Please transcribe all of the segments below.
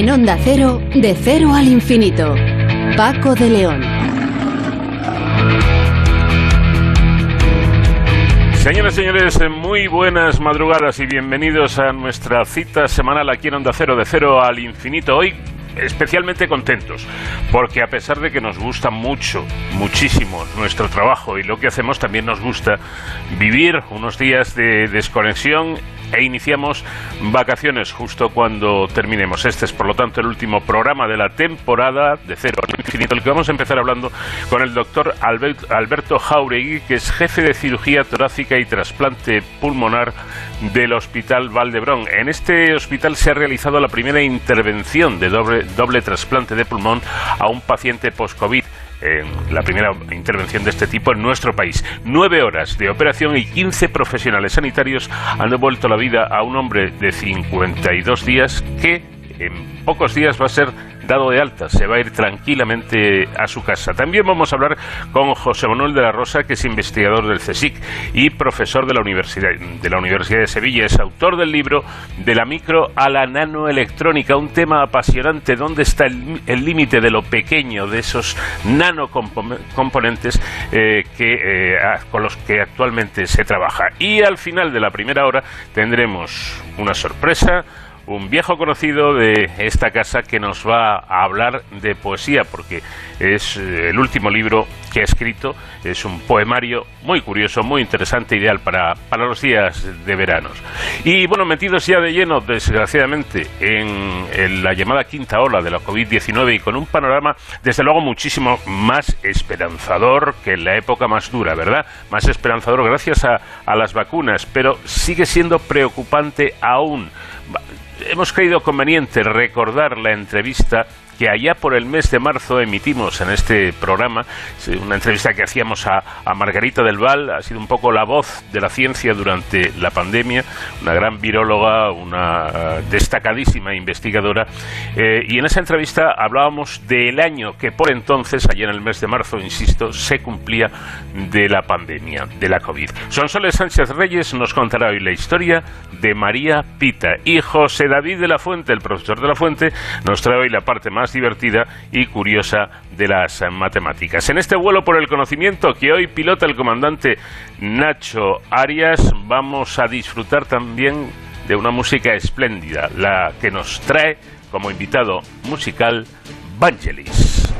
En Onda Cero, de cero al infinito. Paco de León. Señoras y señores, muy buenas madrugadas y bienvenidos a nuestra cita semanal aquí en Onda Cero, de cero al infinito. Hoy especialmente contentos, porque a pesar de que nos gusta mucho, muchísimo nuestro trabajo y lo que hacemos, también nos gusta vivir unos días de desconexión e iniciamos vacaciones justo cuando terminemos. Este es, por lo tanto, el último programa de la temporada de Cero al Infinito, el que vamos a empezar hablando con el doctor Alberto Jauregui, que es jefe de cirugía torácica y trasplante pulmonar del Hospital Valdebrón. En este hospital se ha realizado la primera intervención de doble, doble trasplante de pulmón a un paciente post-COVID la primera intervención de este tipo en nuestro país. Nueve horas de operación y 15 profesionales sanitarios han devuelto la vida a un hombre de 52 días que en pocos días va a ser dado de alta, se va a ir tranquilamente a su casa. También vamos a hablar con José Manuel de la Rosa, que es investigador del CSIC y profesor de la Universidad de, la Universidad de Sevilla. Es autor del libro De la micro a la nanoelectrónica, un tema apasionante. ¿Dónde está el límite de lo pequeño de esos nanocomponentes eh, que, eh, con los que actualmente se trabaja? Y al final de la primera hora tendremos una sorpresa un viejo conocido de esta casa que nos va a hablar de poesía, porque es eh, el último libro que ha escrito, es un poemario muy curioso, muy interesante, ideal para, para los días de veranos. Y bueno, metidos ya de lleno, desgraciadamente, en, la llamada quinta ola de la COVID-19 y con un panorama, desde luego, muchísimo más esperanzador que en la época más dura, ¿verdad? Más esperanzador gracias a, a las vacunas, pero sigue siendo preocupante aún hemos creído conveniente recordar la entrevista que allá por el mes de marzo emitimos en este programa, una entrevista que hacíamos a, Margarita del Val, ha sido un poco la voz de la ciencia durante la pandemia, una gran viróloga, una eh, destacadísima investigadora, eh, y en esa entrevista hablábamos del año que por entonces, allá en el mes de marzo, insisto, se cumplía de la pandemia, de la COVID. Sonsoles Sánchez Reyes nos contará hoy la historia de María Pita y José David de la Fuente, el profesor de la Fuente, nos trae hoy la parte más divertida y curiosa de las matemáticas. En este vuelo por el conocimiento que hoy pilota el comandante Nacho Arias, vamos a disfrutar también de una música espléndida, la que nos trae como invitado musical Vangelis.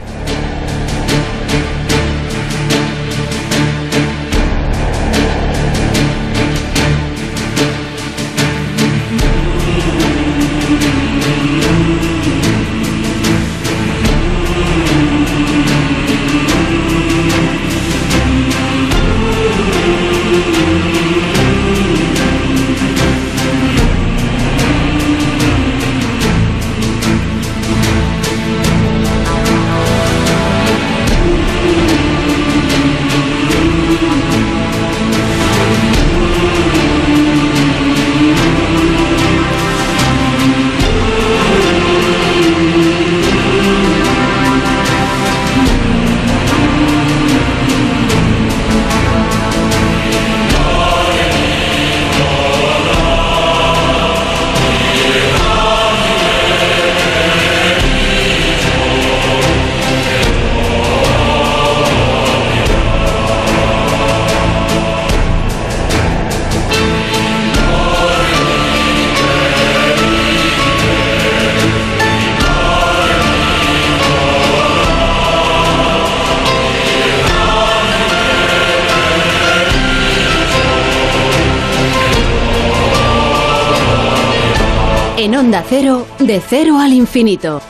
De cero al infinito.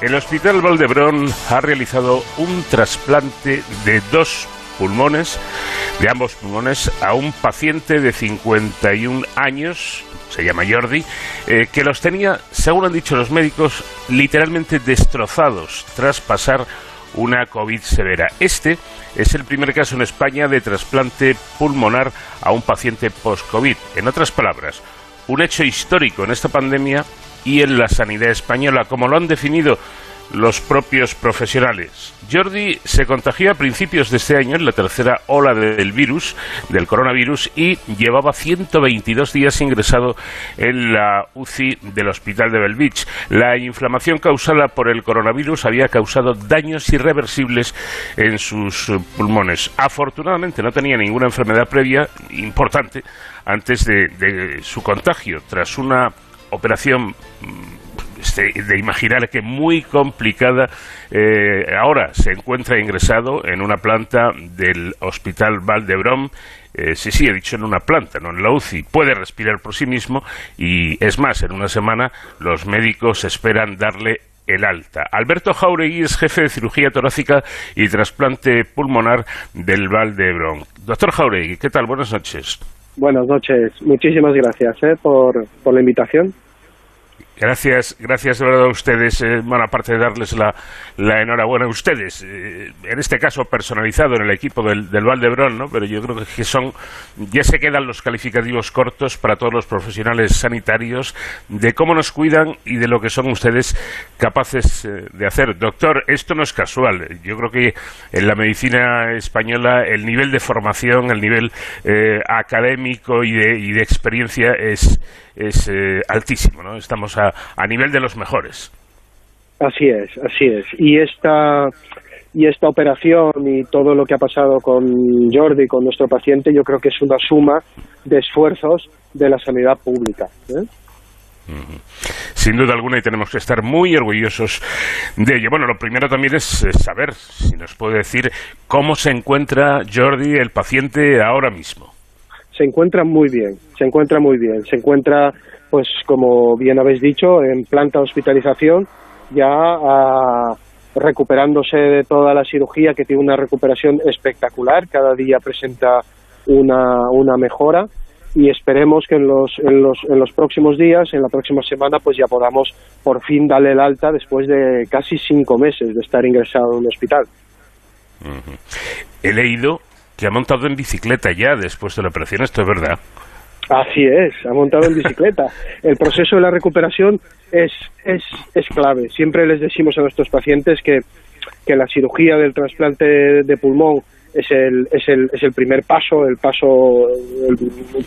El Hospital Valdebrón ha realizado un trasplante de dos pulmones, de ambos pulmones, a un paciente de 51 años, se llama Jordi, eh, que los tenía, según han dicho los médicos, literalmente destrozados tras pasar una COVID severa. Este es el primer caso en España de trasplante pulmonar a un paciente post-COVID. En otras palabras, un hecho histórico en esta pandemia y en la sanidad española, como lo han definido los propios profesionales. Jordi se contagió a principios de este año en la tercera ola del virus, del coronavirus, y llevaba 122 días ingresado en la UCI del hospital de Belvich. La inflamación causada por el coronavirus había causado daños irreversibles en sus pulmones. Afortunadamente no tenía ninguna enfermedad previa importante antes de, de su contagio, tras una operación de imaginar que muy complicada. Eh, ahora se encuentra ingresado en una planta del Hospital Valdebrón. Eh, sí, sí, he dicho en una planta, no en la UCI. Puede respirar por sí mismo y es más, en una semana los médicos esperan darle el alta. Alberto Jauregui es jefe de cirugía torácica y trasplante pulmonar del Valdebrón. Doctor Jauregui, ¿qué tal? Buenas noches. Buenas noches. Muchísimas gracias eh, por, por la invitación. Gracias, gracias de verdad a ustedes. Eh, bueno, aparte de darles la, enhorabuena a ustedes, eh, en este caso personalizado en el equipo del, del Valdebrón, ¿no? Pero yo creo que son, ya se quedan los calificativos cortos para todos los profesionales sanitarios de cómo nos cuidan y de lo que son ustedes capaces eh, de hacer. Doctor, esto no es casual. Yo creo que en la medicina española el nivel de formación, el nivel eh, académico y de, y de experiencia es es eh, altísimo, ¿no? Estamos a, a nivel de los mejores. Así es, así es. Y esta y esta operación y todo lo que ha pasado con Jordi, con nuestro paciente, yo creo que es una suma de esfuerzos de la sanidad pública. ¿eh? Sin duda alguna y tenemos que estar muy orgullosos de ello. Bueno, lo primero también es saber, si nos puede decir, cómo se encuentra Jordi, el paciente, ahora mismo se encuentra muy bien, se encuentra muy bien, se encuentra, pues como bien habéis dicho, en planta hospitalización, ya ah, recuperándose de toda la cirugía, que tiene una recuperación espectacular, cada día presenta una, una mejora. Y esperemos que en los, en, los, en los próximos días, en la próxima semana, pues ya podamos por fin darle el alta después de casi cinco meses de estar ingresado en un hospital. He leído que ha montado en bicicleta ya después de la operación, ¿esto es verdad? Así es, ha montado en bicicleta. El proceso de la recuperación es, es, es clave. Siempre les decimos a nuestros pacientes que, que la cirugía del trasplante de pulmón es el, es el, es el primer paso, el paso, el,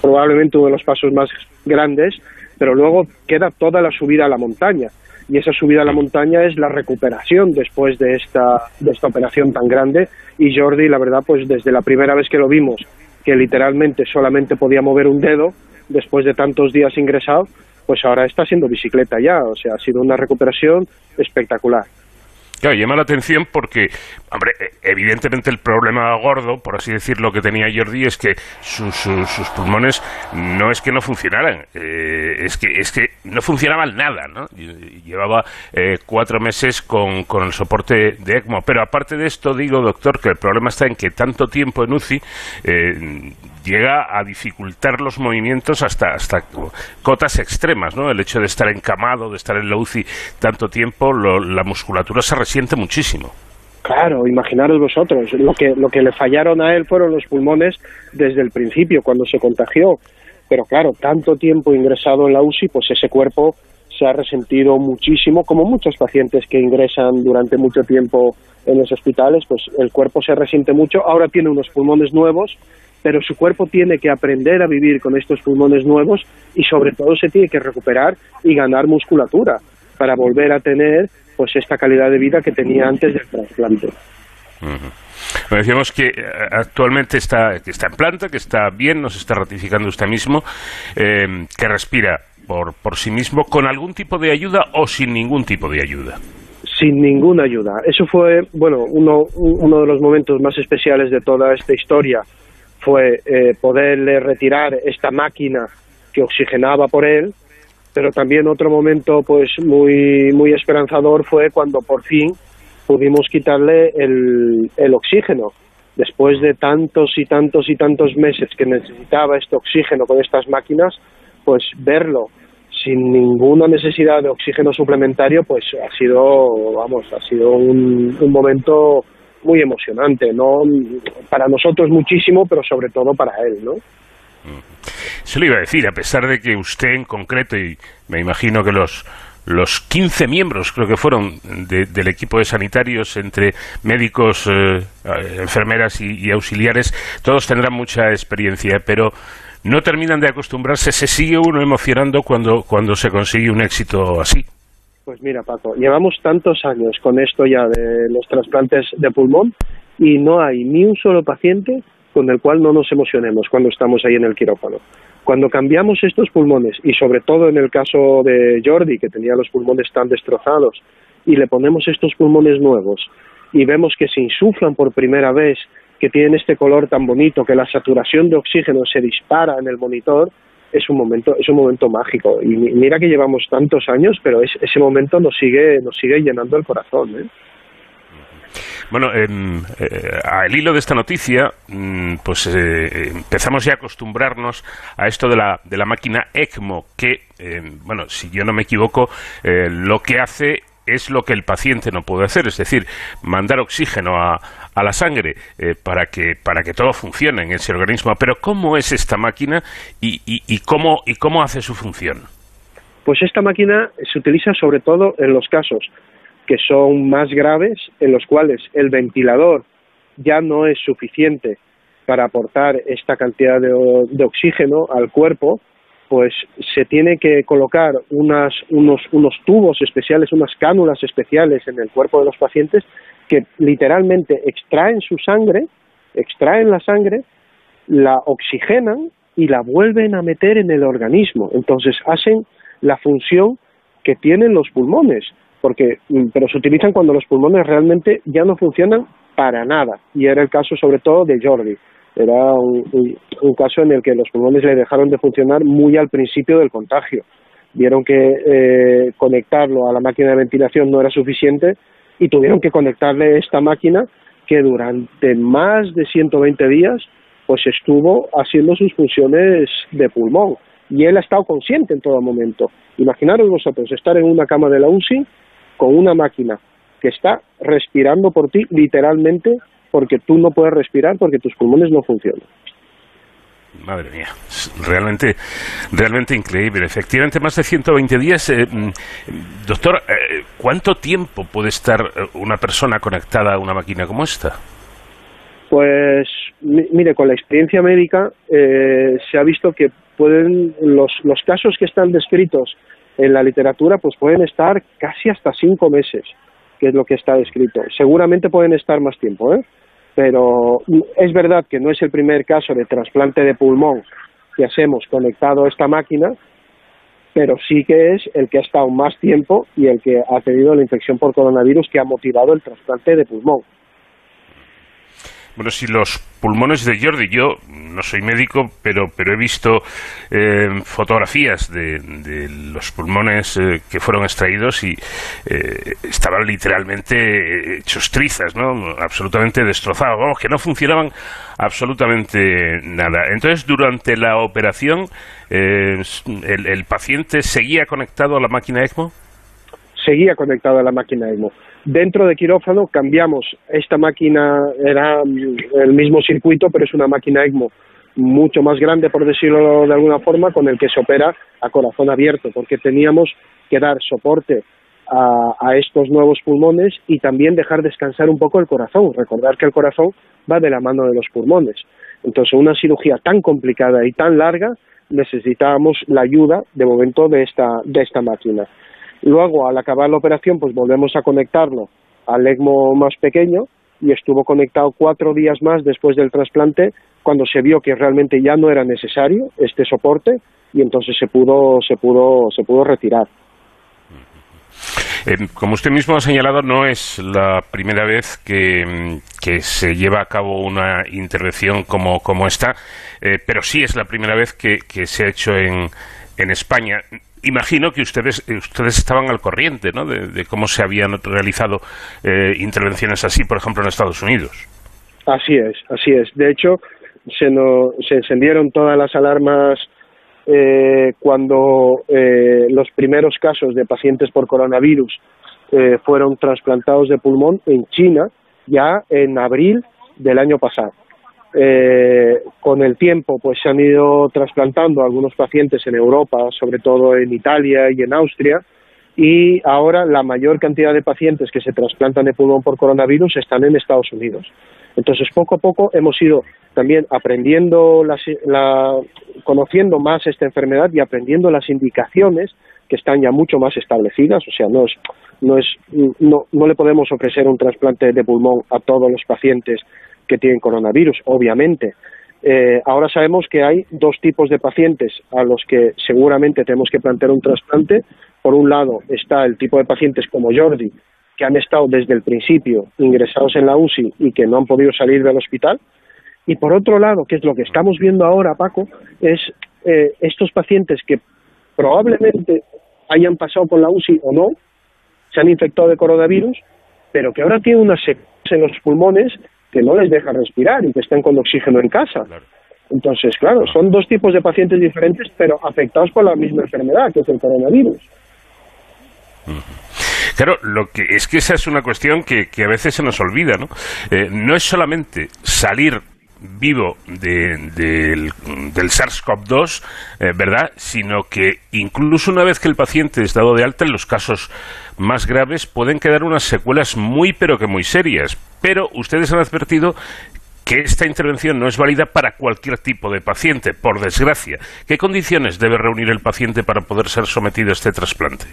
probablemente uno de los pasos más grandes, pero luego queda toda la subida a la montaña y esa subida a la montaña es la recuperación después de esta, de esta operación tan grande y Jordi, la verdad, pues desde la primera vez que lo vimos, que literalmente solamente podía mover un dedo después de tantos días ingresado, pues ahora está haciendo bicicleta ya, o sea, ha sido una recuperación espectacular. Claro, llama la atención porque, hombre, evidentemente el problema gordo, por así decirlo, que tenía Jordi es que sus, sus, pulmones no es que no funcionaran, eh, es, que, es que no funcionaban nada, ¿no? Llevaba eh, cuatro meses con, con, el soporte de ECMO. Pero aparte de esto, digo, doctor, que el problema está en que tanto tiempo en UCI eh, llega a dificultar los movimientos hasta, hasta cotas extremas, ¿no? El hecho de estar encamado, de estar en la UCI tanto tiempo, la musculatura se resiente muchísimo. Claro, imaginaros vosotros, lo que, lo que le fallaron a él fueron los pulmones desde el principio, cuando se contagió. Pero claro, tanto tiempo ingresado en la UCI, pues ese cuerpo se ha resentido muchísimo, como muchos pacientes que ingresan durante mucho tiempo en los hospitales, pues el cuerpo se resiente mucho. Ahora tiene unos pulmones nuevos, pero su cuerpo tiene que aprender a vivir con estos pulmones nuevos y sobre todo se tiene que recuperar y ganar musculatura para volver a tener pues esta calidad de vida que tenía antes del trasplante. Uh -huh. Decíamos que actualmente está, que está en planta, que está bien, nos está ratificando usted mismo, eh, que respira por, por sí mismo con algún tipo de ayuda o sin ningún tipo de ayuda. Sin ninguna ayuda. Eso fue, bueno, uno, uno de los momentos más especiales de toda esta historia fue eh, poderle retirar esta máquina que oxigenaba por él, pero también otro momento pues muy muy esperanzador fue cuando por fin pudimos quitarle el, el oxígeno. Después de tantos y tantos y tantos meses que necesitaba este oxígeno con estas máquinas pues verlo sin ninguna necesidad de oxígeno suplementario pues ha sido vamos ha sido un, un momento muy emocionante no para nosotros muchísimo pero sobre todo para él no se lo iba a decir, a pesar de que usted en concreto, y me imagino que los, los 15 miembros, creo que fueron, del equipo de sanitarios, entre médicos, eh, enfermeras y, auxiliares, todos tendrán mucha experiencia, pero no terminan de acostumbrarse, se sigue uno emocionando cuando, cuando se consigue un éxito así. Pues mira, Paco, llevamos tantos años con esto ya de los trasplantes de pulmón y no hay ni un solo paciente con el cual no nos emocionemos cuando estamos ahí en el quirófano. Cuando cambiamos estos pulmones, y sobre todo en el caso de Jordi, que tenía los pulmones tan destrozados, y le ponemos estos pulmones nuevos, y vemos que se insuflan por primera vez, que tienen este color tan bonito, que la saturación de oxígeno se dispara en el monitor, es un momento, es un momento mágico. Y mira que llevamos tantos años, pero ese momento nos sigue, nos sigue llenando el corazón. ¿eh? Bueno, eh, al hilo de esta noticia, mm, pues eh, empezamos ya a acostumbrarnos a esto de la, de la máquina ECMO, que, eh, bueno, si yo no me equivoco, lo que hace es lo que el paciente no puede hacer, es decir, mandar oxígeno a, a la sangre para, que, para que todo funcione en ese organismo. Pero ¿cómo es esta máquina y, y, cómo, y cómo hace su función? Pues esta máquina se utiliza sobre todo en los casos que son más graves, en los cuales el ventilador ya no es suficiente para aportar esta cantidad de, oxígeno al cuerpo, pues se tiene que colocar unas, unos, unos tubos especiales, unas cánulas especiales en el cuerpo de los pacientes que literalmente extraen su sangre, extraen la sangre, la oxigenan y la vuelven a meter en el organismo. Entonces hacen la función que tienen los pulmones porque mm, pero se utilizan cuando los pulmones realmente ya no funcionan para nada. Y era el caso sobre todo de Jordi. Era un, caso en el que los pulmones le dejaron de funcionar muy al principio del contagio. Vieron que eh, conectarlo a la máquina de ventilación no era suficiente y tuvieron que conectarle esta máquina que durante más de 120 días pues estuvo haciendo sus funciones de pulmón. Y él ha estado consciente en todo momento. Imaginaros vosotros estar en una cama de la UCI con una máquina que está respirando por ti literalmente porque tú no puedes respirar porque tus pulmones no funcionan. Madre mía, realmente, realmente increíble. Efectivamente, más de 120 días. Eh, mm, doctor, eh, ¿cuánto tiempo puede estar eh, una persona conectada a una máquina como esta? Pues, mire, con la experiencia médica se ha visto que pueden los, los casos que están descritos en la literatura pues pueden estar casi hasta cinco meses, que es lo que está descrito. Seguramente pueden estar más tiempo, ¿eh? pero es verdad que no es el primer caso de trasplante de pulmón que hacemos conectado a esta máquina, pero sí que es el que ha estado más tiempo y el que ha tenido la infección por coronavirus que ha motivado el trasplante de pulmón. Bueno, si los pulmones de Jordi, yo no soy médico, pero, pero he visto eh, fotografías de, los pulmones eh, que fueron extraídos y eh, estaban literalmente hechos trizas, ¿no? Absolutamente destrozados, vamos, que no funcionaban absolutamente nada. Entonces, durante la operación, el, el paciente seguía conectado a la máquina ECMO? Seguía conectado a la máquina ECMO Dentro de quirófano cambiamos, esta máquina era el mismo circuito, pero es una máquina ECMO mucho más grande, por decirlo de alguna forma, con el que se opera a corazón abierto, porque teníamos que dar soporte a, estos nuevos pulmones y también dejar descansar un poco el corazón. Recordar que el corazón va de la mano de los pulmones. Entonces, una cirugía tan complicada y tan larga, necesitábamos la ayuda de momento de esta, de esta máquina. Luego, al acabar la operación, pues volvemos a conectarlo al ECMO más pequeño y estuvo conectado cuatro días más después del trasplante cuando se vio que realmente ya no era necesario este soporte y entonces se pudo se pudo se pudo retirar. Eh, como usted mismo ha señalado, no es la primera vez que, se lleva a cabo una intervención como, como esta, eh, pero sí es la primera vez que, se ha hecho en, en España imagino que ustedes, ustedes estaban al corriente ¿no? de, cómo se habían realizado eh, intervenciones así, por ejemplo, en Estados Unidos. Así es, así es. De hecho, se, no, se encendieron todas las alarmas eh, cuando eh, los primeros casos de pacientes por coronavirus fueron trasplantados de pulmón en China ya en abril del año pasado. Eh, con el tiempo pues se han ido trasplantando algunos pacientes en Europa, sobre todo en Italia y en Austria, y ahora la mayor cantidad de pacientes que se trasplantan de pulmón por coronavirus están en Estados Unidos. Entonces, poco a poco hemos ido también aprendiendo, conociendo más esta enfermedad y aprendiendo las indicaciones que están ya mucho más establecidas, o sea, no, es, no, es, no, no le podemos ofrecer un trasplante de pulmón a todos los pacientes que tienen coronavirus, obviamente. Eh, ahora sabemos que hay dos tipos de pacientes a los que seguramente tenemos que plantear un trasplante. Por un lado está el tipo de pacientes como Jordi, que han estado desde el principio ingresados en la UCI y que no han podido salir del hospital. Y por otro lado, que es lo que estamos viendo ahora, Paco, es eh, estos pacientes que probablemente hayan pasado con la UCI o no, se han infectado de coronavirus, pero que ahora tienen unas secuelas en los pulmones que no les deja respirar y que están con oxígeno en casa. Entonces, claro, son dos tipos de pacientes diferentes, pero afectados por la misma enfermedad, que es el coronavirus. Claro, lo que es que esa es una cuestión que, a veces se nos olvida, ¿no? Eh, no es solamente salir vivo del, SARS-CoV-2, eh, ¿verdad? Sino que incluso una vez que el paciente es dado de alta, en los casos más graves pueden quedar unas secuelas muy pero que muy serias. Pero ustedes han advertido que esta intervención no es válida para cualquier tipo de paciente, por desgracia. ¿Qué condiciones debe reunir el paciente para poder ser sometido a este trasplante?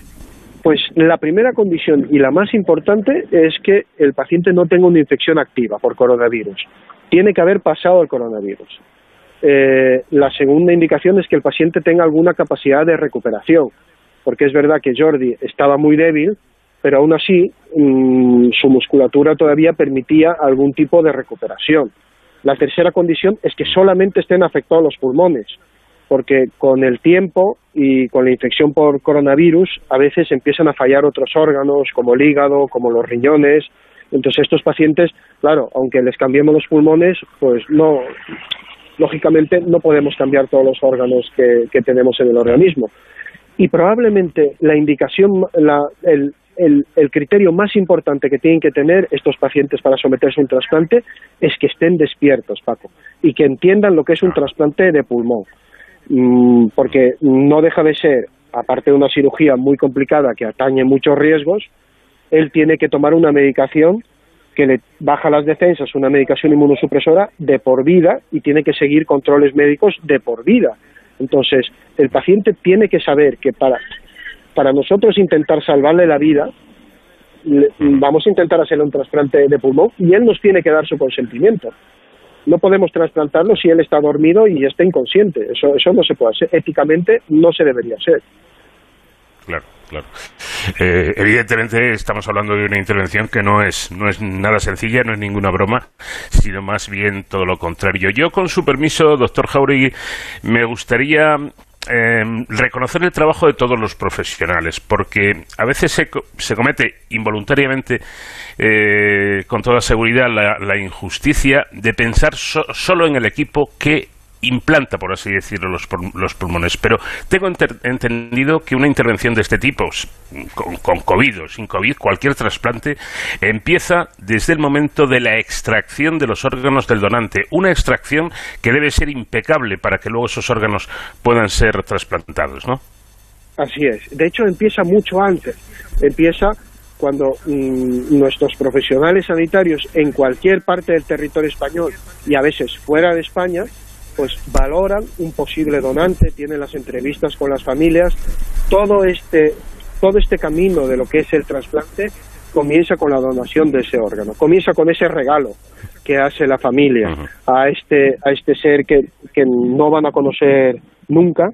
Pues la primera condición y la más importante es que el paciente no tenga una infección activa por coronavirus tiene que haber pasado el coronavirus. Eh, la segunda indicación es que el paciente tenga alguna capacidad de recuperación, porque es verdad que Jordi estaba muy débil, pero aún así mm, su musculatura todavía permitía algún tipo de recuperación. La tercera condición es que solamente estén afectados los pulmones, porque con el tiempo y con la infección por coronavirus a veces empiezan a fallar otros órganos como el hígado, como los riñones, entonces estos pacientes, claro, aunque les cambiemos los pulmones, pues no, lógicamente no podemos cambiar todos los órganos que, tenemos en el organismo. Y probablemente la indicación, el, el, criterio más importante que tienen que tener estos pacientes para someterse a un trasplante es que estén despiertos, Paco, y que entiendan lo que es un trasplante de pulmón. Mm, porque no deja de ser, aparte de una cirugía muy complicada que atañe muchos riesgos, él tiene que tomar una medicación que le baja las defensas, una medicación inmunosupresora de por vida y tiene que seguir controles médicos de por vida. Entonces, el paciente tiene que saber que para, para nosotros intentar salvarle la vida, vamos a intentar hacerle un trasplante de pulmón y él nos tiene que dar su consentimiento. No podemos trasplantarlo si él está dormido y está inconsciente. Eso, eso no se puede hacer. Éticamente no se debería hacer. Claro claro. Eh, evidentemente estamos hablando de una intervención que no es, no es nada sencilla, no es ninguna broma, sino más bien todo lo contrario. Yo, con su permiso, doctor Jauregui, me gustaría em, reconocer el trabajo de todos los profesionales, porque a veces se, se comete involuntariamente, eh, con toda seguridad, la, injusticia de pensar solo en el equipo que implanta, por así decirlo, los, los pulmones. Pero tengo entendido que una intervención de este tipo, con, con, COVID o sin COVID, cualquier trasplante, empieza desde el momento de la extracción de los órganos del donante. Una extracción que debe ser impecable para que luego esos órganos puedan ser trasplantados, ¿no? Así es. De hecho, empieza mucho antes. Empieza cuando mm, nuestros profesionales sanitarios en cualquier parte del territorio español y a veces fuera de España pues valoran un posible donante, tienen las entrevistas con las familias, todo este, todo este camino de lo que es el trasplante comienza con la donación de ese órgano, comienza con ese regalo que hace la familia a este, a este ser que, que no van a conocer nunca,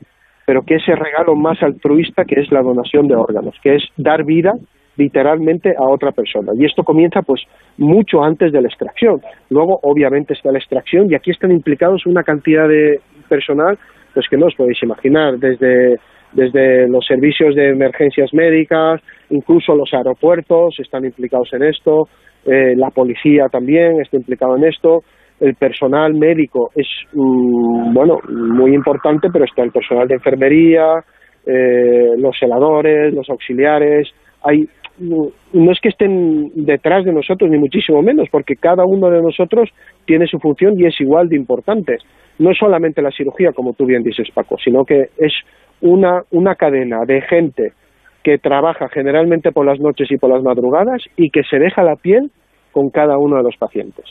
pero que ese regalo más altruista que es la donación de órganos, que es dar vida literalmente a otra persona. Y esto comienza pues mucho antes de la extracción. Luego, obviamente, está la extracción y aquí están implicados una cantidad de personal pues que no os podéis imaginar, desde, desde los servicios de emergencias médicas, incluso los aeropuertos están implicados en esto, eh, la policía también está implicado en esto, el personal médico es, mm, bueno, muy importante, pero está el personal de enfermería, eh, los celadores, los auxiliares, hay no es que estén detrás de nosotros, ni muchísimo menos, porque cada uno de nosotros tiene su función y es igual de importante. No solamente la cirugía, como tú bien dices, Paco, sino que es una, una cadena de gente que trabaja generalmente por las noches y por las madrugadas y que se deja la piel con cada uno de los pacientes.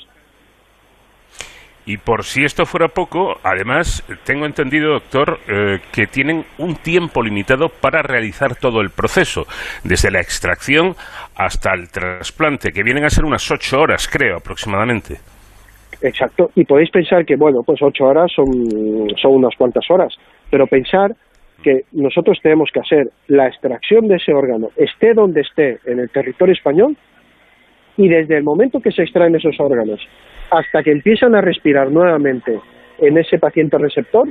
Y por si esto fuera poco, además, tengo entendido, doctor, eh, que tienen un tiempo limitado para realizar todo el proceso, desde la extracción hasta el trasplante, que vienen a ser unas ocho horas, creo, aproximadamente. Exacto, y podéis pensar que, bueno, pues ocho horas son, son unas cuantas horas, pero pensar que nosotros tenemos que hacer la extracción de ese órgano, esté donde esté en el territorio español, y desde el momento que se extraen esos órganos hasta que empiezan a respirar nuevamente en ese paciente receptor,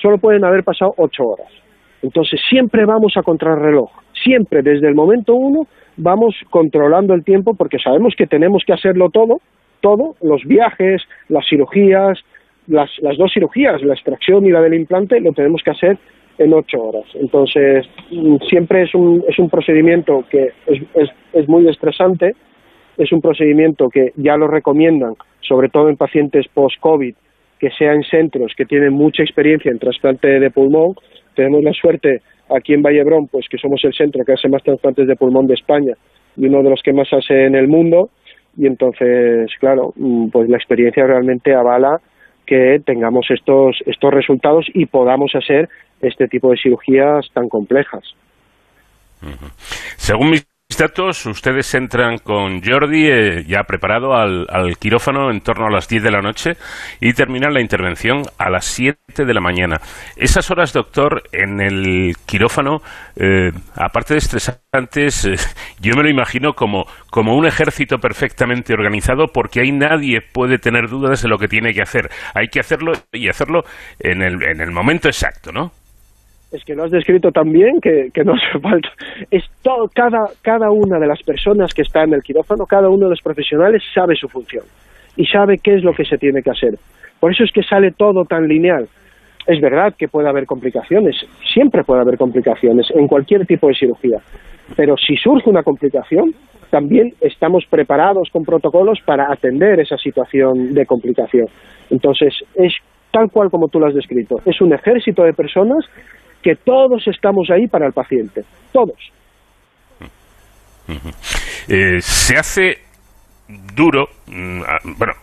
solo pueden haber pasado ocho horas. Entonces siempre vamos a contrarreloj, siempre desde el momento uno vamos controlando el tiempo porque sabemos que tenemos que hacerlo todo, todo, los viajes, las cirugías, las, las dos cirugías, la extracción y la del implante, lo tenemos que hacer en ocho horas. Entonces, mm, siempre es un, es un procedimiento que es, es, es muy estresante, es un procedimiento que ya lo recomiendan, sobre todo en pacientes post-COVID, que sea en centros que tienen mucha experiencia en trasplante de pulmón. Tenemos la suerte aquí en Vallebrón, pues que somos el centro que hace más trasplantes de pulmón de España y uno de los que más hace en el mundo. Y entonces, claro, mm, pues la experiencia realmente avala que tengamos estos, estos resultados y podamos hacer este tipo de cirugías tan complejas. Según mis datos, ustedes entran con Jordi eh, ya preparado al, quirófano en torno a las 10 de la noche y terminan la intervención a las 7 de la mañana. Esas horas, doctor, en el quirófano, eh, aparte de estresantes, eh, yo me lo imagino como, como un ejército perfectamente organizado porque ahí nadie puede tener dudas de lo que tiene que hacer. Hay que hacerlo y hacerlo en el, en el momento exacto, ¿no? Es que lo has descrito tan bien que, no hace falta. Es todo, cada, cada una de las personas que está en el quirófano, cada uno de los profesionales sabe su función y sabe qué es lo que se tiene que hacer. Por eso es que sale todo tan lineal. Es verdad que puede haber complicaciones, siempre puede haber complicaciones en cualquier tipo de cirugía, pero si surge una complicación, también estamos preparados con protocolos para atender esa situación de complicación. Entonces, es tal cual como tú lo has descrito, es un ejército de personas que todos estamos ahí para el paciente, todos. Eh, se hace duro, mm, bueno,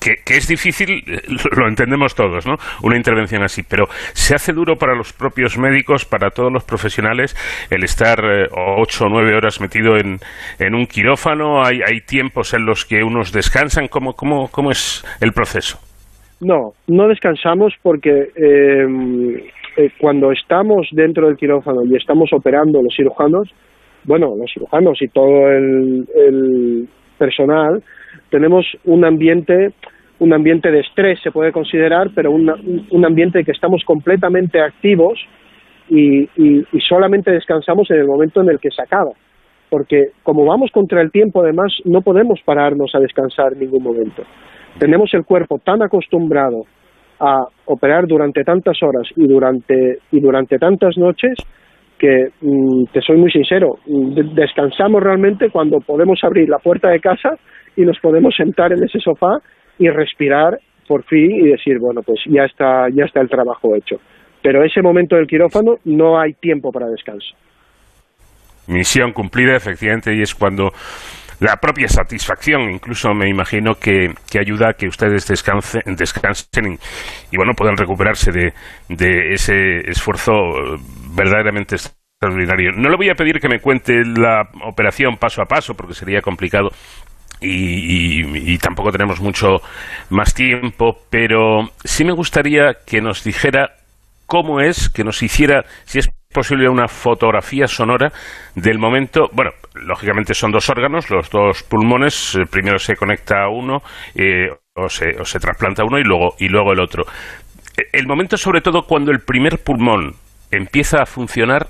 que, es difícil, eh, lo entendemos todos, ¿no? Una intervención así, pero se hace duro para los propios médicos, para todos los profesionales, el estar eh, ocho o nueve horas metido en, en un quirófano, hay, hay tiempos en los que unos descansan, ¿cómo, cómo, cómo es el proceso? No, no descansamos porque eh, cuando estamos dentro del quirófano y estamos operando los cirujanos, bueno, los cirujanos y todo el, personal, tenemos un ambiente un ambiente de estrés se puede considerar, pero un ambiente que estamos completamente activos y, y, solamente descansamos en el momento en el que se acaba. Porque como vamos contra el tiempo, además, no podemos pararnos a descansar en ningún momento. Tenemos el cuerpo tan acostumbrado a operar durante tantas horas y durante, y durante tantas noches que, mm, te soy muy sincero, descansamos realmente cuando podemos abrir la puerta de casa y nos podemos sentar en ese sofá y respirar por fin y decir, bueno, pues ya está, ya está el trabajo hecho. Pero ese momento del quirófano no hay tiempo para descanso. Misión cumplida, efectivamente, y es cuando la propia satisfacción, incluso me imagino que, ayuda a que ustedes descansen, descansen y, bueno, puedan recuperarse de, de ese esfuerzo verdaderamente extraordinario. No le voy a pedir que me cuente la operación paso a paso, porque sería complicado. Y, tampoco tenemos mucho más tiempo, pero sí me gustaría que nos dijera cómo es, que nos hiciera, si es posible una fotografía sonora del momento, bueno, lógicamente son dos órganos, los dos pulmones, eh, primero se conecta uno eh, o, se, o se trasplanta uno y luego, y luego el otro. E, el momento sobre todo cuando el primer pulmón empieza a funcionar,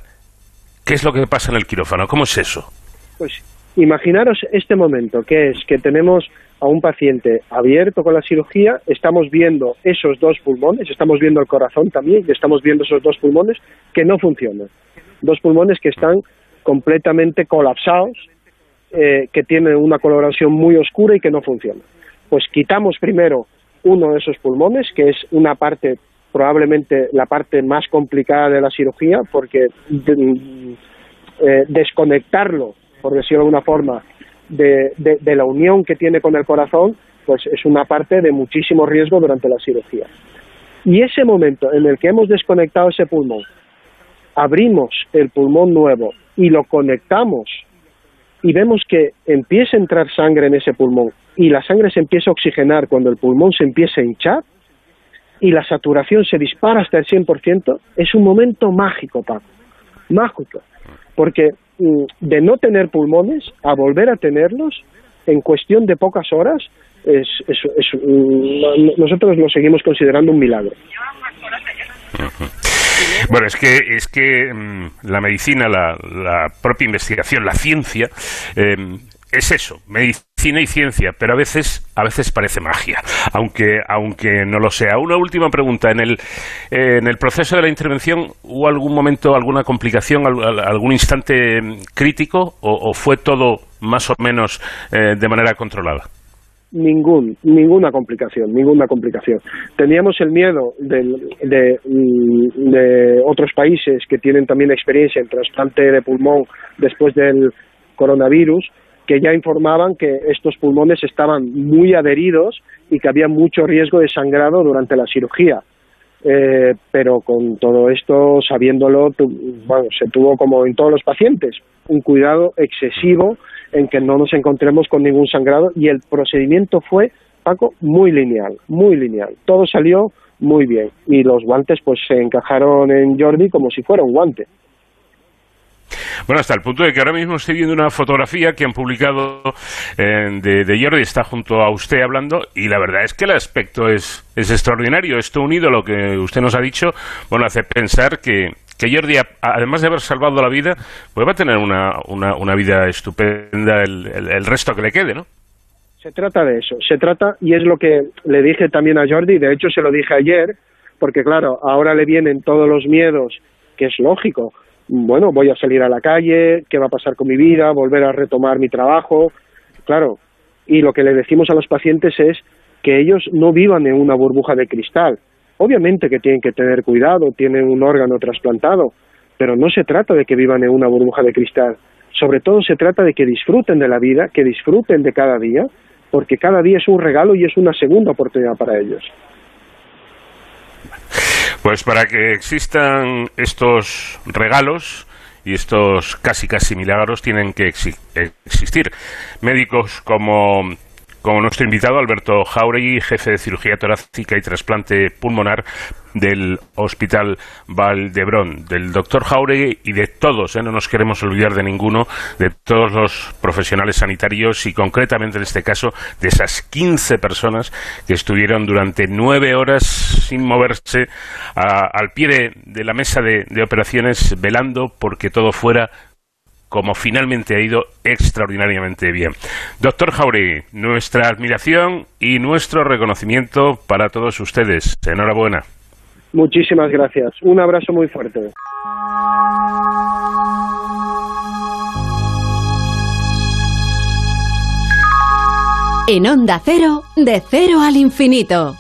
¿qué es lo que pasa en el quirófano? ¿Cómo es eso? Pues imaginaros este momento, que es que tenemos a un paciente abierto con la cirugía, estamos viendo esos dos pulmones, estamos viendo el corazón también, y estamos viendo esos dos pulmones que no funcionan. Dos pulmones que están completamente colapsados, eh, que tienen una coloración muy oscura y que no funcionan. Pues quitamos primero uno de esos pulmones, que es una parte, probablemente la parte más complicada de la cirugía, porque eh, desconectarlo, por decirlo de alguna forma, de, la unión que tiene con el corazón, pues es una parte de muchísimo riesgo durante la cirugía. Y ese momento en el que hemos desconectado ese pulmón, abrimos el pulmón nuevo y lo conectamos y vemos que empieza a entrar sangre en ese pulmón y la sangre se empieza a oxigenar cuando el pulmón se empieza a hinchar y la saturación se dispara hasta el 100%, es un momento mágico, Paco, mágico, porque de no tener pulmones a volver a tenerlos en cuestión de pocas horas, es, mm, nosotros lo seguimos considerando un milagro. Bueno, es que, es que mm, la medicina, la, propia investigación, la ciencia, em, es eso, medicina y ciencia, pero a veces, a veces parece magia, aunque, aunque no lo sea. Una última pregunta. En el, en el proceso de la intervención, ¿hubo algún momento, alguna complicación, algún instante em, crítico o, fue todo más o menos eh, de manera controlada? ningún, ninguna complicación, ninguna complicación. Teníamos el miedo de, de, otros países que tienen también experiencia en trasplante de pulmón después del coronavirus, que ya informaban que estos pulmones estaban muy adheridos y que había mucho riesgo de sangrado durante la cirugía. Eh, pero con todo esto, sabiéndolo, bueno, se tuvo como en todos los pacientes, un cuidado excesivo en que no nos encontremos con ningún sangrado y el procedimiento fue, Paco, muy lineal, muy lineal. Todo salió muy bien y los guantes pues se encajaron en Jordi como si fuera un guante. Bueno, hasta el punto de que ahora mismo estoy viendo una fotografía que han publicado eh, de, Jordi, está junto a usted hablando, y la verdad es que el aspecto es, es extraordinario. Esto unido a lo que usted nos ha dicho, bueno, hace pensar que, que Jordi, además de haber salvado la vida, pues va a tener una, una, vida estupenda el, el, resto que le quede, ¿no? Se trata de eso, se trata, y es lo que le dije también a Jordi, de hecho se lo dije ayer, porque claro, ahora le vienen todos los miedos, que es lógico, bueno, voy a salir a la calle, qué va a pasar con mi vida, volver a retomar mi trabajo, claro, y lo que le decimos a los pacientes es que ellos no vivan en una burbuja de cristal, Obviamente que tienen que tener cuidado, tienen un órgano trasplantado, pero no se trata de que vivan en una burbuja de cristal. Sobre todo se trata de que disfruten de la vida, que disfruten de cada día, porque cada día es un regalo y es una segunda oportunidad para ellos. Pues para que existan estos regalos y estos casi casi milagros tienen que existir médicos como como nuestro invitado Alberto Jauregui, jefe de cirugía torácica y trasplante pulmonar del Hospital Valdebrón, del doctor Jauregui y de todos, ¿eh? no nos queremos olvidar de ninguno, de todos los profesionales sanitarios y concretamente en este caso de esas 15 personas que estuvieron durante nueve horas sin moverse al pie de, la mesa de operaciones velando porque todo fuera como finalmente ha ido extraordinariamente bien. Doctor Jauregui, nuestra admiración y nuestro reconocimiento para todos ustedes. Enhorabuena. Muchísimas gracias. Un abrazo muy fuerte. En Onda Cero, de cero al infinito.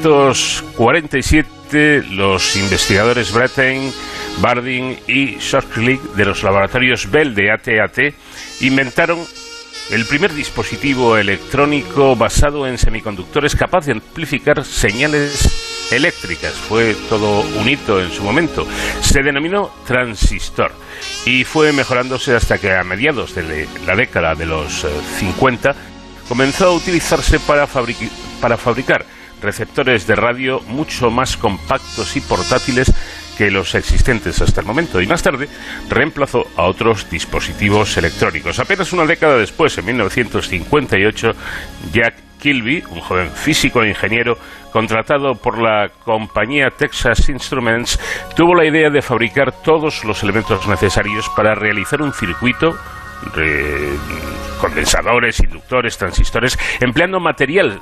1947, los investigadores Bretain, Barding y Shortclick de los laboratorios Bell de AT&T inventaron el primer dispositivo electrónico basado en semiconductores capaz de amplificar señales eléctricas. Fue todo un hito en su momento. Se denominó transistor y fue mejorándose hasta que a mediados de la década de los 50 eh, comenzó a utilizarse para fabricar receptores de radio mucho más compactos y portátiles que los existentes hasta el momento y más tarde reemplazó a otros dispositivos electrónicos. Apenas una década después, en 1958, Jack Kilby, un joven físico e ingeniero contratado por la compañía Texas Instruments, tuvo la idea de fabricar todos los elementos necesarios para realizar un circuito condensadores, inductores, transistores, empleando material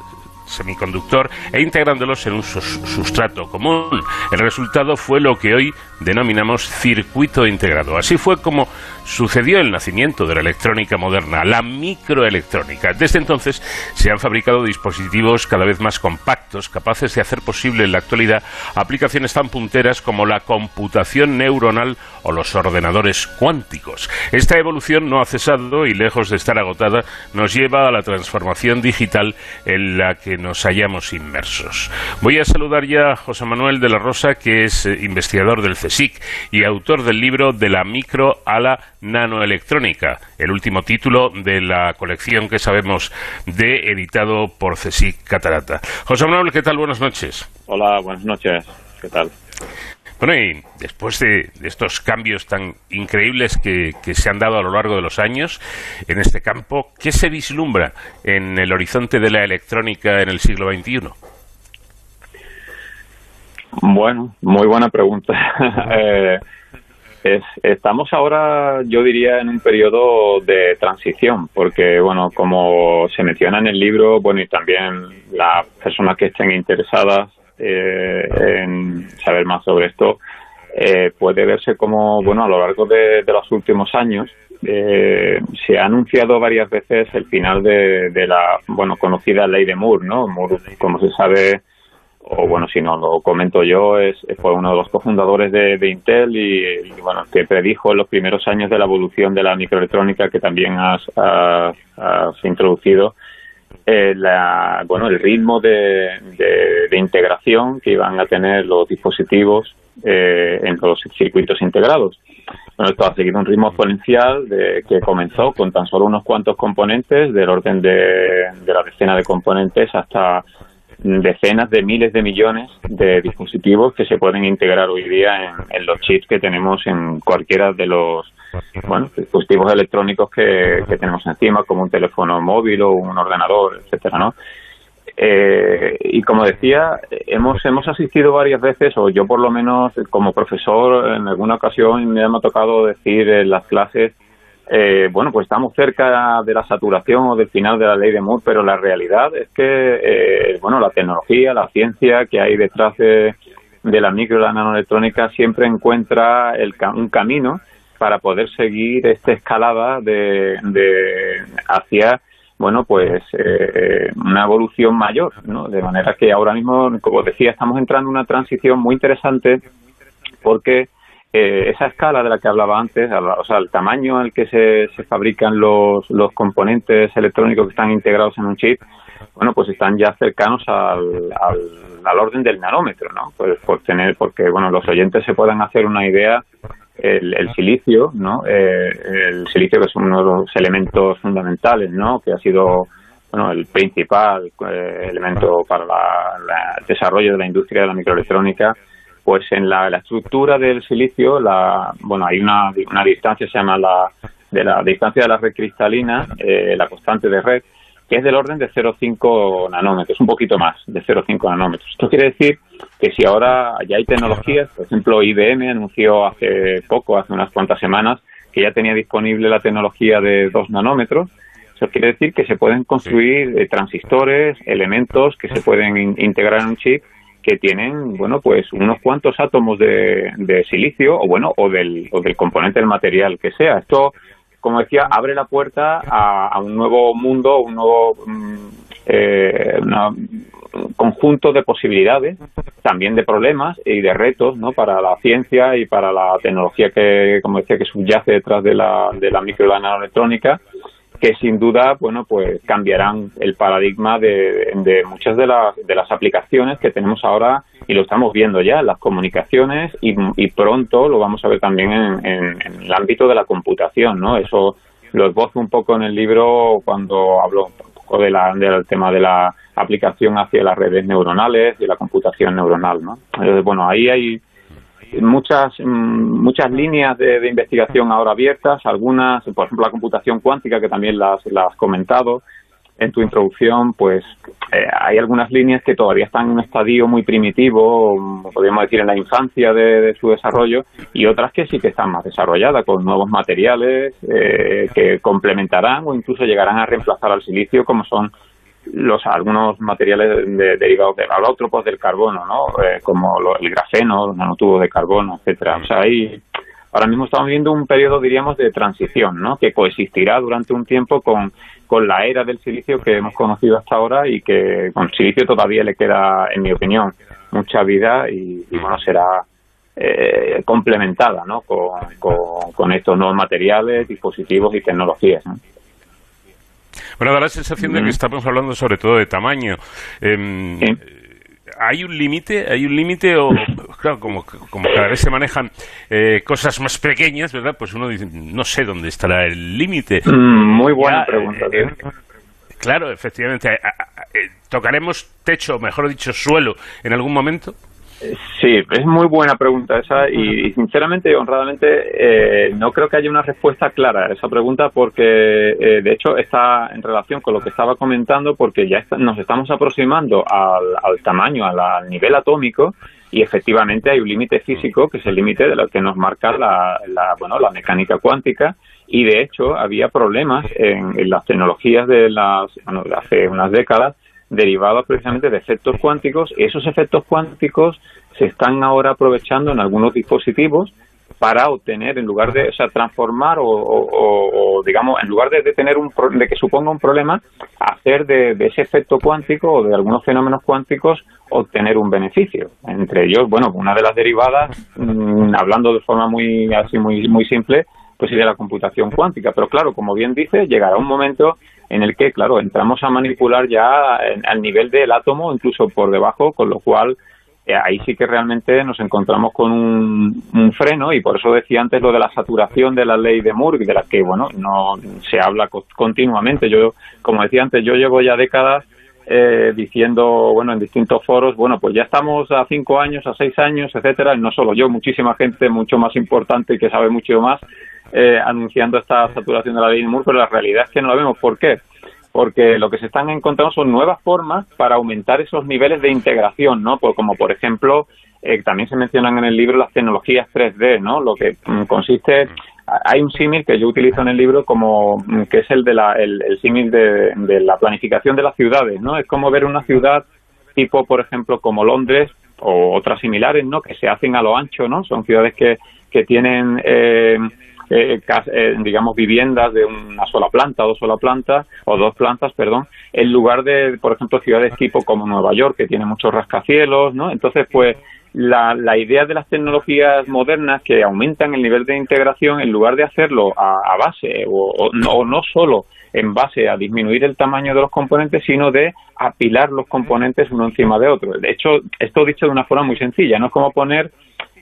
semiconductor e integrándolos en un sustrato común. El resultado fue lo que hoy denominamos circuito integrado. Así fue como sucedió el nacimiento de la electrónica moderna, la microelectrónica. Desde entonces se han fabricado dispositivos cada vez más compactos, capaces de hacer posible en la actualidad aplicaciones tan punteras como la computación neuronal o los ordenadores cuánticos. Esta evolución no ha cesado y lejos de estar agotada nos lleva a la transformación digital en la que nos hallamos inmersos. Voy a saludar ya a José Manuel de la Rosa, que es eh, investigador del CSIC y autor del libro De la micro a la nanoelectrónica, el último título de la colección que sabemos de editado por CSIC Catarata. José Manuel, ¿qué tal? Buenas noches. Hola, buenas noches. ¿Qué tal? Bueno, y después de, estos cambios tan increíbles que, se han dado a lo largo de los años en este campo, ¿qué se vislumbra en el horizonte de la electrónica en el siglo XXI? Bueno, muy buena pregunta. eh, estamos ahora, yo diría, en un periodo de transición, porque, bueno, como se menciona en el libro, bueno, y también las personas que estén interesadas eh, en saber más sobre esto, eh, puede verse como, bueno, a lo largo de, los últimos años, eh, se ha anunciado varias veces el final de, la, bueno, conocida ley de Moore, ¿no? Moore, como se sabe, o bueno, si no lo comento yo, es, fue uno de los cofundadores de, Intel y, bueno, que predijo en los primeros años de la evolución de la microelectrónica que también has, introducido, eh, la, bueno, el ritmo de, integración que iban a tener los dispositivos eh, en los circuitos integrados. Bueno, esto ha seguido un ritmo exponencial de, que comenzó con tan solo unos cuantos componentes, del orden de, de la decena de componentes hasta decenas de miles de millones de dispositivos que se pueden integrar hoy día en, los chips que tenemos en cualquiera de los dispositivos electrónicos que, tenemos encima, como un teléfono móvil o un ordenador, etcétera, ¿no? Eh, y como decía, hemos hemos asistido varias veces, o yo por lo menos como profesor en alguna ocasión me ha tocado decir en las clases eh, bueno, pues estamos cerca de la saturación o del final de la ley de Moore, pero la realidad es que, eh, bueno, la tecnología, la ciencia que hay detrás de, la micro y la nanoelectrónica siempre encuentra el, un camino para poder seguir esta escalada de, hacia bueno, pues eh, una evolución mayor, ¿no? De manera que ahora mismo, como decía, estamos entrando en una transición muy interesante porque eh, esa escala de la que hablaba antes, o sea, el tamaño al que se, se fabrican los, los componentes electrónicos que están integrados en un chip, bueno, pues están ya cercanos al, al, orden del nanómetro, ¿no? Pues por tener, porque, bueno, los oyentes se puedan hacer una idea, el, el silicio, ¿no? Eh, el silicio que es uno de los elementos fundamentales, ¿no? Que ha sido, bueno, el principal eh, elemento para el desarrollo de la industria de la microelectrónica, pues en la, estructura del silicio, la, bueno, hay una, una distancia, se llama la, de la distancia de la red cristalina, eh, la constante de red, que es del orden de 0,5 nanómetros, un poquito más de 0,5 nanómetros. Esto quiere decir que si ahora ya hay tecnologías, por ejemplo, IBM anunció hace poco, hace unas cuantas semanas, que ya tenía disponible la tecnología de 2 nanómetros, eso quiere decir que se pueden construir eh, transistores, elementos que se pueden integrar en un chip que tienen, bueno, pues unos cuantos átomos de, silicio o bueno, o del, o del componente del material que sea. Esto, como decía, abre la puerta a, un nuevo mundo, un nuevo mm, eh, conjunto de posibilidades, también de problemas y de retos, ¿no? Para la ciencia y para la tecnología que, como decía, que subyace detrás de la, de la micro y la nanoelectrónica que sin duda, bueno, pues cambiarán el paradigma de, muchas de las, de las aplicaciones que tenemos ahora y lo estamos viendo ya las comunicaciones y, y pronto lo vamos a ver también en, en, el ámbito de la computación, ¿no? Eso lo esbozo un poco en el libro cuando hablo un poco de la, del tema de la aplicación hacia las redes neuronales y la computación neuronal, ¿no? Entonces, bueno, ahí hay muchas mm, muchas líneas de, investigación ahora abiertas, algunas, por ejemplo, la computación cuántica, que también las, las has comentado en tu introducción, pues eh, hay algunas líneas que todavía están en un estadio muy primitivo, podríamos decir en la infancia de, su desarrollo, y otras que sí que están más desarrolladas, con nuevos materiales eh, que complementarán o incluso llegarán a reemplazar al silicio, como son los algunos materiales derivados de alótropos del carbono, ¿no? Eh, como el grafeno, los nanotubos de carbono, etcétera. O sea, ahí ahora mismo estamos viviendo un periodo, diríamos, de transición, ¿no? Que coexistirá durante un tiempo con, con la era del silicio que hemos conocido hasta ahora y que con silicio todavía le queda, en mi opinión, mucha vida y, bueno, será eh, complementada, ¿no? Con, con, estos nuevos materiales, dispositivos y tecnologías, ¿no? Bueno, da la sensación de que estamos hablando sobre todo de tamaño. Em, ¿Hay un límite? ¿Hay un límite? O, claro, como, como cada vez se manejan eh, cosas más pequeñas, ¿verdad? Pues uno dice, no sé dónde estará el límite. Mm, muy buena pregunta. Eh, claro, efectivamente. ¿Tocaremos techo, mejor dicho, suelo, en algún momento? Sí, es muy buena pregunta esa y, sinceramente y honradamente eh, no creo que haya una respuesta clara a esa pregunta porque eh, de hecho está en relación con lo que estaba comentando porque ya nos estamos aproximando al, tamaño, al, nivel atómico y efectivamente hay un límite físico que es el límite de lo que nos marca la, bueno, la mecánica cuántica y de hecho había problemas en, las tecnologías de las bueno, de hace unas décadas derivados precisamente de efectos cuánticos. Esos efectos cuánticos se están ahora aprovechando en algunos dispositivos para obtener, en lugar de, o sea, transformar o, digamos, en lugar de, tener un, de que suponga un problema, hacer de, ese efecto cuántico o de algunos fenómenos cuánticos obtener un beneficio. Entre ellos, bueno, una de las derivadas, mm, hablando de forma muy, así, muy, muy simple, pues sería la computación cuántica. Pero claro, como bien dice, llegará un momento en el que, claro, entramos a manipular ya al nivel del átomo, incluso por debajo, con lo cual eh, ahí sí que realmente nos encontramos con un, freno y por eso decía antes lo de la saturación de la ley de Moore, de la que, bueno, no se habla continuamente. Yo, como decía antes, yo llevo ya décadas eh, diciendo, bueno, en distintos foros, bueno, pues ya estamos a cinco años, a seis años, etcétera, y no solo yo, muchísima gente mucho más importante y que sabe mucho más, eh, anunciando esta saturación de la ley de Moore, pero la realidad es que no la vemos. ¿Por qué? Porque lo que se están encontrando son nuevas formas para aumentar esos niveles de integración, ¿no? Pues como por ejemplo, eh, también se mencionan en el libro las tecnologías 3D, ¿no? Lo que mm, consiste hay un símil que yo utilizo en el libro como mm, que es el de la el, símil de, de, la planificación de las ciudades no es como ver una ciudad tipo por ejemplo como Londres o otras similares no que se hacen a lo ancho no son ciudades que que tienen eh, eh, eh, digamos, viviendas de una sola planta, dos sola planta, o dos plantas, perdón, en lugar de, por ejemplo, ciudades tipo como Nueva York, que tiene muchos rascacielos, ¿no? Entonces, pues, la, la idea de las tecnologías modernas que aumentan el nivel de integración, en lugar de hacerlo a, base, o, no, no solo en base a disminuir el tamaño de los componentes, sino de apilar los componentes uno encima de otro. De hecho, esto dicho de una forma muy sencilla, no es como poner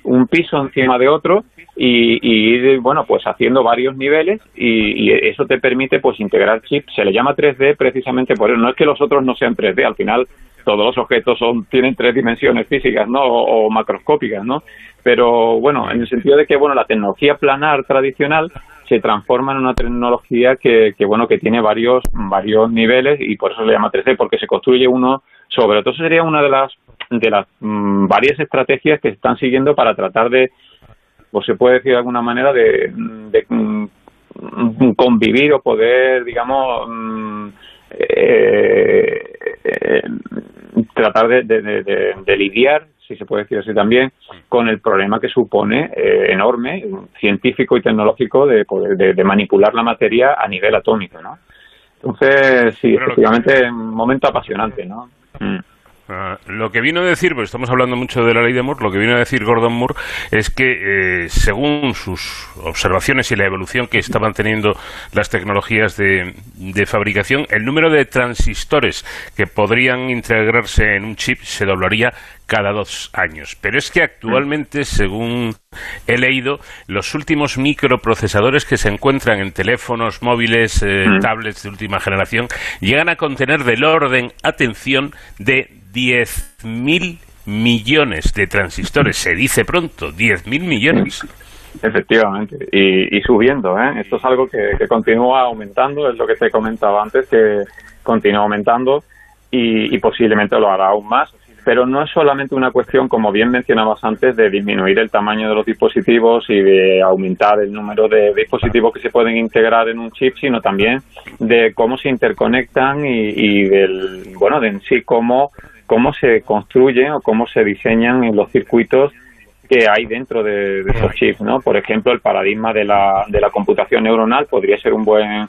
un piso encima de otro y, ir, bueno, pues haciendo varios niveles y, eso te permite pues integrar chips. Se le llama 3D precisamente por eso. No es que los otros no sean 3D, al final todos los objetos son tienen tres dimensiones físicas, ¿no? O, macroscópicas, ¿no? Pero bueno, en el sentido de que, bueno, la tecnología planar tradicional se transforma en una tecnología que, que bueno, que tiene varios, varios niveles y por eso se le llama 3D, porque se construye uno sobre otro. Eso sería una de las de las mm, varias estrategias que se están siguiendo para tratar de, o se puede decir de alguna manera, de, mm, convivir o poder, digamos, mm, eh, eh, tratar de, lidiar, si se puede decir así también, con el problema que supone eh, enorme, científico y tecnológico, de, de, manipular la materia a nivel atómico, ¿no? Entonces, sí, efectivamente, un momento apasionante, ¿no? Ah, lo que vino a decir, pues estamos hablando mucho de la ley de Moore, lo que vino a decir Gordon Moore es que eh, según sus observaciones y la evolución que estaban teniendo las tecnologías de, de, fabricación, el número de transistores que podrían integrarse en un chip se doblaría cada dos años. Pero es que actualmente, según he leído, los últimos microprocesadores que se encuentran en teléfonos móviles, eh, mm. tablets de última generación, llegan a contener del orden, atención, de 10.000 millones de transistores. Se dice pronto, 10.000 millones. Efectivamente, y, subiendo. ¿eh? Esto es algo que, que, continúa aumentando, es lo que te comentaba antes, que continúa aumentando y, y posiblemente lo hará aún más pero no es solamente una cuestión, como bien mencionabas antes, de disminuir el tamaño de los dispositivos y de aumentar el número de dispositivos que se pueden integrar en un chip, sino también de cómo se interconectan y, del, bueno, de en sí cómo, cómo se construyen o cómo se diseñan en los circuitos que hay dentro de, esos chips, ¿no? Por ejemplo, el paradigma de la, de la computación neuronal podría ser un buen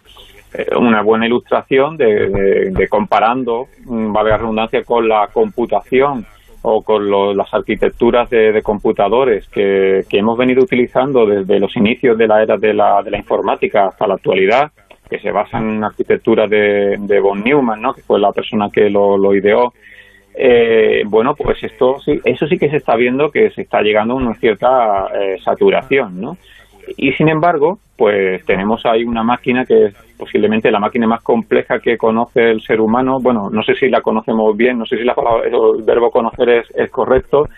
eh, una buena ilustración de, comparando, mm, vale la redundancia, con la computación o con las arquitecturas de, computadores que, hemos venido utilizando desde los inicios de la era de la, de la informática hasta la actualidad, que se basan en arquitecturas de, de von Neumann, ¿no? que fue la persona que lo, ideó. Eh, bueno, pues esto sí, eso sí que se está viendo que se está llegando a una cierta eh, saturación, ¿no? Y sin embargo, pues tenemos ahí una máquina que es posiblemente la máquina más compleja que conoce el ser humano. Bueno, no sé si la conocemos bien, no sé si la el verbo conocer es, es correcto,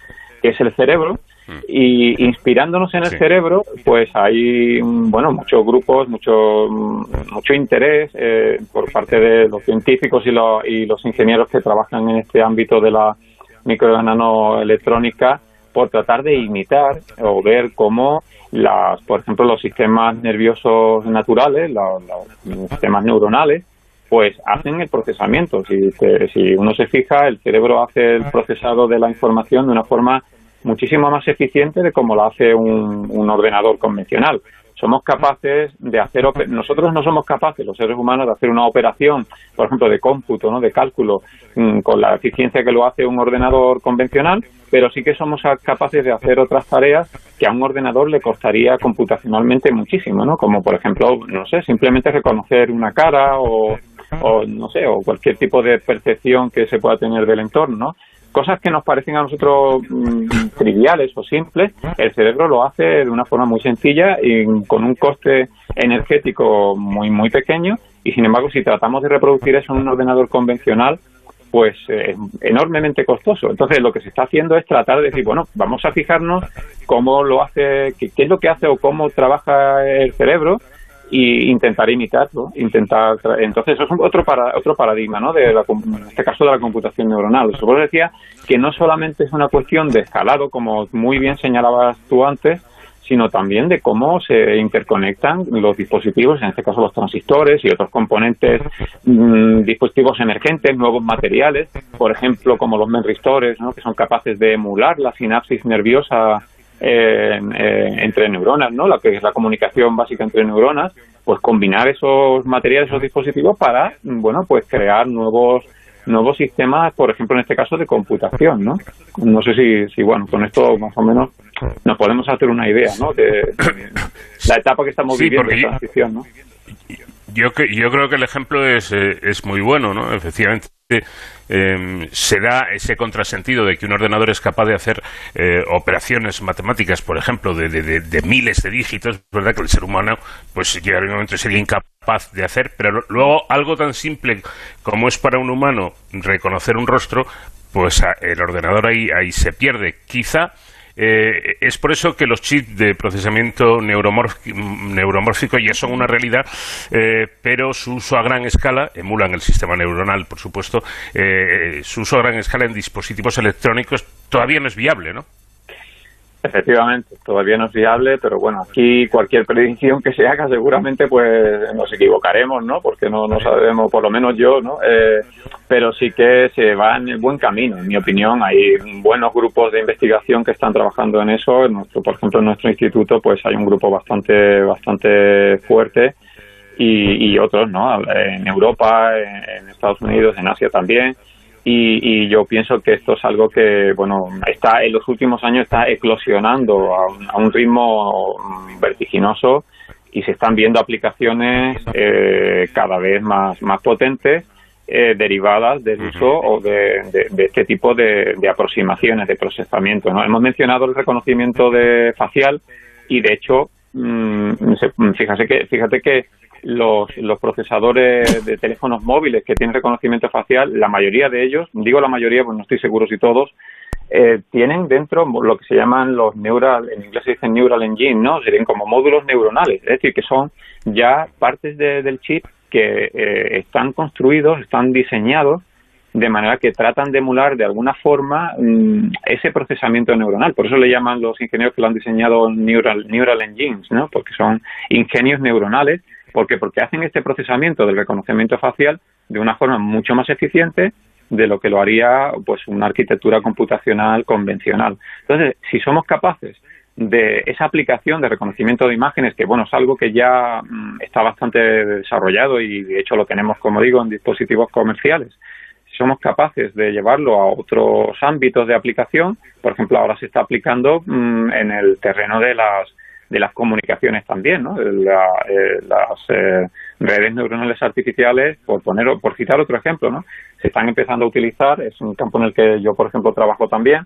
que es el cerebro. Mm. Y inspirándonos en el cerebro, pues hay bueno muchos grupos, mucho mucho interés eh, por parte de los científicos y, y los ingenieros que trabajan en este ámbito de la micro nanoelectrónica por tratar de imitar o ver cómo las, por ejemplo, los sistemas nerviosos naturales, los, sistemas neuronales, pues hacen el procesamiento. Si, si uno se fija, el cerebro hace el procesado de la información de una forma muchísimo más eficiente de como lo hace un ordenador convencional. Somos capaces de hacer nosotros no somos capaces los seres humanos de hacer una operación por ejemplo de cómputo no de cálculo mm, con la eficiencia que lo hace un ordenador convencional pero sí que somos capaces de hacer otras tareas que a un ordenador le costaría computacionalmente muchísimo no como por ejemplo no sé simplemente reconocer una cara o o no sé o cualquier tipo de percepción que se pueda tener del entorno ¿no? Cosas que nos parecen a nosotros mm, triviales o simples, el cerebro lo hace de una forma muy sencilla y con un coste energético muy muy pequeño y sin embargo si tratamos de reproducir eso en un ordenador convencional pues es enormemente costoso. Entonces lo que se está haciendo es tratar de decir, bueno, vamos a fijarnos cómo lo hace, qué es lo que hace o cómo trabaja el cerebro y intentar imitarlo, intentar entonces eso es otro para, otro paradigma, ¿no? De en este caso de la computación neuronal. Eso decía que no solamente es una cuestión de escalado, como muy bien señalabas tú antes, sino también de cómo se interconectan los dispositivos, en este caso los transistores y otros componentes, mm, dispositivos emergentes, nuevos materiales, por ejemplo, como los memristores, ¿no? que son capaces de emular la sinapsis nerviosa entre neuronas, ¿no? La que es la comunicación básica entre neuronas, pues combinar esos materiales, esos dispositivos para, bueno, pues crear nuevos nuevos sistemas, por ejemplo, en este caso de computación, ¿no? No sé si, si bueno, con esto más o menos nos podemos hacer una idea, ¿no? De, la etapa que estamos viviendo de transición, ¿no? Yo, yo creo que el ejemplo es, eh, es muy bueno, ¿no? Efectivamente, eh, se da ese contrasentido de que un ordenador es capaz de hacer eh, operaciones matemáticas, por ejemplo, de, de, miles de dígitos, ¿verdad? Que el ser humano, pues llegaría un momento sería incapaz de hacer, pero luego algo tan simple como es para un humano reconocer un rostro, pues el ordenador ahí, ahí se pierde. Quizá eh, es por eso que los chips de procesamiento neuromórfico ya son una realidad, eh, pero su uso a gran escala, emulan el sistema neuronal, por supuesto, eh, su uso a gran escala en dispositivos electrónicos todavía no es viable, ¿no? Efectivamente, todavía no es viable, pero bueno, aquí cualquier predicción que se haga seguramente pues nos equivocaremos, ¿no? Porque no, no sabemos, por lo menos yo, ¿no? Eh, pero sí que se va en el buen camino, en mi opinión. Hay buenos grupos de investigación que están trabajando en eso. nuestro, por ejemplo, en nuestro instituto pues hay un grupo bastante, bastante fuerte y, otros, ¿no? En Europa, en Estados Unidos, en Asia también y, yo pienso que esto es algo que, bueno, está en los últimos años está eclosionando a un, ritmo vertiginoso y se están viendo aplicaciones eh, cada vez más, más potentes eh, derivadas del uso o de, este tipo de, aproximaciones, de procesamiento. ¿no? Hemos mencionado el reconocimiento de facial y, de hecho, mm, fíjate que, fíjate que los, los procesadores de teléfonos móviles que tienen reconocimiento facial, la mayoría de ellos, digo la mayoría, pues no estoy seguro si todos, eh, tienen dentro lo que se llaman los neural, en inglés se dicen neural engine, ¿no? Serían como módulos neuronales, es decir, que son ya partes del chip que eh, están construidos, están diseñados de manera que tratan de emular de alguna forma mm, ese procesamiento neuronal. Por eso le llaman los ingenieros que lo han diseñado neural, neural engines, ¿no? Porque son ingenios neuronales porque Porque hacen este procesamiento del reconocimiento facial de una forma mucho más eficiente de lo que lo haría pues una arquitectura computacional convencional. Entonces, si somos capaces de esa aplicación de reconocimiento de imágenes, que bueno, es algo que ya mm, está bastante desarrollado y de hecho lo tenemos, como digo, en dispositivos comerciales. Si somos capaces de llevarlo a otros ámbitos de aplicación, por ejemplo, ahora se está aplicando mm, en el terreno de las de las comunicaciones también, ¿no? Eh, las eh, redes neuronales artificiales, por poner, por citar otro ejemplo, ¿no? Se están empezando a utilizar, es un campo en el que yo, por ejemplo, trabajo también,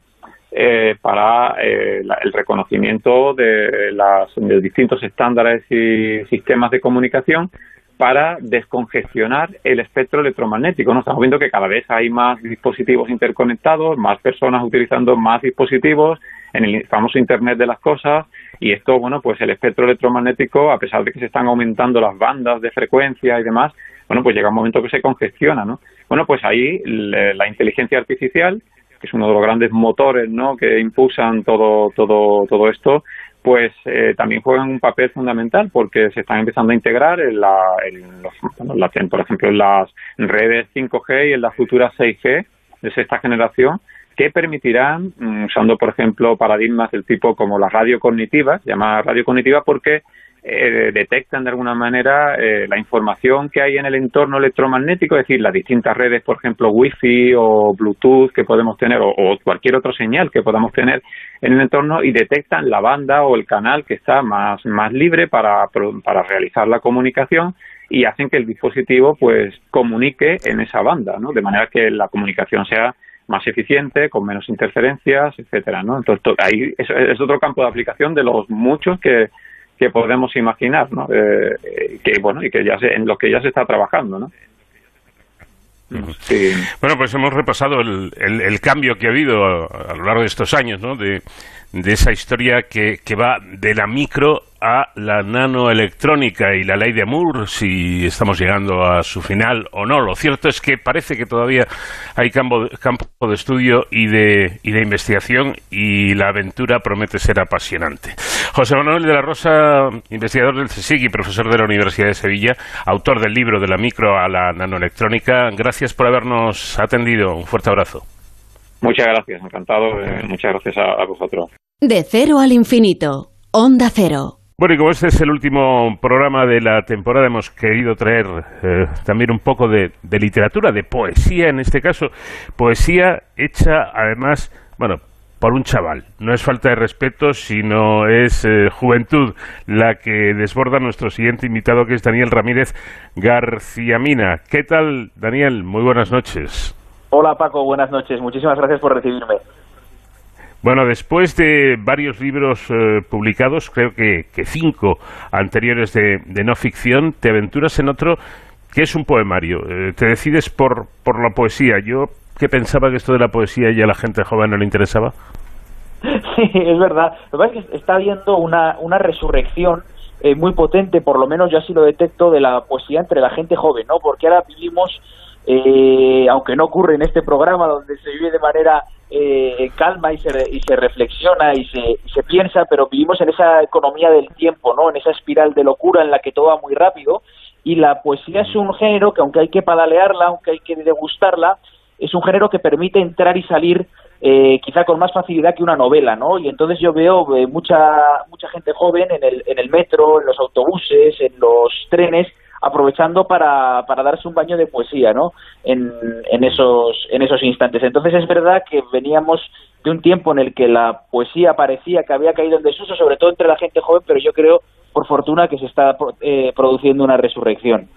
eh, para el reconocimiento de, las, de distintos estándares y sistemas de comunicación para descongestionar el espectro electromagnético. ¿no? Estamos viendo que cada vez hay más dispositivos interconectados, más personas utilizando más dispositivos en el famoso Internet de las cosas y esto, bueno, pues el espectro electromagnético, a pesar de que se están aumentando las bandas de frecuencia y demás, bueno, pues llega un momento que se congestiona, ¿no? Bueno, pues ahí la inteligencia artificial, que es uno de los grandes motores, ¿no?, que impulsan todo, todo, todo esto, pues eh, también juegan un papel fundamental porque se están empezando a integrar en, la, en los, por ejemplo, en las redes 5G y en las futuras 6G de sexta generación, que permitirán, mm, usando por ejemplo paradigmas del tipo como la radio cognitiva, llamada radio cognitiva porque eh, detectan de alguna manera eh, la información que hay en el entorno electromagnético, es decir, las distintas redes, por ejemplo, Wi-Fi o Bluetooth que podemos tener o, cualquier otra señal que podamos tener en el entorno y detectan la banda o el canal que está más, más libre para, para realizar la comunicación y hacen que el dispositivo pues comunique en esa banda, ¿no? De manera que la comunicación sea más eficiente, con menos interferencias, etcétera, ¿no? Entonces, ahí es, otro campo de aplicación de los muchos que, que podemos imaginar, ¿no? Eh, eh, que, bueno, y que ya se, en los que ya se está trabajando, ¿no? Sí. Bueno, pues hemos repasado el, el, cambio que ha habido a, lo largo de estos años, ¿no? De, de esa historia que, que va de la micro a la nanoelectrónica y la ley de Moore, si estamos llegando a su final o no. Lo cierto es que parece que todavía hay campo, campo de estudio y de, y de investigación y la aventura promete ser apasionante. José Manuel de la Rosa, investigador del CSIC y profesor de la Universidad de Sevilla, autor del libro De la micro a la nanoelectrónica, gracias por habernos atendido. Un fuerte abrazo. Muchas gracias, encantado. Eh, muchas gracias a, a vosotros. De cero al infinito. Onda Cero. Bueno, y como este es el último programa de la temporada, hemos querido traer eh, también un poco de, literatura, de poesía en este caso. Poesía hecha, además, bueno, por un chaval. No es falta de respeto, sino es eh, juventud la que desborda nuestro siguiente invitado, que es Daniel Ramírez García Mina. ¿Qué tal, Daniel? Muy buenas noches. Hola, Paco. Buenas noches. Muchísimas gracias por recibirme. Bueno, después de varios libros eh, publicados, creo que, cinco anteriores de, no ficción, te aventuras en otro que es un poemario. Eh, te decides por, por la poesía. Yo que pensaba que esto de la poesía ya a la gente joven no le interesaba. Sí, es verdad. Lo que pasa es que está habiendo una, una resurrección eh, muy potente, por lo menos yo así lo detecto, de la poesía entre la gente joven, ¿no? Porque ahora vivimos, aunque no ocurre en este programa donde se vive de manera eh, calma y se, y se reflexiona y se, se piensa, pero vivimos en esa economía del tiempo, ¿no? En esa espiral de locura en la que todo va muy rápido y la poesía es un género que aunque hay que padalearla, aunque hay que degustarla, es un género que permite entrar y salir eh, quizá con más facilidad que una novela, ¿no? Y entonces yo veo eh, mucha mucha gente joven en el, en el metro, en los autobuses, en los trenes, aprovechando para, para darse un baño de poesía, ¿no? En, en, esos, en esos instantes. Entonces es verdad que veníamos de un tiempo en el que la poesía parecía que había caído en desuso, sobre todo entre la gente joven, pero yo creo, por fortuna, que se está eh, produciendo una resurrección.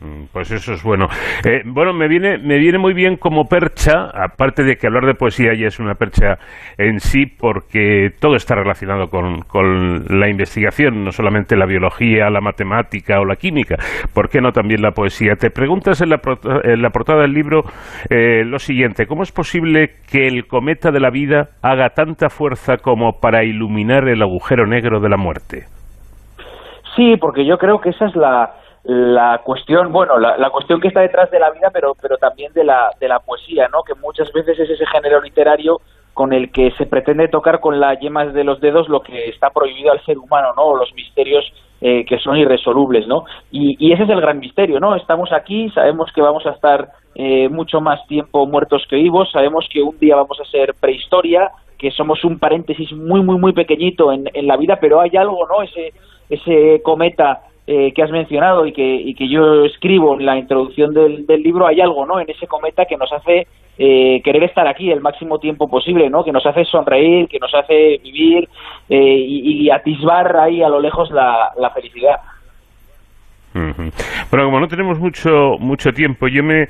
Mm, pues eso es bueno. Eh, bueno, me viene, me viene muy bien como percha, aparte de que hablar de poesía ya es una percha en sí, porque todo está relacionado con, con la investigación, no solamente la biología, la matemática o la química, ¿por qué no también la poesía? Te preguntas en la, en la portada del libro eh, lo siguiente, ¿cómo es posible que el cometa de la vida haga tanta fuerza como para iluminar el agujero negro de la muerte? Sí, porque yo creo que esa es la la cuestión, bueno, la, cuestión que está detrás de la vida, pero, pero también de la, de la poesía, ¿no? Que muchas veces es ese género literario con el que se pretende tocar con las yemas de los dedos lo que está prohibido al ser humano, ¿no? O los misterios eh, que son irresolubles, ¿no? Y, ese es el gran misterio, ¿no? Estamos aquí, sabemos que vamos a estar eh, mucho más tiempo muertos que vivos, sabemos que un día vamos a ser prehistoria, que somos un paréntesis muy, muy, muy pequeñito en, en la vida, pero hay algo, ¿no? Ese, ese cometa eh, que has mencionado y que, y que yo escribo en la introducción del, libro, hay algo ¿no? en ese cometa que nos hace eh, querer estar aquí el máximo tiempo posible, ¿no? que nos hace sonreír, que nos hace vivir eh, y, atisbar ahí a lo lejos la, felicidad. Bueno, como no tenemos mucho, mucho tiempo, yo me,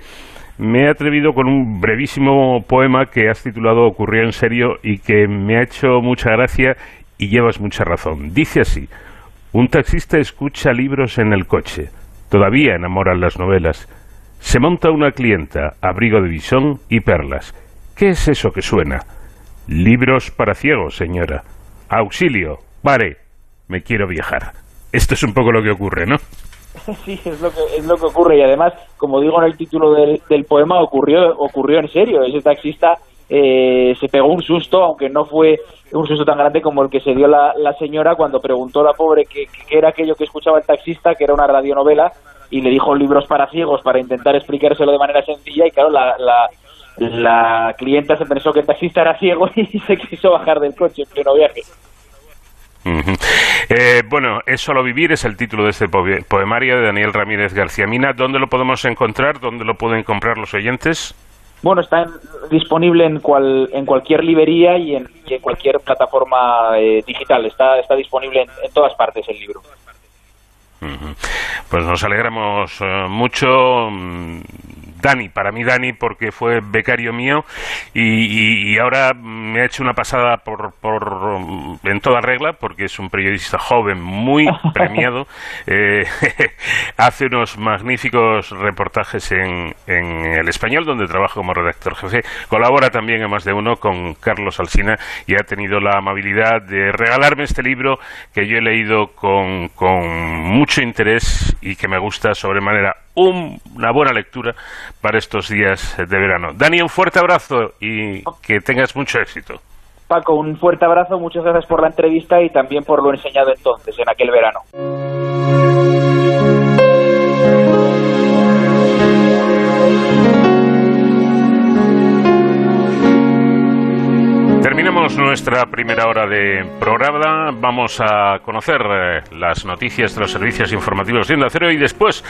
me he atrevido con un brevísimo poema que has titulado Ocurrió en serio y que me ha hecho mucha gracia y llevas mucha razón. Dice así. Un taxista escucha libros en el coche. Todavía enamoran las novelas. Se monta una clienta, abrigo de bisón y perlas. ¿Qué es eso que suena? Libros para ciegos, señora. Auxilio, pare. Me quiero viajar. Esto es un poco lo que ocurre, ¿no? Sí, es lo que, es lo que ocurre. Y además, como digo en el título del, del poema, ocurrió, ocurrió en serio. Ese taxista eh, se pegó un susto, aunque no fue un susto tan grande como el que se dio la, señora cuando preguntó a la pobre qué, era aquello que escuchaba el taxista, que era una radionovela, y le dijo libros para ciegos para intentar explicárselo de manera sencilla, y claro, la, la, clienta se pensó que el taxista era ciego y se quiso bajar del coche en pleno viaje. Eh, bueno, Es solo vivir es el título de este poemario de Daniel Ramírez García Mina. ¿Dónde lo podemos encontrar? ¿Dónde lo pueden comprar los oyentes? Bueno, está disponible en, cual, en cualquier librería y en, cualquier plataforma eh, digital. Está, está disponible en, todas partes el libro. Pues nos alegramos eh, mucho. Mm, Dani, para mí Dani, porque fue becario mío y, ahora me ha hecho una pasada por, por, en toda regla, porque es un periodista joven, muy premiado. Eh, hace unos magníficos reportajes en, en el español, donde trabaja como redactor jefe. Colabora también en más de uno con Carlos Alsina y ha tenido la amabilidad de regalarme este libro que yo he leído con, con mucho interés y que me gusta sobremanera una buena lectura para estos días de verano. Dani, un fuerte abrazo y que tengas mucho éxito. Paco, un fuerte abrazo, muchas gracias por la entrevista y también por lo enseñado entonces, en aquel verano. Terminamos nuestra primera hora de programa. Vamos a conocer eh, las noticias de los servicios informativos de Onda Cero y después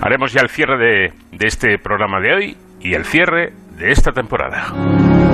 haremos ya el cierre de, de este programa de hoy y el cierre de esta temporada.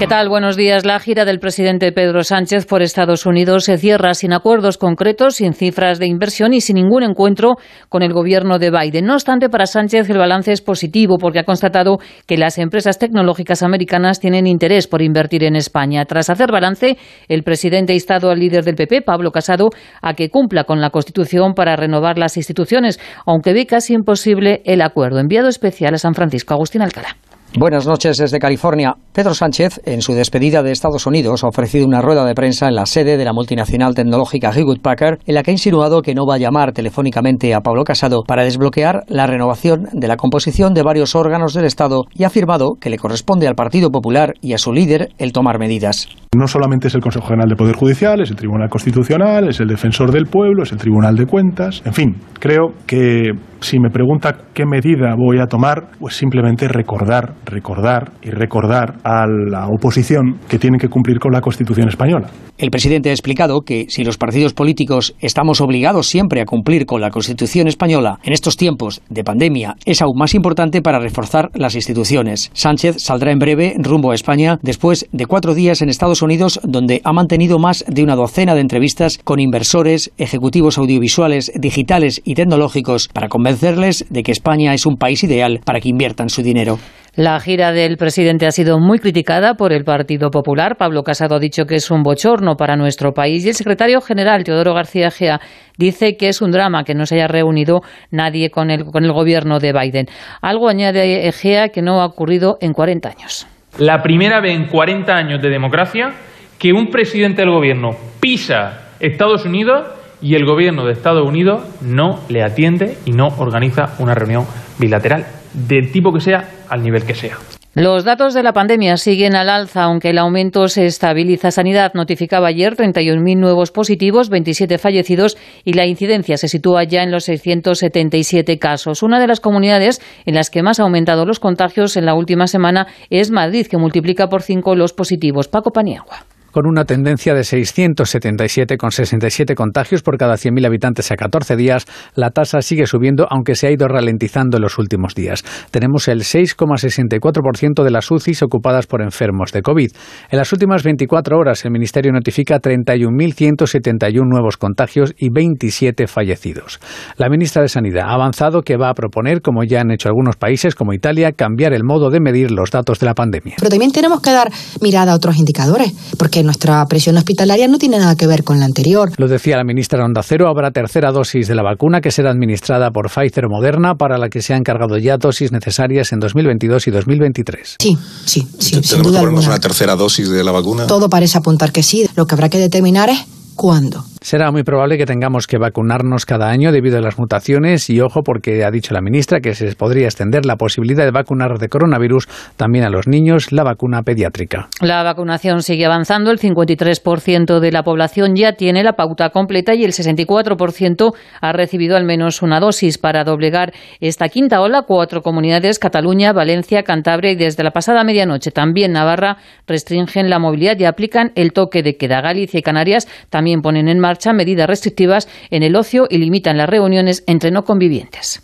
¿Qué tal? Buenos días. La gira del presidente Pedro Sánchez por Estados Unidos se cierra sin acuerdos concretos, sin cifras de inversión y sin ningún encuentro con el gobierno de Biden. No obstante, para Sánchez el balance es positivo porque ha constatado que las empresas tecnológicas americanas tienen interés por invertir en España. Tras hacer balance, el presidente ha instado al líder del PP, Pablo Casado, a que cumpla con la Constitución para renovar las instituciones, aunque ve casi imposible el acuerdo. Enviado especial a San Francisco, Agustín Alcalá. Buenas noches desde California. Pedro Sánchez, en su despedida de Estados Unidos, ha ofrecido una rueda de prensa en la sede de la multinacional tecnológica Hewlett Packard, en la que ha insinuado que no va a llamar telefónicamente a Pablo Casado para desbloquear la renovación de la composición de varios órganos del Estado y ha afirmado que le corresponde al Partido Popular y a su líder el tomar medidas. No solamente es el Consejo General de Poder Judicial, es el Tribunal Constitucional, es el Defensor del Pueblo, es el Tribunal de Cuentas. En fin, creo que si me pregunta qué medida voy a tomar, pues simplemente recordar, recordar y recordar a la oposición que tiene que cumplir con la Constitución española. El presidente ha explicado que si los partidos políticos estamos obligados siempre a cumplir con la Constitución española, en estos tiempos de pandemia es aún más importante para reforzar las instituciones. Sánchez saldrá en breve rumbo a España después de cuatro días en Estados Unidos donde ha mantenido más de una docena de entrevistas con inversores, ejecutivos audiovisuales, digitales y tecnológicos para convencer convencerles de que España es un país ideal para que inviertan su dinero. La gira del presidente ha sido muy criticada por el Partido Popular. Pablo Casado ha dicho que es un bochorno para nuestro país y el secretario general, Teodoro García Gea, dice que es un drama que no se haya reunido nadie con el, con el gobierno de Biden. Algo añade Gea que no ha ocurrido en 40 años. La primera vez en 40 años de democracia que un presidente del gobierno pisa Estados Unidos y el gobierno de Estados Unidos no le atiende y no organiza una reunión bilateral, del tipo que sea, al nivel que sea. Los datos de la pandemia siguen al alza, aunque el aumento se estabiliza. Sanidad notificaba ayer 31.000 nuevos positivos, 27 fallecidos y la incidencia se sitúa ya en los 677 casos. Una de las comunidades en las que más ha aumentado los contagios en la última semana es Madrid, que multiplica por cinco los positivos. Paco Paniagua con una tendencia de 677,67 contagios por cada 100.000 habitantes a 14 días, la tasa sigue subiendo aunque se ha ido ralentizando en los últimos días. Tenemos el 6,64% de las UCIs ocupadas por enfermos de COVID. En las últimas 24 horas el Ministerio notifica 31.171 nuevos contagios y 27 fallecidos. La ministra de Sanidad ha avanzado que va a proponer, como ya han hecho algunos países como Italia, cambiar el modo de medir los datos de la pandemia. Pero también tenemos que dar mirada a otros indicadores, porque nuestra presión hospitalaria no tiene nada que ver con la anterior. Lo decía la ministra Onda Cero, habrá tercera dosis de la vacuna que será administrada por Pfizer o Moderna, para la que se han cargado ya dosis necesarias en 2022 y 2023. Sí, sí, sí. Sin duda que ponernos una tercera dosis de la vacuna? Todo parece apuntar que sí. Lo que habrá que determinar es cuándo. Será muy probable que tengamos que vacunarnos cada año debido a las mutaciones y ojo porque ha dicho la ministra que se podría extender la posibilidad de vacunar de coronavirus también a los niños la vacuna pediátrica. La vacunación sigue avanzando, el 53% de la población ya tiene la pauta completa y el 64% ha recibido al menos una dosis para doblegar esta quinta ola. Cuatro comunidades, Cataluña, Valencia, Cantabria y desde la pasada medianoche también Navarra restringen la movilidad y aplican el toque de queda. Galicia y Canarias también ponen en marcha marcha medidas restrictivas en el ocio y limitan las reuniones entre no convivientes.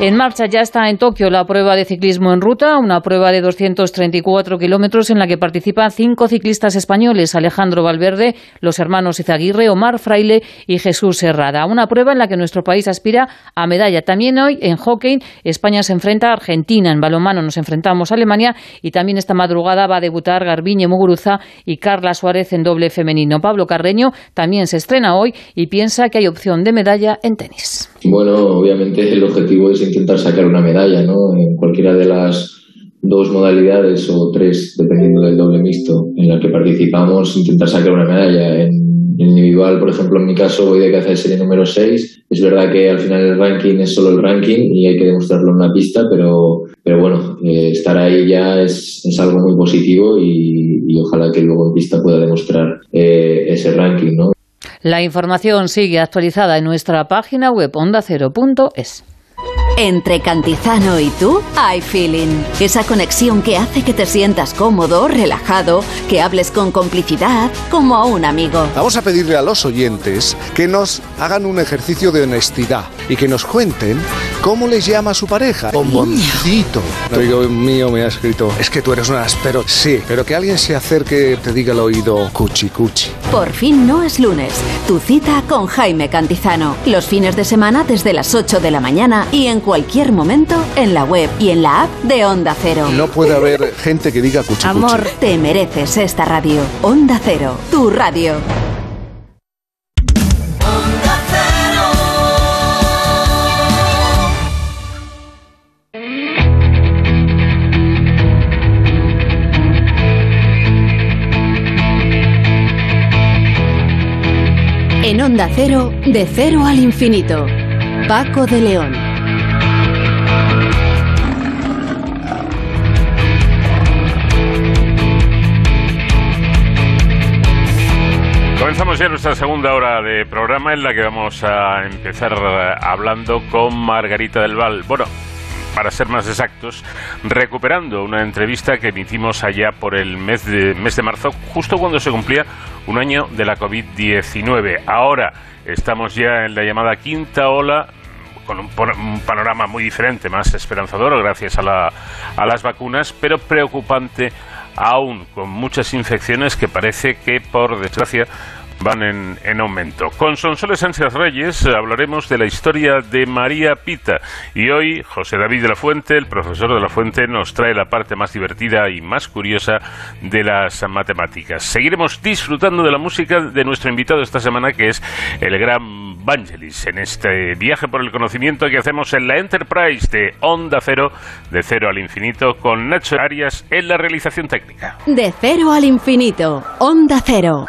En marcha ya está en Tokio la prueba de ciclismo en ruta, una prueba de 234 kilómetros en la que participan cinco ciclistas españoles, Alejandro Valverde, los hermanos Izaguirre, Omar Fraile y Jesús Herrada. Una prueba en la que nuestro país aspira a medalla. También hoy en hockey España se enfrenta a Argentina, en balonmano nos enfrentamos a Alemania y también esta madrugada va a debutar Garbiñe Muguruza y Carla Suárez en doble femenino. Pablo Carreño también se estrena hoy y piensa que hay opción de medalla en tenis. Bueno, obviamente el objetivo es intentar sacar una medalla, ¿no? En cualquiera de las dos modalidades o tres, dependiendo del doble mixto en la que participamos, intentar sacar una medalla. En individual, por ejemplo, en mi caso voy de caza de serie número 6. Es verdad que al final el ranking es solo el ranking y hay que demostrarlo en una pista, pero, pero bueno, eh, estar ahí ya es, es algo muy positivo y, y, ojalá que luego en pista pueda demostrar eh, ese ranking, ¿no? La información sigue actualizada en nuestra página web ondacero.es. Entre Cantizano y tú hay feeling. Esa conexión que hace que te sientas cómodo, relajado, que hables con complicidad, como a un amigo. Vamos a pedirle a los oyentes que nos hagan un ejercicio de honestidad y que nos cuenten cómo les llama a su pareja. Bomboncito. Amigo mío me ha escrito, es que tú eres un áspero. Sí, pero que alguien se acerque te diga al oído cuchi cuchi. Por fin no es lunes. Tu cita con Jaime Cantizano. Los fines de semana desde las 8 de la mañana y en cualquier momento en la web y en la app de Onda Cero. No puede haber gente que diga cuchi Amor, te mereces esta radio. Onda Cero, tu radio. En Onda Cero, de cero al infinito. Paco de León. Comenzamos ya nuestra segunda hora de programa en la que vamos a empezar eh, hablando con Margarita del Val. Bueno, para ser más exactos, recuperando una entrevista que emitimos allá por el mes de, mes de marzo, justo cuando se cumplía un año de la COVID-19. Ahora estamos ya en la llamada quinta ola con un, un panorama muy diferente, más esperanzador gracias a, la- a las vacunas, pero preocupante aún, con muchas infecciones que parece que, por desgracia, van en, en aumento. Con Sonsoles Sánchez Reyes hablaremos de la historia de María Pita y hoy José David de la Fuente, el profesor de la Fuente, nos trae la parte más divertida y más curiosa de las matemáticas. Seguiremos disfrutando de la música de nuestro invitado esta semana que es el gran Vangelis en este viaje por el conocimiento que hacemos en la Enterprise de Onda Cero, de cero al infinito, con Nacho Arias en la realización técnica. De cero al infinito. Onda Cero.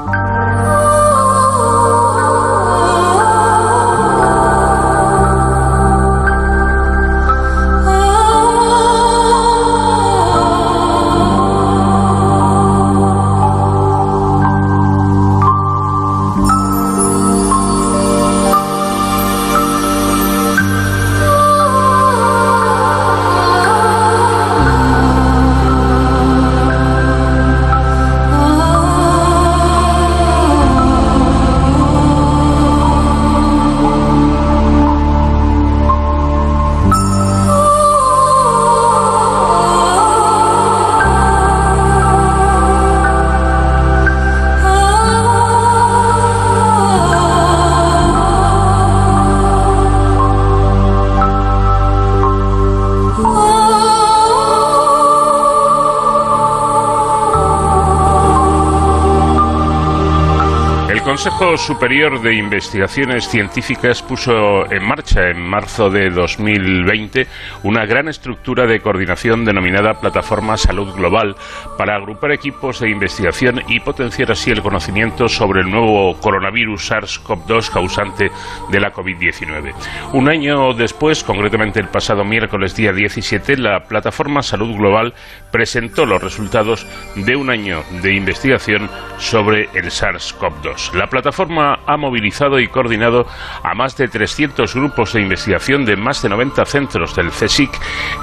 Consejo Superior de Investigaciones Científicas puso en marcha en marzo de 2020 una gran estructura de coordinación denominada Plataforma Salud Global para agrupar equipos de investigación y potenciar así el conocimiento sobre el nuevo coronavirus SARS-CoV-2 causante de la COVID-19. Un año después, concretamente el pasado miércoles día 17, la Plataforma Salud Global presentó los resultados de un año de investigación sobre el SARS-CoV-2. La plataforma ha movilizado y coordinado a más de 300 grupos de investigación de más de 90 centros del CSIC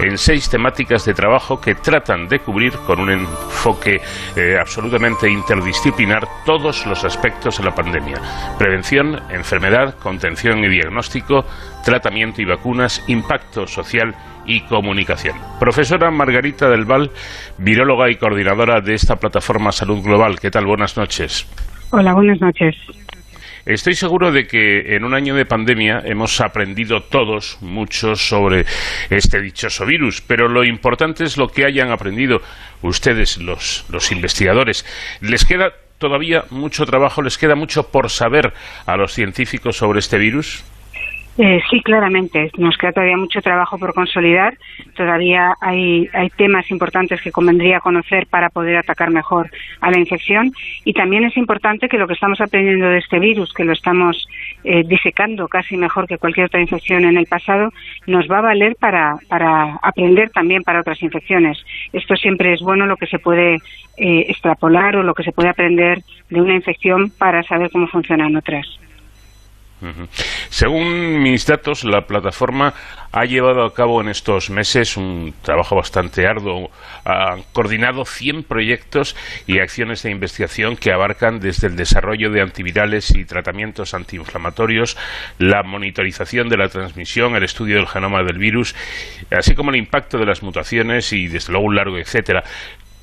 en seis temáticas de trabajo que tratan de cubrir con un enfoque eh, absolutamente interdisciplinar todos los aspectos de la pandemia. Prevención, enfermedad, contención y diagnóstico, tratamiento y vacunas, impacto social y comunicación. Profesora Margarita del Val, viróloga y coordinadora de esta plataforma Salud Global. ¿Qué tal? Buenas noches. Hola, buenas noches. Estoy seguro de que en un año de pandemia hemos aprendido todos mucho sobre este dichoso virus, pero lo importante es lo que hayan aprendido ustedes, los, investigadores. ¿Les queda todavía mucho trabajo, les queda mucho por saber a los científicos sobre este virus? Eh, sí, claramente. Nos queda todavía mucho trabajo por consolidar. Todavía hay, hay temas importantes que convendría conocer para poder atacar mejor a la infección. Y también es importante que lo que estamos aprendiendo de este virus, que lo estamos eh, disecando casi mejor que cualquier otra infección en el pasado, nos va a valer para, para aprender también para otras infecciones. Esto siempre es bueno lo que se puede eh, extrapolar o lo que se puede aprender de una infección para saber cómo funcionan otras. Según mis datos, la plataforma ha llevado a cabo en estos meses un trabajo bastante arduo. Ha coordinado 100 proyectos y acciones de investigación que abarcan desde el desarrollo de antivirales y tratamientos antiinflamatorios, la monitorización de la transmisión, el estudio del genoma del virus, así como el impacto de las mutaciones y, desde luego, un largo etcétera.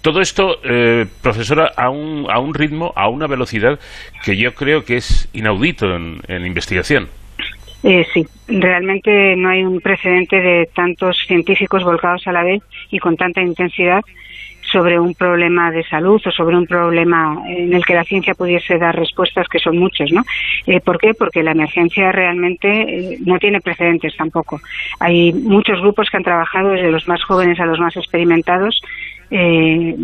Todo esto, eh, profesora, a un, a un ritmo, a una velocidad que yo creo que es inaudito en, en investigación. Eh, sí, realmente no hay un precedente de tantos científicos volcados a la vez y con tanta intensidad sobre un problema de salud o sobre un problema en el que la ciencia pudiese dar respuestas que son muchos, ¿no? Eh, ¿Por qué? Porque la emergencia realmente eh, no tiene precedentes tampoco. Hay muchos grupos que han trabajado desde los más jóvenes a los más experimentados eh,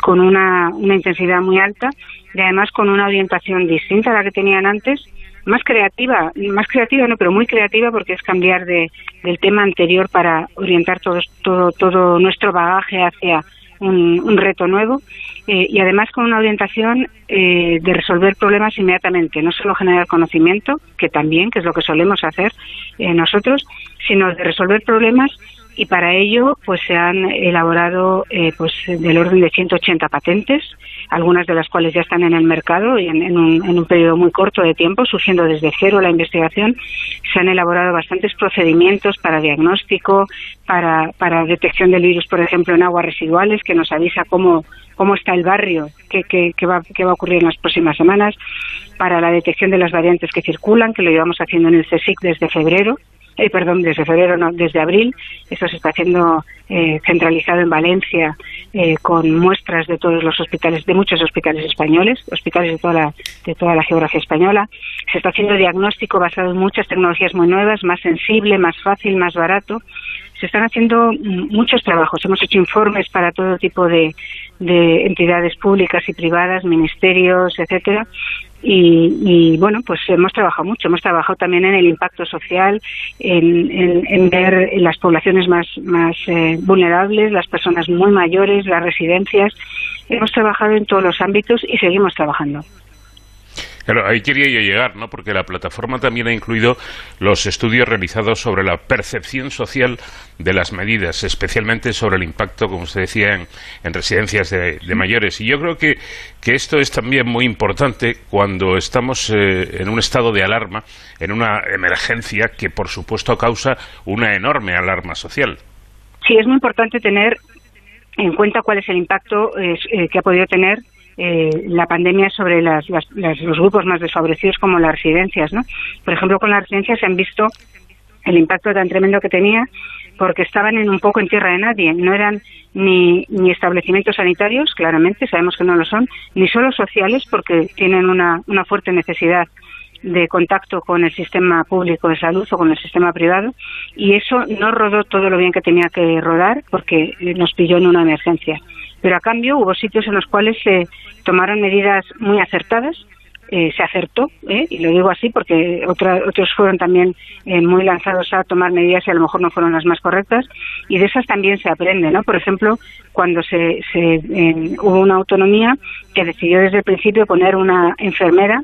con una, una intensidad muy alta y además con una orientación distinta a la que tenían antes más creativa, más creativa no, pero muy creativa porque es cambiar de, del tema anterior para orientar todo, todo, todo nuestro bagaje hacia un, reto nuevo eh, y además con una orientación eh, de resolver problemas inmediatamente, no solo generar conocimiento, que también, que es lo que solemos hacer eh, nosotros, sino de resolver problemas y para ello pues se han elaborado eh, pues del orden de 180 patentes, algunas de las cuales ya están en el mercado y en, un, en, un, periodo muy corto de tiempo, surgiendo desde cero la investigación. Se han elaborado bastantes procedimientos para diagnóstico, para, para detección del virus, por ejemplo, en aguas residuales, que nos avisa cómo, cómo está el barrio, qué, qué, qué, va, qué va a ocurrir en las próximas semanas, para la detección de las variantes que circulan, que lo llevamos haciendo en el CSIC desde febrero, eh, perdón, desde febrero, no, desde abril. Esto se está haciendo eh, centralizado en Valencia eh, con muestras de todos los hospitales, de muchos hospitales españoles, hospitales de toda, la, de toda la geografía española. Se está haciendo diagnóstico basado en muchas tecnologías muy nuevas, más sensible, más fácil, más barato. Se están haciendo muchos trabajos. Hemos hecho informes para todo tipo de, de entidades públicas y privadas, ministerios, etcétera, y, bueno, pues hemos trabajado mucho, hemos trabajado también en el impacto social, en, ver las poblaciones más, más eh, vulnerables, las personas muy mayores, las residencias. Hemos trabajado en todos los ámbitos y seguimos trabajando. Claro, ahí quería yo llegar, ¿no? Porque la plataforma también ha incluido los estudios realizados sobre la percepción social de las medidas, especialmente sobre el impacto, como usted decía, en, residencias de, mayores. Y yo creo que, que, esto es también muy importante cuando estamos eh, en un estado de alarma, en una emergencia que, por supuesto, causa una enorme alarma social. Sí, es muy importante tener en cuenta cuál es el impacto eh, que ha podido tener eh, la pandemia sobre los grupos más desfavorecidos como las residencias. ¿no? Por ejemplo, con las residencias se han visto el impacto tan tremendo que tenía porque estaban en un poco en tierra de nadie. No eran ni, ni establecimientos sanitarios, claramente, sabemos que no lo son, ni solo sociales porque tienen una, una fuerte necesidad de contacto con el sistema público de salud o con el sistema privado y eso no rodó todo lo bien que tenía que rodar porque nos pilló en una emergencia. Pero a cambio hubo sitios en los cuales se tomaron medidas muy acertadas, eh, se acertó, ¿eh? y lo digo así porque otros fueron también eh, muy lanzados a tomar medidas y a lo mejor no fueron las más correctas, y de esas también se aprende, ¿no? Por ejemplo, cuando se, se hubo una autonomía que decidió desde el principio poner una enfermera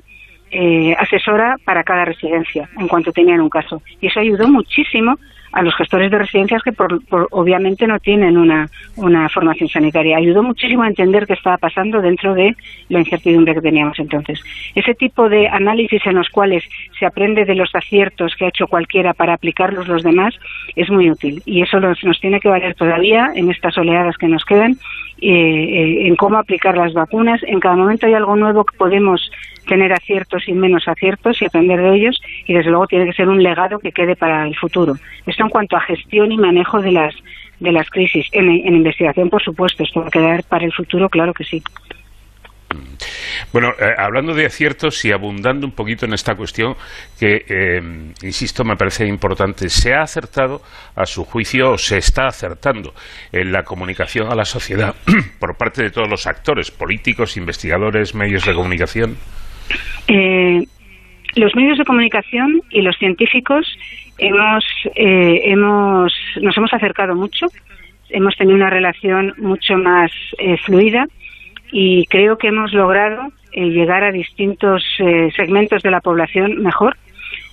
asesora para cada residencia en cuanto tenían un caso. Y eso ayudó muchísimo a los gestores de residencias que por, obviamente no tienen una, una formación sanitaria. Ayudó muchísimo a entender qué estaba pasando dentro de la incertidumbre que teníamos entonces. Ese tipo de análisis en los cuales se aprende de los aciertos que ha hecho cualquiera para aplicarlos los demás es muy útil y eso nos, nos tiene que valer todavía en estas oleadas que nos quedan eh, eh, en cómo aplicar las vacunas. En cada momento hay algo nuevo que podemos tener aciertos y menos aciertos y aprender de ellos y desde luego tiene que ser un legado que quede para el futuro. Esto en cuanto a gestión y manejo de las de las crisis. En, investigación, por supuesto, esto va a quedar para el futuro, claro que sí. Bueno, eh, hablando de aciertos y abundando un poquito en esta cuestión, que, eh, insisto, me parece importante, ¿se ha acertado, a su juicio, o se está acertando en la comunicación a la sociedad por parte de todos los actores, políticos, investigadores, medios de comunicación? Eh, los medios de comunicación y los científicos hemos, eh, hemos, nos hemos acercado mucho, hemos tenido una relación mucho más eh, fluida y creo que hemos logrado llegar a distintos segmentos de la población mejor.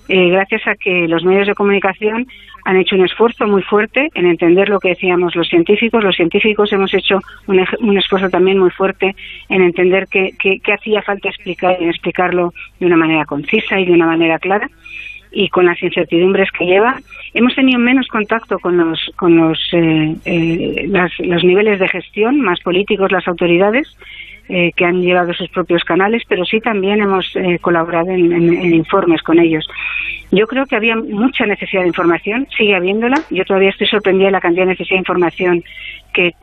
Eh, gracias a que los medios de comunicación han hecho un esfuerzo muy fuerte en entender lo que decíamos los científicos. Los científicos hemos hecho un, esfuerzo también muy fuerte en entender qué, hacía falta explicar y en explicarlo de una manera concisa y de una manera clara y con las incertidumbres que lleva. Hemos tenido menos contacto con los, con los, eh, eh, los niveles de gestión, más políticos, las autoridades, eh, que han llevado sus propios canales, pero sí también hemos eh, colaborado en, informes con ellos. Yo creo que había mucha necesidad de información, sigue habiéndola. Yo todavía estoy sorprendida de la cantidad de necesidad de información que,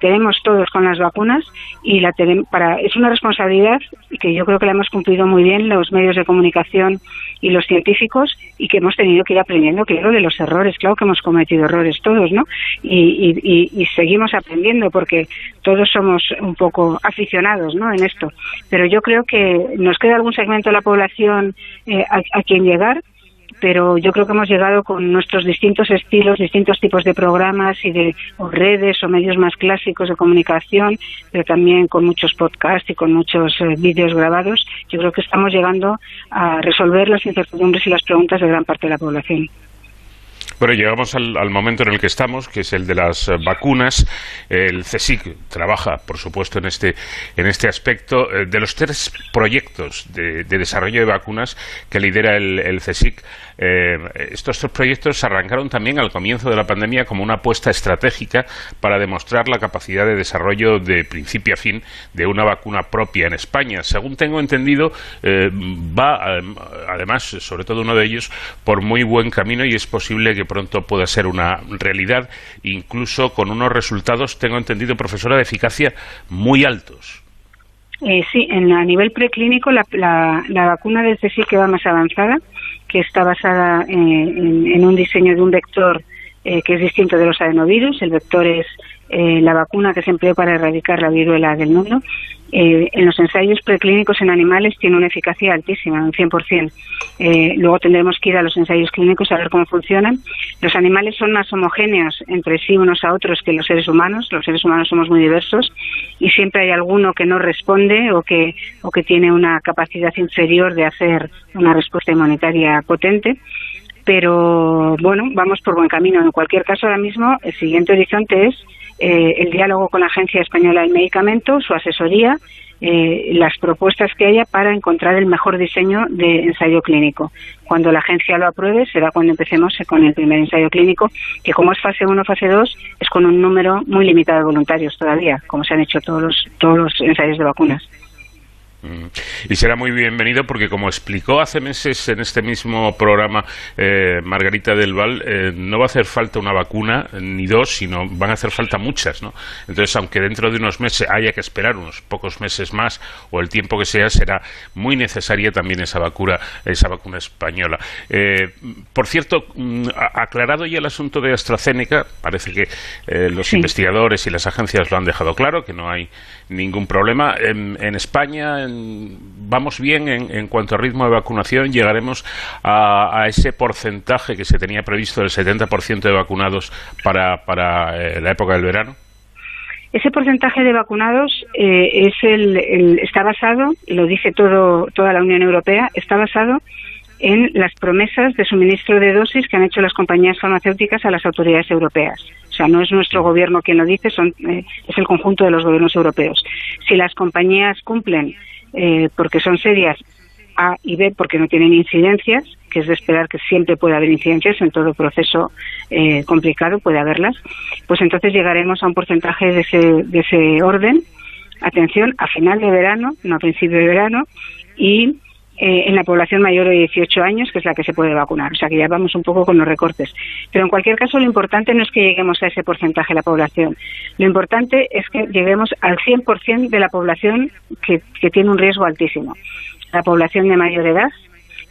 tenemos todos con las vacunas y la para es una responsabilidad que yo creo que la hemos cumplido muy bien los medios de comunicación y los científicos y que hemos tenido que ir aprendiendo, claro, de los errores, claro que hemos cometido errores todos, ¿no? Y, y, seguimos aprendiendo porque todos somos un poco aficionados, ¿no? En esto. Pero yo creo que nos queda algún segmento de la población eh, a quien llegar pero yo creo que hemos llegado con nuestros distintos estilos, distintos tipos de programas y de redes o medios más clásicos de comunicación, pero también con muchos podcasts y con muchos eh, vídeos grabados. Yo creo que estamos llegando a resolver las incertidumbres y las preguntas de gran parte de la población. Bueno, llegamos al, momento en el que estamos, que es el de las eh, vacunas. El CSIC trabaja, por supuesto, en este, en este aspecto. Eh, de los tres proyectos de, desarrollo de vacunas que lidera el, el CSIC, eh, estos tres proyectos arrancaron también al comienzo de la pandemia como una apuesta estratégica para demostrar la capacidad de desarrollo de principio a fin de una vacuna propia en España. Según tengo entendido, eh, va, además, sobre todo uno de ellos, por muy buen camino y es posible que pronto pueda ser una realidad, incluso con unos resultados, tengo entendido, profesora, de eficacia muy altos. Eh, sí, en, a nivel preclínico la, la, vacuna desde sí que va más avanzada, que está basada en, un diseño de un vector eh, que es distinto de los adenovirus. El vector es eh, la vacuna que se empleó para erradicar la viruela del mundo. Eh, en los ensayos preclínicos en animales tiene una eficacia altísima, un 100%. Eh, luego tendremos que ir a los ensayos clínicos a ver cómo funcionan. Los animales son más homogéneos entre sí unos a otros que los seres humanos. Los seres humanos somos muy diversos y siempre hay alguno que no responde o que, o que tiene una capacidad inferior de hacer una respuesta inmunitaria potente pero bueno, vamos por buen camino. En cualquier caso, ahora mismo el siguiente horizonte es eh, el diálogo con la Agencia Española del Medicamento, su asesoría, eh, las propuestas que haya para encontrar el mejor diseño de ensayo clínico. Cuando la agencia lo apruebe será cuando empecemos con el primer ensayo clínico, que como es fase 1 fase 2, es con un número muy limitado de voluntarios todavía, como se han hecho todos los, todos los ensayos de vacunas. Y será muy bienvenido porque, como explicó hace meses en este mismo programa eh, Margarita del Val, eh, no va a hacer falta una vacuna ni dos, sino van a hacer falta muchas. ¿no? Entonces, aunque dentro de unos meses haya que esperar unos pocos meses más o el tiempo que sea, será muy necesaria también esa vacuna, esa vacuna española. Eh, por cierto, mm, aclarado ya el asunto de AstraZeneca, parece que los investigadores y las agencias lo han dejado claro, que no hay ningún problema. En, España vamos bien en, cuanto a ritmo de vacunación. Llegaremos a, ese porcentaje que se tenía previsto del 70% de vacunados para, para eh, la época del verano. Ese porcentaje de vacunados eh, es el, está basado, lo dice todo, toda la Unión Europea, está basado en las promesas de suministro de dosis que han hecho las compañías farmacéuticas a las autoridades europeas. O sea, no es nuestro gobierno quien lo dice, son, eh, es el conjunto de los gobiernos europeos. Si las compañías cumplen eh, porque son serias A y B porque no tienen incidencias, que es de esperar que siempre puede haber incidencias en todo proceso eh, complicado, puede haberlas, pues entonces llegaremos a un porcentaje de ese, de ese orden, atención, a final de verano, no a principio de verano, y eh, en la población mayor de 18 años, que es la que se puede vacunar. O sea que ya vamos un poco con los recortes. Pero en cualquier caso, lo importante no es que lleguemos a ese porcentaje de la población. Lo importante es que lleguemos al 100% de la población que, tiene un riesgo altísimo. La población de mayor edad,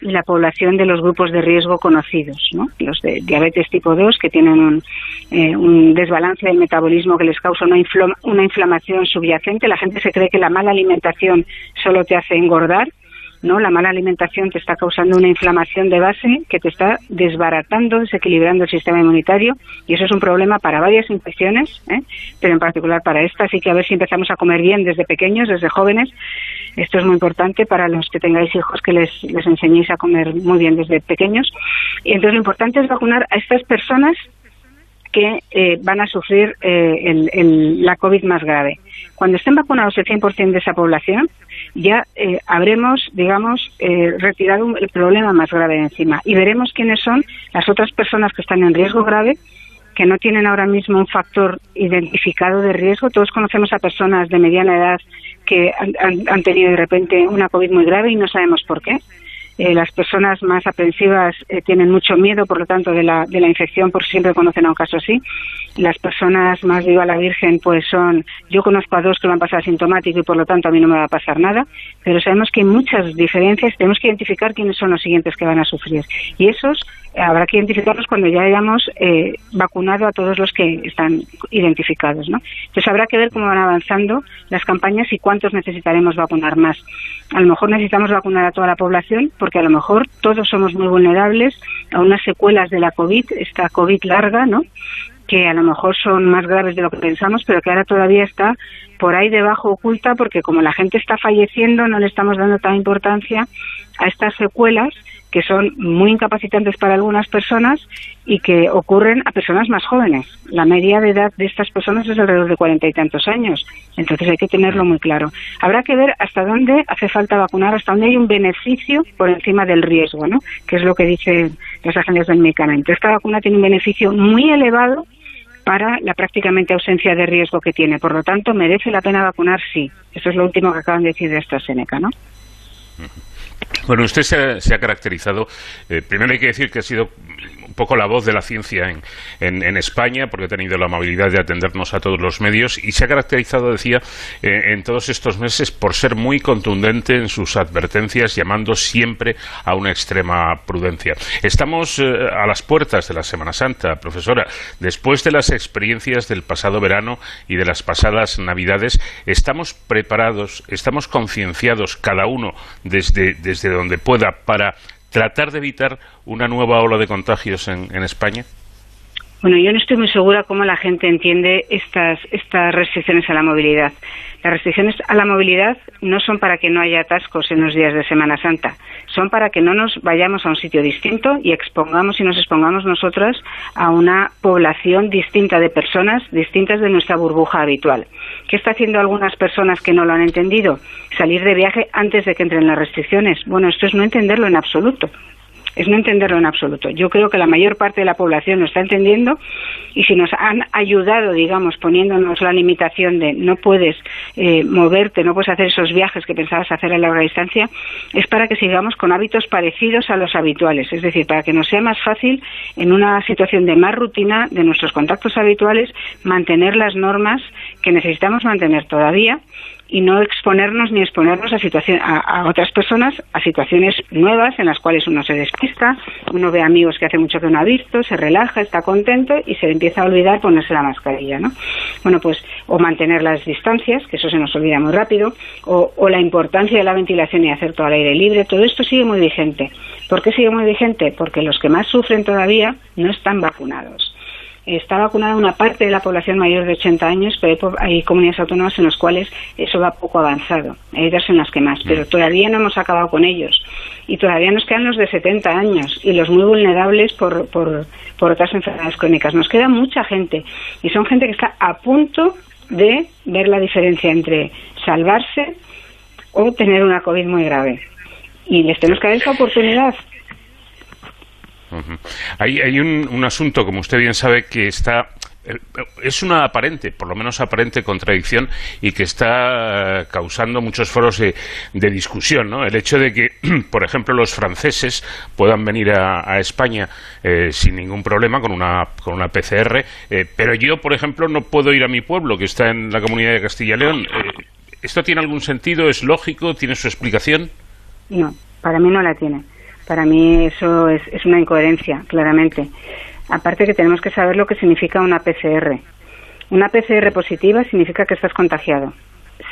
y la población de los grupos de riesgo conocidos, ¿no? los de diabetes tipo 2 que tienen un, eh, un desbalance del metabolismo que les causa una, una inflamación subyacente. La gente se cree que la mala alimentación solo te hace engordar ¿no? La mala alimentación te está causando una inflamación de base que te está desbaratando, desequilibrando el sistema inmunitario y eso es un problema para varias infecciones, ¿eh? pero en particular para esta. Así que a ver si empezamos a comer bien desde pequeños, desde jóvenes. Esto es muy importante para los que tengáis hijos que les, enseñéis a comer muy bien desde pequeños. Y entonces lo importante es vacunar a estas personas que eh, van a sufrir eh, el, la COVID más grave. Cuando estén vacunados el 100% de esa población, ya eh, habremos, digamos, retirado el problema más grave de encima y veremos quiénes son las otras personas que están en riesgo grave que no tienen ahora mismo un factor identificado de riesgo. Todos conocemos a personas de mediana edad que han tenido de repente una COVID muy grave y no sabemos por qué. Eh, las personas más aprensivas eh, tienen mucho miedo, por lo tanto, de la, de la infección, por siempre conocen a un caso así. Las personas más viva la Virgen, pues son, yo conozco a dos que van a pasar asintomático y por lo tanto a mí no me va a pasar nada, pero sabemos que hay muchas diferencias, tenemos que identificar quiénes son los siguientes que van a sufrir. Y esos habrá que identificarlos cuando ya hayamos eh, vacunado a todos los que están identificados. ¿no? Entonces habrá que ver cómo van avanzando las campañas y cuántos necesitaremos vacunar más. A lo mejor necesitamos vacunar a toda la población porque a lo mejor todos somos muy vulnerables a unas secuelas de la COVID, esta COVID larga, ¿no? que a lo mejor son más graves de lo que pensamos, pero que ahora todavía está por ahí debajo oculta porque como la gente está falleciendo no le estamos dando tanta importancia a estas secuelas que son muy incapacitantes para algunas personas y que ocurren a personas más jóvenes. La media de edad de estas personas es alrededor de cuarenta y tantos años. Entonces hay que tenerlo muy claro. Habrá que ver hasta dónde hace falta vacunar, hasta dónde hay un beneficio por encima del riesgo, ¿no? Que es lo que dicen las agencias del medicamento. Esta vacuna tiene un beneficio muy elevado para la prácticamente ausencia de riesgo que tiene. Por lo tanto, merece la pena vacunar, sí. Eso es lo último que acaban de decir de AstraZeneca, ¿no? Bueno, usted se ha, caracterizado, eh, primero hay que decir que ha sido un poco la voz de la ciencia en, España, porque ha tenido la amabilidad de atendernos a todos los medios y se ha caracterizado, decía, eh, en todos estos meses por ser muy contundente en sus advertencias, llamando siempre a una extrema prudencia. Estamos eh, a las puertas de la Semana Santa, profesora. Después de las experiencias del pasado verano y de las pasadas Navidades, ¿estamos preparados, estamos concienciados cada uno desde, desde donde pueda para tratar de evitar una nueva ola de contagios en, España? Bueno, yo no estoy muy segura cómo la gente entiende estas, estas restricciones a la movilidad. Las restricciones a la movilidad no son para que no haya atascos en los días de Semana Santa, son para que no nos vayamos a un sitio distinto y expongamos y nos expongamos nosotras a una población distinta de personas distintas de nuestra burbuja habitual. ¿Qué está haciendo algunas personas que no lo han entendido? Salir de viaje antes de que entren las restricciones. Bueno, esto es no entenderlo en absoluto es no entenderlo en absoluto. Yo creo que la mayor parte de la población lo está entendiendo y si nos han ayudado, digamos, poniéndonos la limitación de no puedes eh, moverte, no puedes hacer esos viajes que pensabas hacer a larga distancia, es para que sigamos con hábitos parecidos a los habituales, es decir, para que nos sea más fácil en una situación de más rutina de nuestros contactos habituales mantener las normas que necesitamos mantener todavía y no exponernos ni exponernos a, a, otras personas a situaciones nuevas en las cuales uno se despista, uno ve amigos que hace mucho que no ha visto, se relaja, está contento y se empieza a olvidar ponerse la mascarilla, ¿no? Bueno, pues o mantener las distancias, que eso se nos olvida muy rápido, o, o la importancia de la ventilación y hacer todo al aire libre, todo esto sigue muy vigente. ¿Por qué sigue muy vigente? Porque los que más sufren todavía no están vacunados está vacunada una parte de la población mayor de 80 años, pero hay, comunidades autónomas en las cuales eso va poco avanzado. Hay otras en las que más, pero todavía no hemos acabado con ellos. Y todavía nos quedan los de 70 años y los muy vulnerables por, por, por otras enfermedades crónicas. Nos queda mucha gente y son gente que está a punto de ver la diferencia entre salvarse o tener una COVID muy grave. Y les tenemos que dar esa oportunidad. Hay, un, asunto, como usted bien sabe, que está eh, es una aparente, por lo menos aparente contradicción y que está eh, causando muchos foros de, discusión, ¿no? El hecho de que, por ejemplo, los franceses puedan venir a, España eh, sin ningún problema con una, con una PCR, pero yo, por ejemplo, no puedo ir a mi pueblo, que está en la comunidad de Castilla y León. ¿Esto tiene algún sentido? ¿Es lógico? ¿Tiene su explicación? No, para mí no la tiene. Para mí eso es, una incoherencia, claramente. Aparte que tenemos que saber lo que significa una PCR. Una PCR positiva significa que estás contagiado,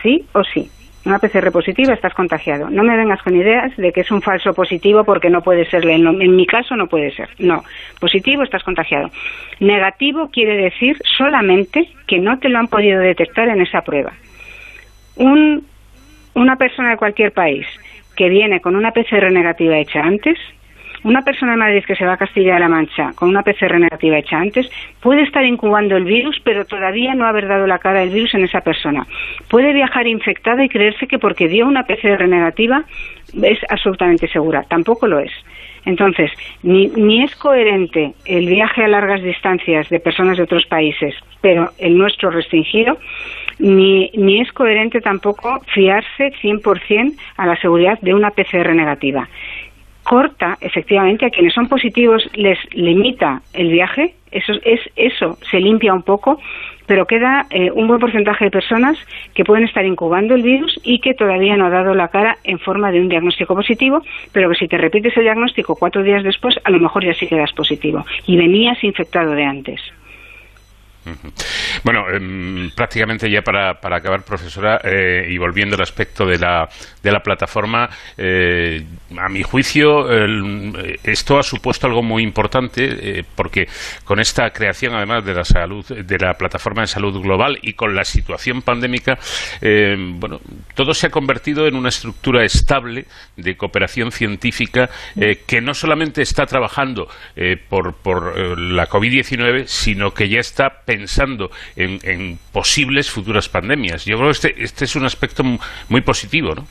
sí o sí. una PCR positiva, estás contagiado. No me vengas con ideas de que es un falso positivo porque no puede ser, en mi caso no puede ser. No, positivo, estás contagiado. Negativo quiere decir solamente que no te lo han podido detectar en esa prueba. Un, una persona de cualquier país que viene con una PCR negativa hecha antes una persona de Madrid que se va a Castilla-La Mancha con una PCR negativa hecha antes puede estar incubando el virus, pero todavía no haber dado la cara del virus en esa persona. Puede viajar infectada y creerse que porque dio una PCR negativa es absolutamente segura. Tampoco lo es. Entonces, ni, ni es coherente el viaje a largas distancias de personas de otros países, pero el nuestro restringido, ni, ni es coherente tampoco fiarse 100% a la seguridad de una PCR negativa corta efectivamente a quienes son positivos les limita el viaje eso es eso se limpia un poco pero queda eh, un buen porcentaje de personas que pueden estar incubando el virus y que todavía no ha dado la cara en forma de un diagnóstico positivo, pero que si te repites el diagnóstico cuatro días después, a lo mejor ya sí quedas positivo y venías infectado de antes. Bueno, em, prácticamente ya para, acabar, profesora, eh, y volviendo al aspecto de la, de la plataforma, eh, a mi juicio, esto ha supuesto algo muy importante, eh, porque con esta creación, además de la salud, de la plataforma de salud global y con la situación pandémica, bueno, todo se ha convertido en una estructura estable de cooperación científica que no solamente está trabajando por, por la COVID-19, sino que ya está pensando en, posibles futuras pandemias. Yo creo que este, este es un aspecto muy positivo, ¿no?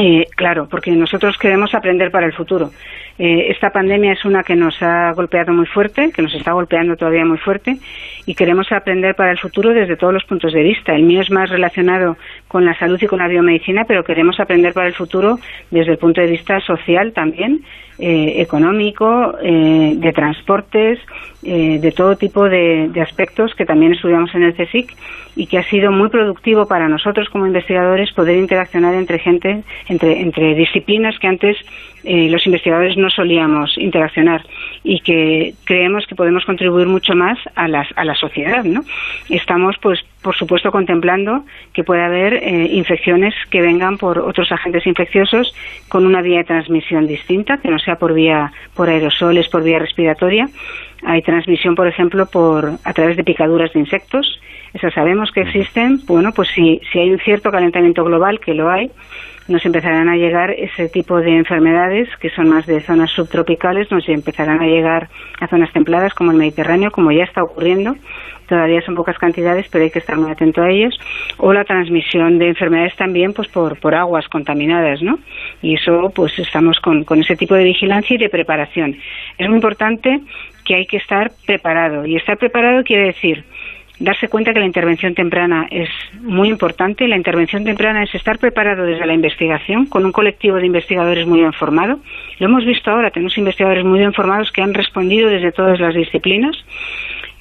Eh, claro, porque nosotros queremos aprender para el futuro. Eh, esta pandemia es una que nos ha golpeado muy fuerte, que nos está golpeando todavía muy fuerte, y queremos aprender para el futuro desde todos los puntos de vista. El mío es más relacionado con la salud y con la biomedicina, pero queremos aprender para el futuro desde el punto de vista social también, eh, económico, eh, de transportes, eh, de todo tipo de, aspectos que también estudiamos en el CSIC y que ha sido muy productivo para nosotros como investigadores poder interaccionar entre gente, entre, entre disciplinas que antes los investigadores no solíamos interaccionar y que creemos que podemos contribuir mucho más a, las, a la sociedad. ¿no? Estamos, pues, por supuesto, contemplando que puede haber eh, infecciones que vengan por otros agentes infecciosos con una vía de transmisión distinta, que no sea por vía por aerosoles, por vía respiratoria. Hay transmisión, por ejemplo, por a través de picaduras de insectos. Esas sabemos que existen. Bueno, pues si, si hay un cierto calentamiento global, que lo hay, nos empezarán a llegar ese tipo de enfermedades que son más de zonas subtropicales, nos empezarán a llegar a zonas templadas como el Mediterráneo, como ya está ocurriendo. Todavía son pocas cantidades, pero hay que estar muy atento a ellos. O la transmisión de enfermedades también pues por, por aguas contaminadas, ¿no? Y eso, pues estamos con, con ese tipo de vigilancia y de preparación. Es muy importante que hay que estar preparado. Y estar preparado quiere decir darse cuenta que la intervención temprana es muy importante. La intervención temprana es estar preparado desde la investigación con un colectivo de investigadores muy bien formado. Lo hemos visto ahora, tenemos investigadores muy bien formados que han respondido desde todas las disciplinas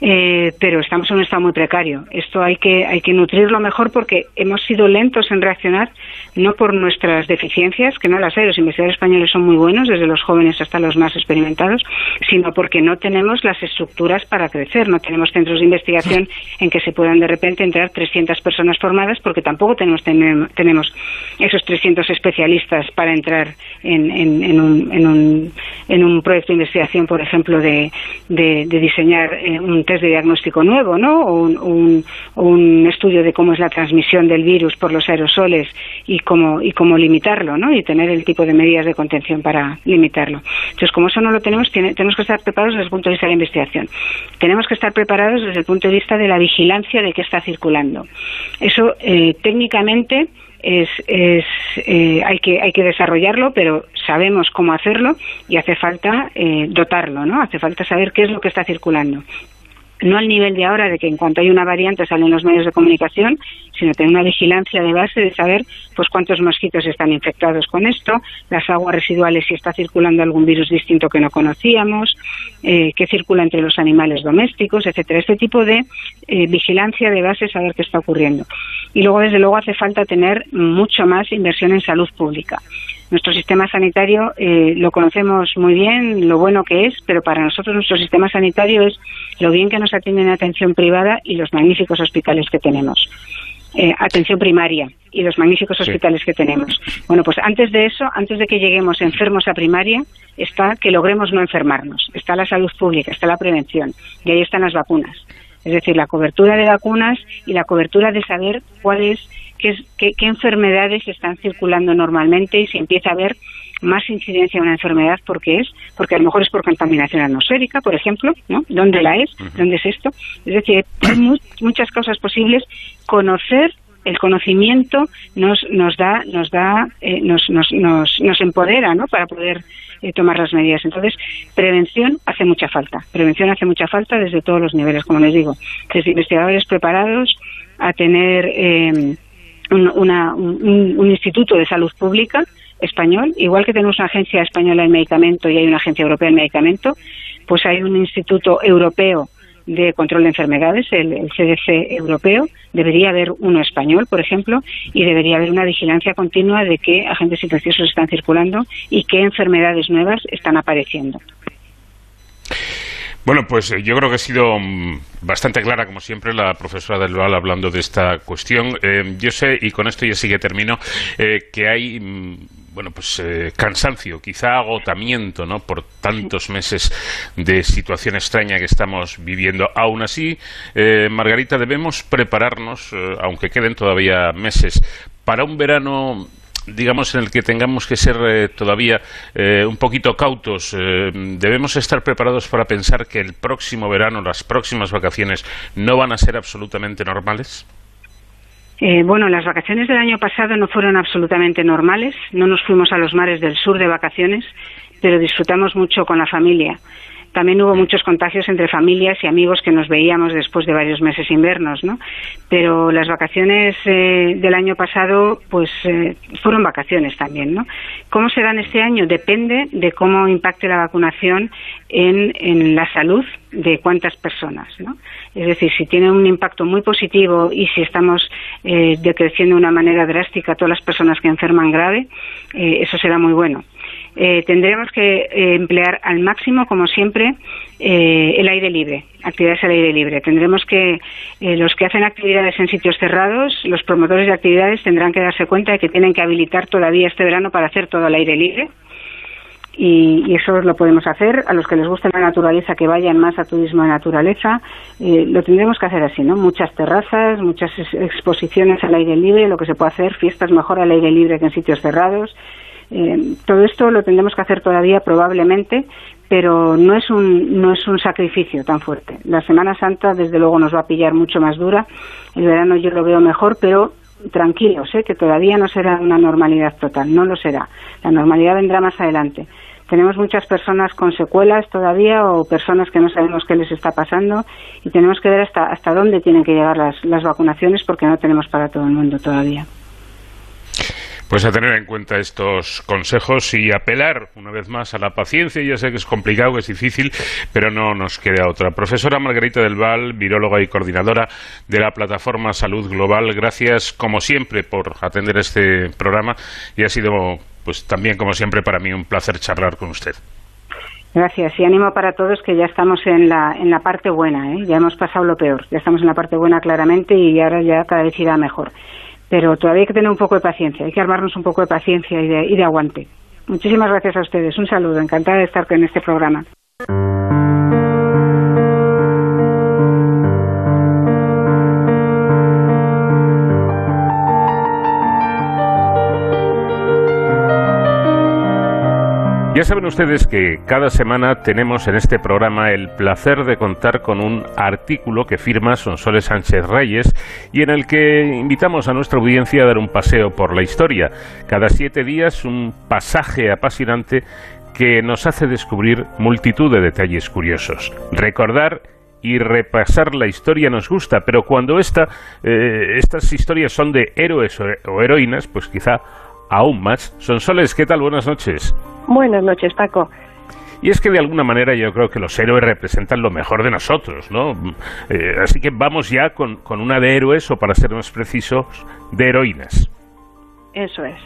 eh, pero estamos en un estado muy precario. Esto hay que, hay que nutrirlo mejor porque hemos sido lentos en reaccionar, no por nuestras deficiencias, que no las hay, los investigadores españoles son muy buenos, desde los jóvenes hasta los más experimentados, sino porque no tenemos las estructuras para crecer, no tenemos centros de investigación en que se puedan de repente entrar 300 personas formadas, porque tampoco tenemos, tenemos esos 300 especialistas para entrar en, en, un, en, un, en un proyecto de investigación, por ejemplo, de, de, diseñar eh, un test de diagnóstico nuevo, ¿no? Un, un, estudio de cómo es la transmisión del virus por los aerosoles y cómo, y cómo limitarlo, ¿no? Y tener el tipo de medidas de contención para limitarlo. Entonces, como eso no lo tenemos, tenemos que estar preparados desde el punto de vista de la investigación. Tenemos que estar preparados desde el punto de vista de la vigilancia de qué está circulando. Eso, eh, técnicamente, es, es eh, hay que hay que desarrollarlo pero sabemos cómo hacerlo y hace falta eh, dotarlo no hace falta saber qué es lo que está circulando no al nivel de ahora de que en cuanto hay una variante salen los medios de comunicación, sino tener una vigilancia de base de saber pues cuántos mosquitos están infectados con esto, las aguas residuales si está circulando algún virus distinto que no conocíamos, eh, qué circula entre los animales domésticos, etcétera. Este tipo de eh, vigilancia de base, saber qué está ocurriendo. Y luego, desde luego, hace falta tener mucho más inversión en salud pública. Nuestro sistema sanitario eh, lo conocemos muy bien, lo bueno que es, pero para nosotros nuestro sistema sanitario es lo bien que nos atienden en atención privada y los magníficos hospitales que tenemos. eh, atención primaria y los magníficos hospitales que tenemos. Bueno, pues antes de eso, antes de que lleguemos enfermos a primaria, está que logremos no enfermarnos. Está la salud pública, está la prevención y ahí están las vacunas. Es decir, la cobertura de vacunas y la cobertura de saber cuáles, qué, qué, qué enfermedades están circulando normalmente y si empieza a haber más incidencia de una enfermedad porque es, porque a lo mejor es por contaminación atmosférica, por ejemplo, ¿no? ¿Dónde la es? ¿Dónde es esto? Es decir, hay muchas causas posibles. Conocer el conocimiento nos nos da nos da eh, nos, nos, nos, nos empodera ¿no? para poder eh, tomar las medidas entonces prevención hace mucha falta prevención hace mucha falta desde todos los niveles como les digo desde investigadores preparados a tener eh, un, una, un, un instituto de salud pública español, igual que tenemos una agencia española de medicamento y hay una agencia europea de medicamento, pues hay un instituto europeo de control de enfermedades, el, CDC europeo, debería haber uno español, por ejemplo, y debería haber una vigilancia continua de qué agentes infecciosos están circulando y qué enfermedades nuevas están apareciendo. Bueno, pues eh, yo creo que ha sido mm, bastante clara, como siempre, la profesora del VAL hablando de esta cuestión. Eh, yo sé, y con esto ya sí que termino, eh, que hay mm, bueno, pues cansancio, quizá agotamiento, ¿no? Por tantos meses de situación extraña que estamos viviendo. Aún así, Margarita, debemos prepararnos, aunque queden todavía meses, para un verano digamos, en el que tengamos que ser todavía un poquito cautos. debemos estar preparados para pensar que el próximo verano, las próximas vacaciones, no van a ser absolutamente normales. Eh, bueno, las vacaciones del año pasado no fueron absolutamente normales. No nos fuimos a los mares del sur de vacaciones, pero disfrutamos mucho con la familia. También hubo muchos contagios entre familias y amigos que nos veíamos después de varios meses invernos, ¿no? Pero las vacaciones eh, del año pasado, pues eh, fueron vacaciones también, ¿no? ¿Cómo serán este año? Depende de cómo impacte la vacunación en, la salud de cuántas personas, ¿no? Es decir, si tiene un impacto muy positivo y si estamos eh, decreciendo de una manera drástica todas las personas que enferman grave, eh, eso será muy bueno. Eh, tendremos que eh, emplear al máximo, como siempre, eh, el aire libre, actividades al aire libre. Tendremos que, los que hacen actividades en sitios cerrados, los promotores de actividades tendrán que darse cuenta de que tienen que habilitar todavía este verano para hacer todo al aire libre. Y, eso lo podemos hacer. A los que les guste la naturaleza, que vayan más a turismo de naturaleza, lo tendremos que hacer así, ¿no? Muchas terrazas, muchas exposiciones al aire libre, lo que se puede hacer, fiestas mejor al aire libre que en sitios cerrados. Eh, todo esto lo tendremos que hacer todavía probablemente, pero no es un no es un sacrificio tan fuerte. La Semana Santa desde luego nos va a pillar mucho más dura. El verano yo lo veo mejor, pero tranquilos, ¿eh? que todavía no será una normalidad total, no lo será. La normalidad vendrá más adelante. Tenemos muchas personas con secuelas todavía o personas que no sabemos qué les está pasando y tenemos que ver hasta, hasta dónde tienen que llegar las, las vacunaciones porque no tenemos para todo el mundo todavía. Pues a tener en cuenta estos consejos y apelar una vez más a la paciencia. Ya sé que es complicado, que es difícil, pero no nos queda otra. Profesora Margarita del Val, viróloga y coordinadora de la plataforma Salud Global, gracias como siempre por atender este programa y ha sido pues también como siempre para mí un placer charlar con usted. Gracias y ánimo para todos que ya estamos en la, en la parte buena, ¿eh? ya hemos pasado lo peor, ya estamos en la parte buena claramente y ahora ya cada vez irá mejor pero todavía hay que tener un poco de paciencia, hay que armarnos un poco de paciencia y de, aguante. Muchísimas gracias a ustedes, un saludo, encantada de estar en este programa. Ya saben ustedes que cada semana tenemos en este programa el placer de contar con un artículo que firma Sonsoles Sánchez Reyes y en el que invitamos a nuestra audiencia a dar un paseo por la historia. Cada siete días un pasaje apasionante que nos hace descubrir multitud de detalles curiosos. Recordar y repasar la historia nos gusta, pero cuando esta, eh, estas historias son de héroes o heroínas, pues quizá aún más. Sonsoles, ¿qué tal? Buenas noches. Buenas noches, Paco. Y es que de alguna manera yo creo que los héroes representan lo mejor de nosotros, ¿no? Eh, así que vamos ya con, con una de héroes, o para ser más precisos, de heroínas. Eso es.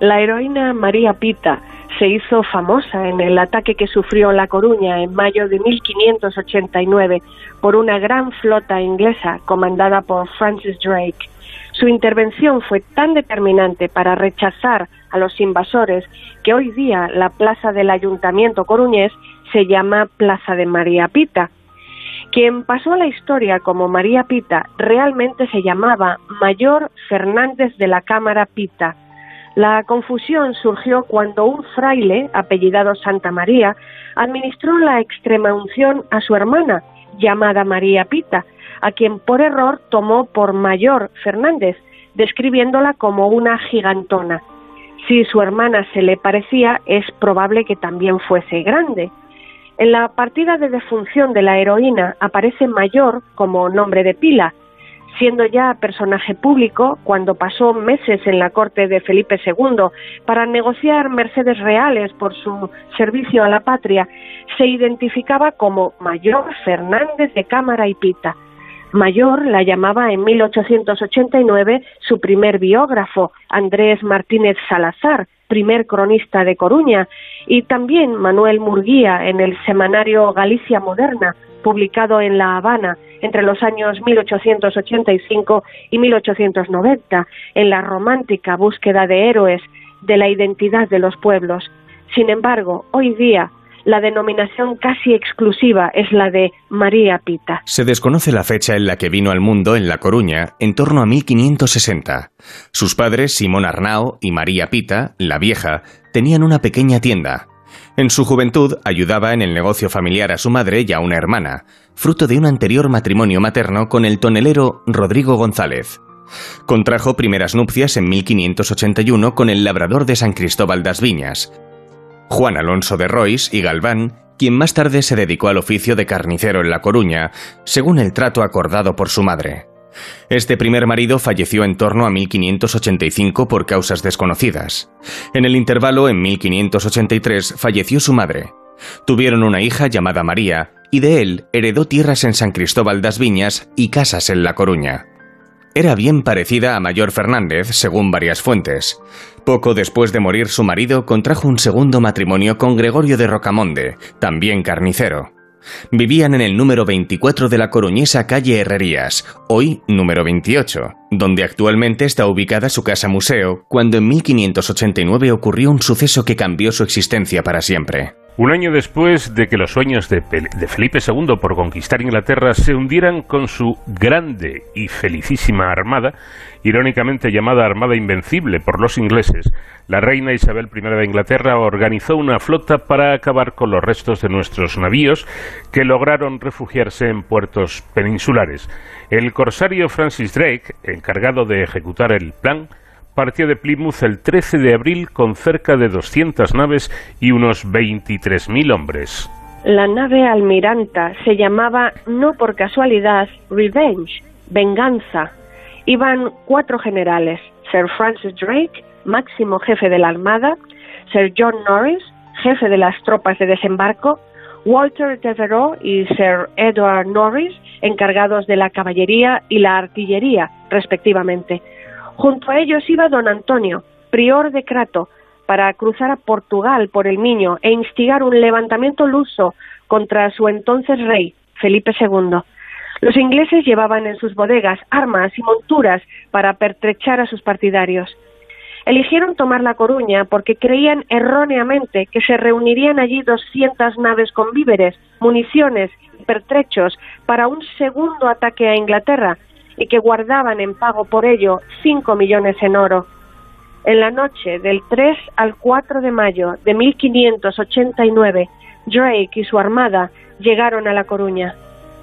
La heroína María Pita se hizo famosa en el ataque que sufrió La Coruña en mayo de 1589 por una gran flota inglesa comandada por Francis Drake Su intervención fue tan determinante para rechazar a los invasores que hoy día la plaza del Ayuntamiento coruñés se llama Plaza de María Pita. Quien pasó a la historia como María Pita realmente se llamaba Mayor Fernández de la Cámara Pita. La confusión surgió cuando un fraile, apellidado Santa María, administró la extrema unción a su hermana, llamada María Pita, a quien por error tomó por Mayor Fernández, describiéndola como una gigantona. Si su hermana se le parecía, es probable que también fuese grande. En la partida de defunción de la heroína aparece Mayor como nombre de pila, siendo ya personaje público cuando pasó meses en la corte de Felipe II para negociar mercedes reales por su servicio a la patria, se identificaba como Mayor Fernández de Cámara y Pita. Mayor la llamaba en 1889 su primer biógrafo, Andrés Martínez Salazar, primer cronista de Coruña, y también Manuel Murguía en el semanario Galicia Moderna, publicado en La Habana entre los años 1885 y 1890, en la romántica búsqueda de héroes de la identidad de los pueblos. Sin embargo, hoy día la denominación casi exclusiva es la de María Pita. Se desconoce la fecha en la que vino al mundo en La Coruña, en torno a 1560. Sus padres, Simón Arnao y María Pita, la vieja, tenían una pequeña tienda. En su juventud ayudaba en el negocio familiar a su madre y a una hermana, fruto de un anterior matrimonio materno con el tonelero Rodrigo González. Contrajo primeras nupcias en 1581 con el labrador de San Cristóbal das Viñas, Juan Alonso de Rois y Galván, quien más tarde se dedicó al oficio de carnicero en La Coruña, según el trato acordado por su madre. Este primer marido falleció en torno a 1585 por causas desconocidas. En el intervalo, en 1583, falleció su madre. Tuvieron una hija llamada María, y de él heredó tierras en San Cristóbal das Viñas y casas en La Coruña. Era bien parecida a Mayor Fernández, según varias fuentes. Poco después de morir su marido, contrajo un segundo matrimonio con Gregorio de Rocamonde, también carnicero. Vivían en el número 24 de la coruñesa calle Herrerías, hoy número 28, donde actualmente está ubicada su casa museo, cuando en 1589 ocurrió un suceso que cambió su existencia para siempre. Un año después de que los sueños de, Felipe II por conquistar Inglaterra se hundieran con su grande y felicísima armada, irónicamente llamada Armada Invencible por los ingleses, la reina Isabel I de Inglaterra organizó una flota para acabar con los restos de nuestros navíos que lograron refugiarse en puertos peninsulares. El corsario Francis Drake, encargado de ejecutar el plan, partió de Plymouth el 13 de abril con cerca de 200 naves y unos 23.000 hombres. La nave almiranta se llamaba, no por casualidad, Revenge, venganza. Iban cuatro generales, Sir Francis Drake, máximo jefe de la Armada, Sir John Norris, jefe de las tropas de desembarco, Walter Devereux y Sir Edward Norris, encargados de la caballería y la artillería, respectivamente. Junto a ellos iba don Antonio, prior de Crato, para cruzar a Portugal por el Miño e instigar un levantamiento luso contra su entonces rey, Felipe II. Los ingleses llevaban en sus bodegas armas y monturas para pertrechar a sus partidarios. Eligieron tomar La Coruña porque creían erróneamente que se reunirían allí 200 naves con víveres, municiones y pertrechos para un segundo ataque a Inglaterra, y que guardaban en pago por ello cinco millones en oro. En la noche del 3 al 4 de mayo de 1589, Drake y su armada llegaron a La Coruña.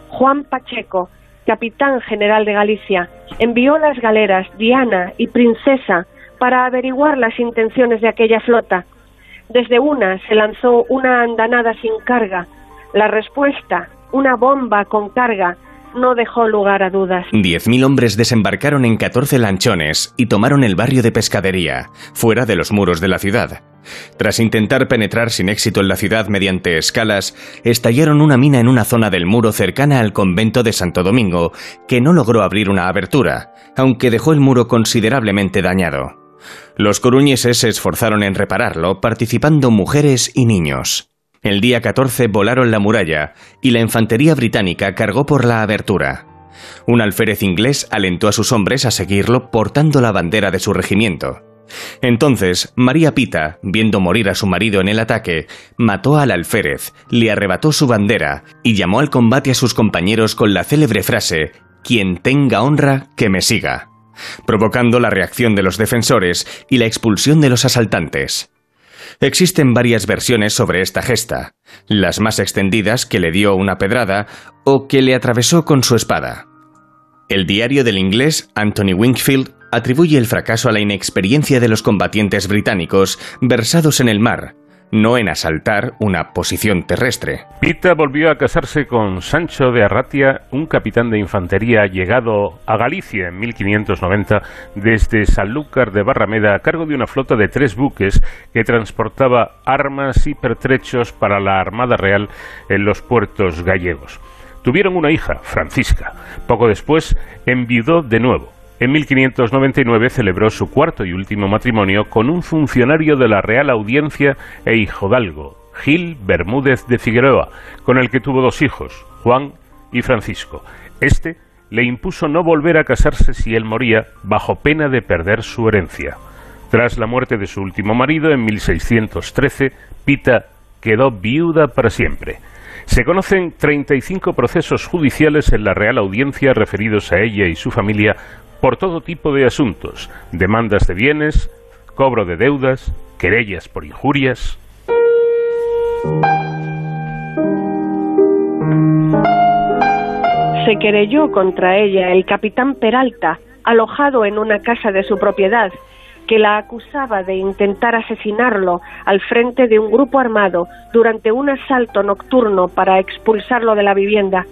Juan Pacheco, capitán general de Galicia, envió las galeras Diana y Princesa para averiguar las intenciones de aquella flota. Desde una se lanzó una andanada sin carga. La respuesta, una bomba con carga, no dejó lugar a dudas. Diez mil hombres desembarcaron en catorce lanchones y tomaron el barrio de pescadería, fuera de los muros de la ciudad. Tras intentar penetrar sin éxito en la ciudad mediante escalas, estallaron una mina en una zona del muro cercana al convento de Santo Domingo, que no logró abrir una abertura, aunque dejó el muro considerablemente dañado. Los coruñeses se esforzaron en repararlo, participando mujeres y niños. El día 14 volaron la muralla y la infantería británica cargó por la abertura. Un alférez inglés alentó a sus hombres a seguirlo portando la bandera de su regimiento. Entonces, María Pita, viendo morir a su marido en el ataque, mató al alférez, le arrebató su bandera y llamó al combate a sus compañeros con la célebre frase Quien tenga honra, que me siga, provocando la reacción de los defensores y la expulsión de los asaltantes. Existen varias versiones sobre esta gesta, las más extendidas que le dio una pedrada o que le atravesó con su espada. El diario del inglés Anthony Wingfield atribuye el fracaso a la inexperiencia de los combatientes británicos versados en el mar, no en asaltar una posición terrestre. Pita volvió a casarse con Sancho de Arratia, un capitán de infantería llegado a Galicia en 1590 desde Sanlúcar de Barrameda a cargo de una flota de tres buques que transportaba armas y pertrechos para la Armada Real en los puertos gallegos. Tuvieron una hija, Francisca. Poco después enviudó de nuevo. En 1599 celebró su cuarto y último matrimonio con un funcionario de la Real Audiencia e hijodalgo, Gil Bermúdez de Figueroa, con el que tuvo dos hijos, Juan y Francisco. Este le impuso no volver a casarse si él moría, bajo pena de perder su herencia. Tras la muerte de su último marido en 1613, Pita quedó viuda para siempre. Se conocen 35 procesos judiciales en la Real Audiencia referidos a ella y su familia por todo tipo de asuntos, demandas de bienes, cobro de deudas, querellas por injurias. Se querelló contra ella el capitán Peralta, alojado en una casa de su propiedad, que la acusaba de intentar asesinarlo al frente de un grupo armado durante un asalto nocturno para expulsarlo de la vivienda.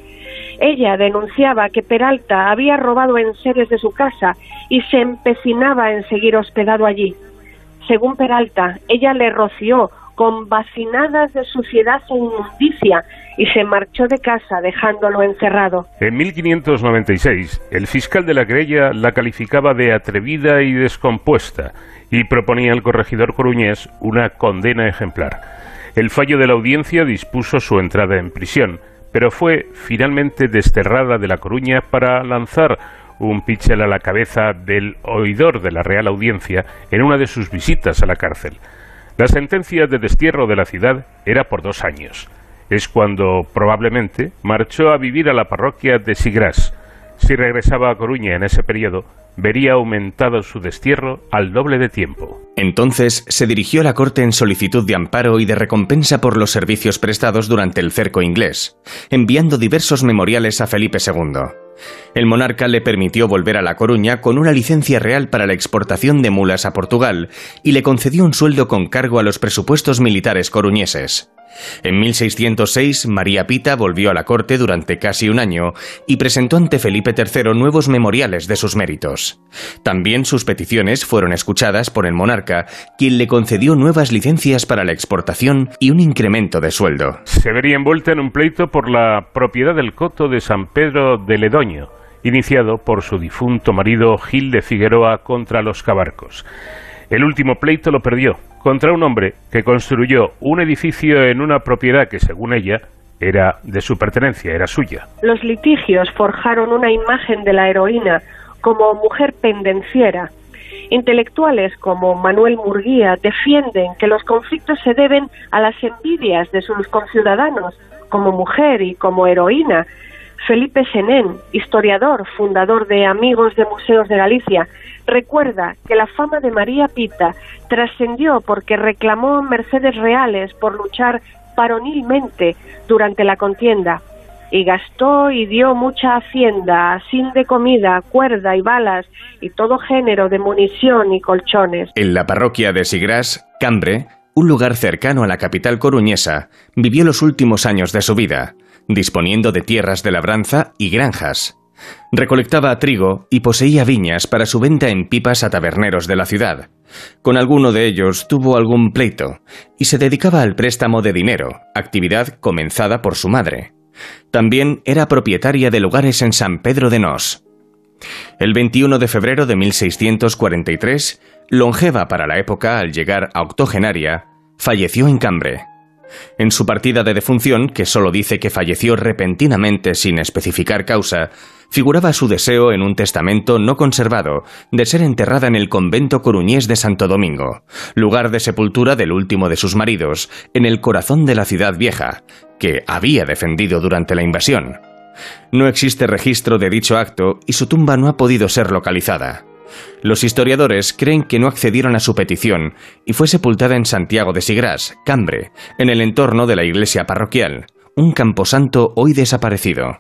Ella denunciaba que Peralta había robado enseres de su casa y se empecinaba en seguir hospedado allí. Según Peralta, ella le roció con bacinadas de suciedad e inmundicia y se marchó de casa dejándolo encerrado. En 1596, el fiscal de la querella la calificaba de atrevida y descompuesta y proponía al corregidor coruñés una condena ejemplar. El fallo de la audiencia dispuso su entrada en prisión, pero fue finalmente desterrada de La Coruña para lanzar un pichel a la cabeza del oidor de la Real Audiencia en una de sus visitas a la cárcel. La sentencia de destierro de la ciudad era por dos años. Es cuando probablemente marchó a vivir a la parroquia de Sigrás. Si regresaba a Coruña en ese periodo, vería aumentado su destierro al doble de tiempo. Entonces se dirigió a la corte en solicitud de amparo y de recompensa por los servicios prestados durante el cerco inglés, enviando diversos memoriales a Felipe II. El monarca le permitió volver a La Coruña con una licencia real para la exportación de mulas a Portugal y le concedió un sueldo con cargo a los presupuestos militares coruñeses. En 1606, María Pita volvió a la corte durante casi un año y presentó ante Felipe III nuevos memoriales de sus méritos. También sus peticiones fueron escuchadas por el monarca, quien le concedió nuevas licencias para la exportación y un incremento de sueldo. Se vería envuelta en un pleito por la propiedad del coto de San Pedro de Ledoño, iniciado por su difunto marido Gil de Figueroa contra los cabarcos. El último pleito lo perdió contra un hombre que construyó un edificio en una propiedad que, según ella, era de su pertenencia, era suya. Los litigios forjaron una imagen de la heroína como mujer pendenciera. Intelectuales como Manuel Murguía defienden que los conflictos se deben a las envidias de sus conciudadanos como mujer y como heroína, Felipe Senén, historiador, fundador de Amigos de Museos de Galicia, recuerda que la fama de María Pita trascendió porque reclamó mercedes reales por luchar varonilmente durante la contienda y gastó y dio mucha hacienda, sin de comida, cuerda y balas y todo género de munición y colchones. En la parroquia de Sigrás, Cambre, un lugar cercano a la capital coruñesa, vivió los últimos años de su vida disponiendo de tierras de labranza y granjas. Recolectaba trigo y poseía viñas para su venta en pipas a taberneros de la ciudad. Con alguno de ellos tuvo algún pleito y se dedicaba al préstamo de dinero, actividad comenzada por su madre. También era propietaria de lugares en San Pedro de Nos. El 21 de febrero de 1643, longeva para la época al llegar a octogenaria, falleció en Cambre. En su partida de defunción, que solo dice que falleció repentinamente sin especificar causa, figuraba su deseo en un testamento no conservado de ser enterrada en el convento coruñés de Santo Domingo, lugar de sepultura del último de sus maridos, en el corazón de la ciudad vieja, que había defendido durante la invasión. No existe registro de dicho acto y su tumba no ha podido ser localizada. Los historiadores creen que no accedieron a su petición y fue sepultada en Santiago de Sigras, Cambre, en el entorno de la iglesia parroquial, un camposanto hoy desaparecido.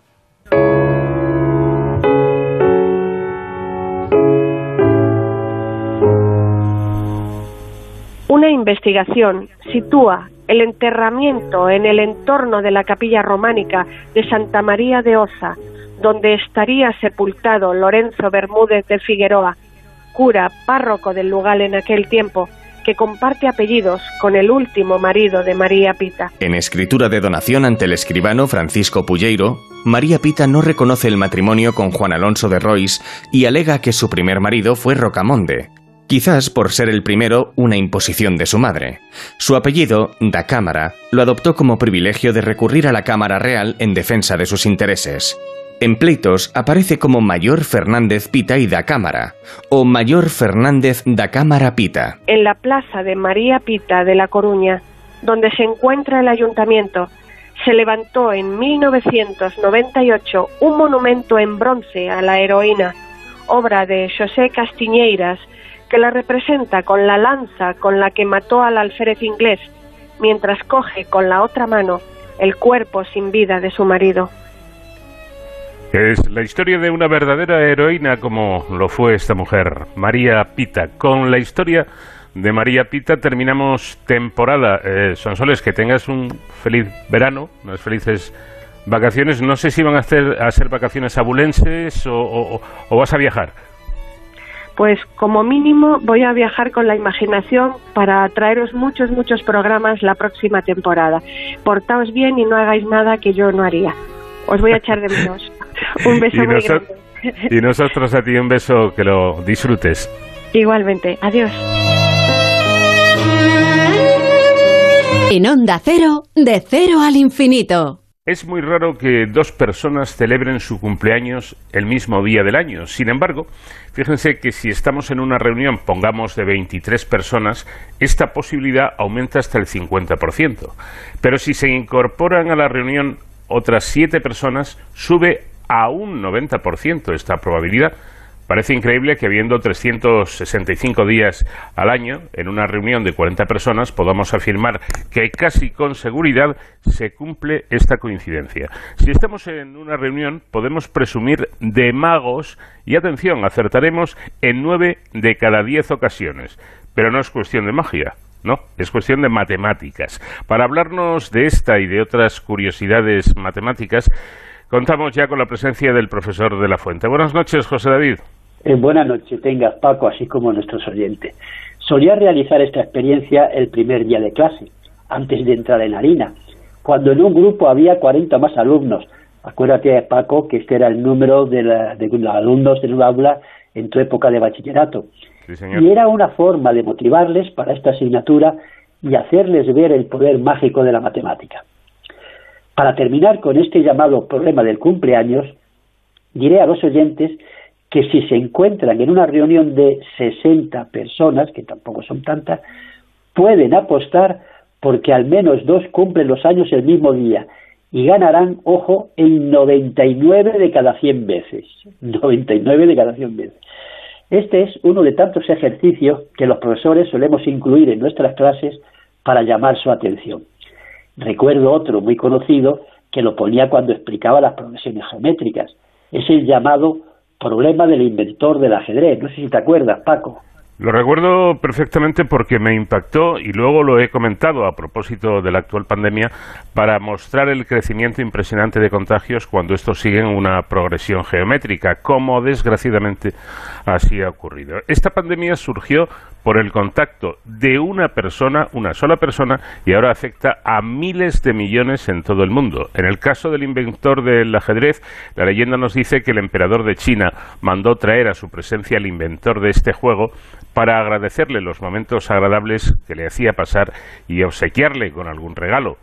Una investigación sitúa el enterramiento en el entorno de la capilla románica de Santa María de Oza, donde estaría sepultado Lorenzo Bermúdez de Figueroa, cura párroco del lugar en aquel tiempo, que comparte apellidos con el último marido de María Pita. En escritura de donación ante el escribano Francisco Pulleiro, María Pita no reconoce el matrimonio con Juan Alonso de Rois y alega que su primer marido fue Rocamonde, quizás por ser el primero una imposición de su madre. Su apellido, da Cámara, lo adoptó como privilegio de recurrir a la Cámara Real en defensa de sus intereses. En pleitos aparece como Mayor Fernández Pita y da Cámara, o Mayor Fernández da Cámara Pita. En la plaza de María Pita de La Coruña, donde se encuentra el ayuntamiento, se levantó en 1998 un monumento en bronce a la heroína, obra de José Castiñeiras, que la representa con la lanza con la que mató al alférez inglés, mientras coge con la otra mano el cuerpo sin vida de su marido. Es la historia de una verdadera heroína como lo fue esta mujer, María Pita. Con la historia de María Pita terminamos temporada. Eh, Sonsoles, que tengas un feliz verano, unas felices vacaciones. No sé si van a, hacer, a ser vacaciones abulenses o, o vas a viajar. Pues como mínimo voy a viajar con la imaginación para traeros muchos, muchos programas la próxima temporada. Portaos bien y no hagáis nada que yo no haría. Os voy a echar de menos. Un beso muy grande. Y nosotros a ti un beso, que lo disfrutes. Igualmente. Adiós. En Onda Cero, de cero al infinito. Es muy raro que dos personas celebren su cumpleaños el mismo día del año. Sin embargo, fíjense que si estamos en una reunión, pongamos de 23 personas, esta posibilidad aumenta hasta el 50%. Pero si se incorporan a la reunión otras 7 personas, sube a un 90% esta probabilidad. Parece increíble que habiendo 365 días al año, en una reunión de 40 personas, podamos afirmar que casi con seguridad se cumple esta coincidencia. Si estamos en una reunión, podemos presumir de magos y, atención, acertaremos en 9 de cada 10 ocasiones. Pero no es cuestión de magia. No, es cuestión de matemáticas. Para hablarnos de esta y de otras curiosidades matemáticas, contamos ya con la presencia del profesor de la Fuente. Buenas noches, José David. Eh, buenas noches, tenga Paco, así como nuestros oyentes. Solía realizar esta experiencia el primer día de clase, antes de entrar en harina, cuando en un grupo había 40 más alumnos. Acuérdate, Paco, que este era el número de, los alumnos de un aula en tu época de bachillerato. y era una forma de motivarles para esta asignatura y hacerles ver el poder mágico de la matemática. Para terminar con este llamado problema del cumpleaños, diré a los oyentes que si se encuentran en una reunión de 60 personas, que tampoco son tantas, pueden apostar porque al menos dos cumplen los años el mismo día y ganarán, ojo, en 99 de cada 100 veces. 99 de cada 100 veces. Este es uno de tantos ejercicios que los profesores solemos incluir en nuestras clases para llamar su atención. Recuerdo otro muy conocido que lo ponía cuando explicaba las progresiones geométricas. Es el llamado problema del inventor del ajedrez. No sé si te acuerdas, Paco. Lo recuerdo perfectamente porque me impactó y luego lo he comentado a propósito de la actual pandemia para mostrar el crecimiento impresionante de contagios cuando estos siguen una progresión geométrica, como desgraciadamente así ha ocurrido. Esta pandemia surgió por el contacto de una persona, una sola persona, y ahora afecta a miles de millones en todo el mundo. En el caso del inventor del ajedrez, la leyenda nos dice que el emperador de China mandó traer a su presencia al inventor de este juego para agradecerle los momentos agradables que le hacía pasar y obsequiarle con algún regalo.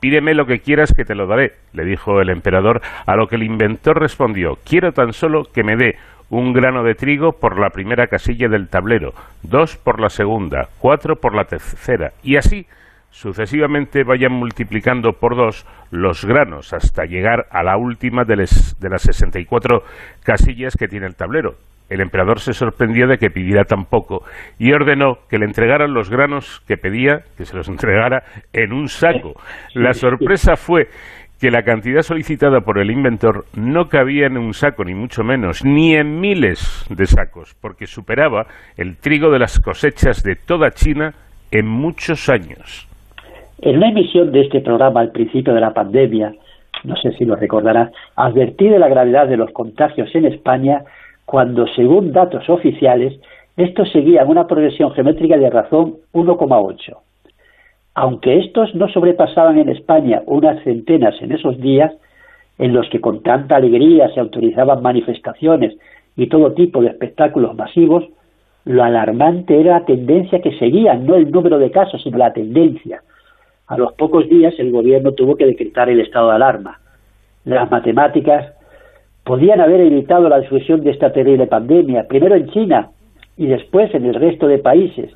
Pídeme lo que quieras que te lo daré, le dijo el emperador, a lo que el inventor respondió Quiero tan solo que me dé un grano de trigo por la primera casilla del tablero, dos por la segunda, cuatro por la tercera, y así sucesivamente vayan multiplicando por dos los granos hasta llegar a la última de, de las 64 casillas que tiene el tablero. El emperador se sorprendió de que pidiera tan poco y ordenó que le entregaran los granos que pedía, que se los entregara en un saco. La sorpresa fue que la cantidad solicitada por el inventor no cabía en un saco, ni mucho menos, ni en miles de sacos, porque superaba el trigo de las cosechas de toda China en muchos años. En una emisión de este programa al principio de la pandemia, no sé si lo recordará, advertí de la gravedad de los contagios en España cuando, según datos oficiales, estos seguían una progresión geométrica de razón 1,8. Aunque estos no sobrepasaban en España unas centenas en esos días, en los que con tanta alegría se autorizaban manifestaciones y todo tipo de espectáculos masivos, lo alarmante era la tendencia que seguían, no el número de casos, sino la tendencia. A los pocos días el gobierno tuvo que decretar el estado de alarma. Las matemáticas podían haber evitado la difusión de esta terrible pandemia, primero en China y después en el resto de países.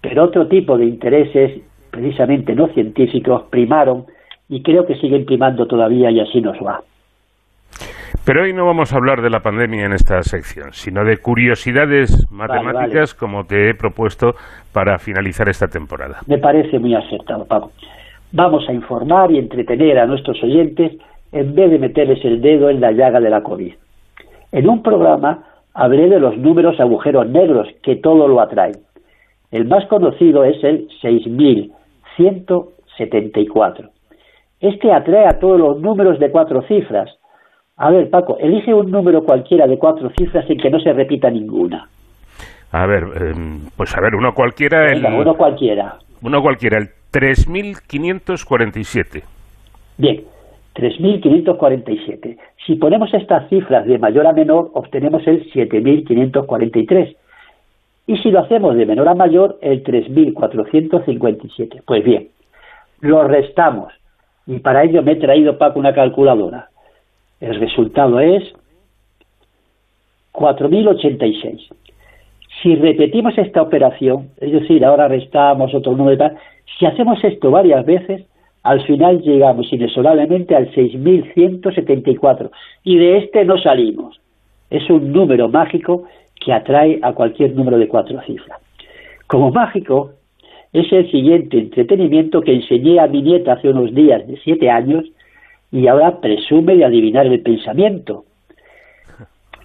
Pero otro tipo de intereses, precisamente no científicos, primaron y creo que siguen primando todavía y así nos va. Pero hoy no vamos a hablar de la pandemia en esta sección, sino de curiosidades matemáticas como te he propuesto para finalizar esta temporada. Me parece muy acertado, Pablo. Vamos a informar y entretener a nuestros oyentes en vez de meterles el dedo en la llaga de la COVID. En un programa hablé de los números agujeros negros que todo lo atraen. El más conocido es el 6174. Este atrae a todos los números de cuatro cifras, a ver, Paco, elige un número cualquiera de cuatro cifras en que no se repita ninguna. A ver, em, pues a ver, uno cualquiera. el, uno cualquiera. Uno cualquiera, el 3547. Bien, 3547. Si ponemos estas cifras de mayor a menor, obtenemos el 7543. Y si lo hacemos de menor a mayor, el 3457. Pues bien, lo restamos. Y para ello me he traído, Paco, una calculadora. El resultado es 4.086. Si repetimos esta operación, es decir, ahora restamos otro número tal, si hacemos esto varias veces, al final llegamos inexorablemente al 6.174 y de este no salimos. Es un número mágico que atrae a cualquier número de cuatro cifras. Como mágico, es el siguiente entretenimiento que enseñé a mi nieta hace unos días de siete años y ahora presume de adivinar el pensamiento.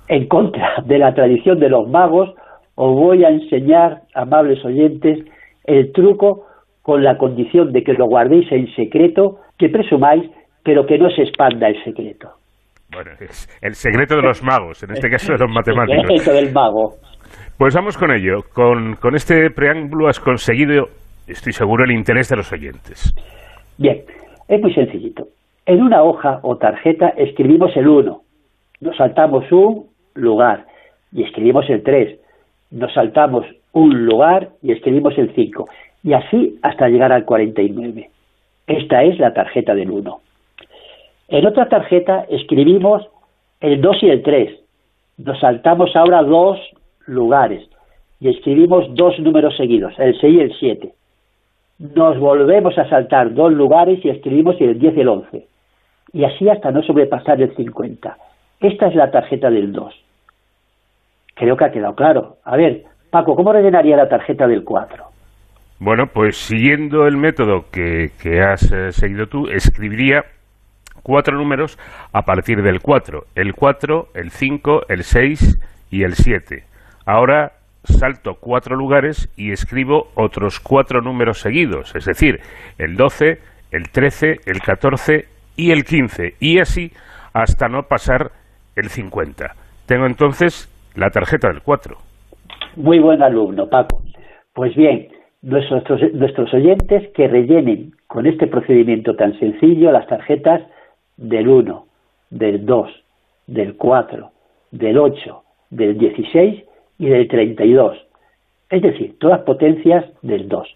En contra de la tradición de los magos, os voy a enseñar, amables oyentes, el truco con la condición de que lo guardéis en secreto, que presumáis, pero que no se expanda el secreto. Bueno, es el secreto de los magos, en este caso de los matemáticos. El secreto del mago. Pues vamos con ello. Con, con este preámbulo has conseguido, estoy seguro, el interés de los oyentes. Bien, es muy sencillito. En una hoja o tarjeta escribimos el 1, nos saltamos un lugar y escribimos el 3, nos saltamos un lugar y escribimos el 5, y así hasta llegar al 49. Esta es la tarjeta del 1. En otra tarjeta escribimos el 2 y el 3, nos saltamos ahora dos lugares y escribimos dos números seguidos, el 6 y el 7. Nos volvemos a saltar dos lugares y escribimos el 10 y el 11 y así hasta no sobrepasar el 50. Esta es la tarjeta del 2. Creo que ha quedado claro. A ver, Paco, ¿cómo rellenaría la tarjeta del 4? Bueno, pues siguiendo el método que, has eh, seguido tú, escribiría cuatro números a partir del 4. El 4, el 5, el 6 y el 7. Ahora salto cuatro lugares y escribo otros cuatro números seguidos, es decir, el 12, el 13, el 14 y el 15, y así hasta no pasar el 50. Tengo entonces la tarjeta del 4. Muy buen alumno, Paco. Pues bien, nuestros, nuestros oyentes que rellenen con este procedimiento tan sencillo las tarjetas del 1, del 2, del 4, del 8, del 16 y del 32. es decir, todas potencias del 2.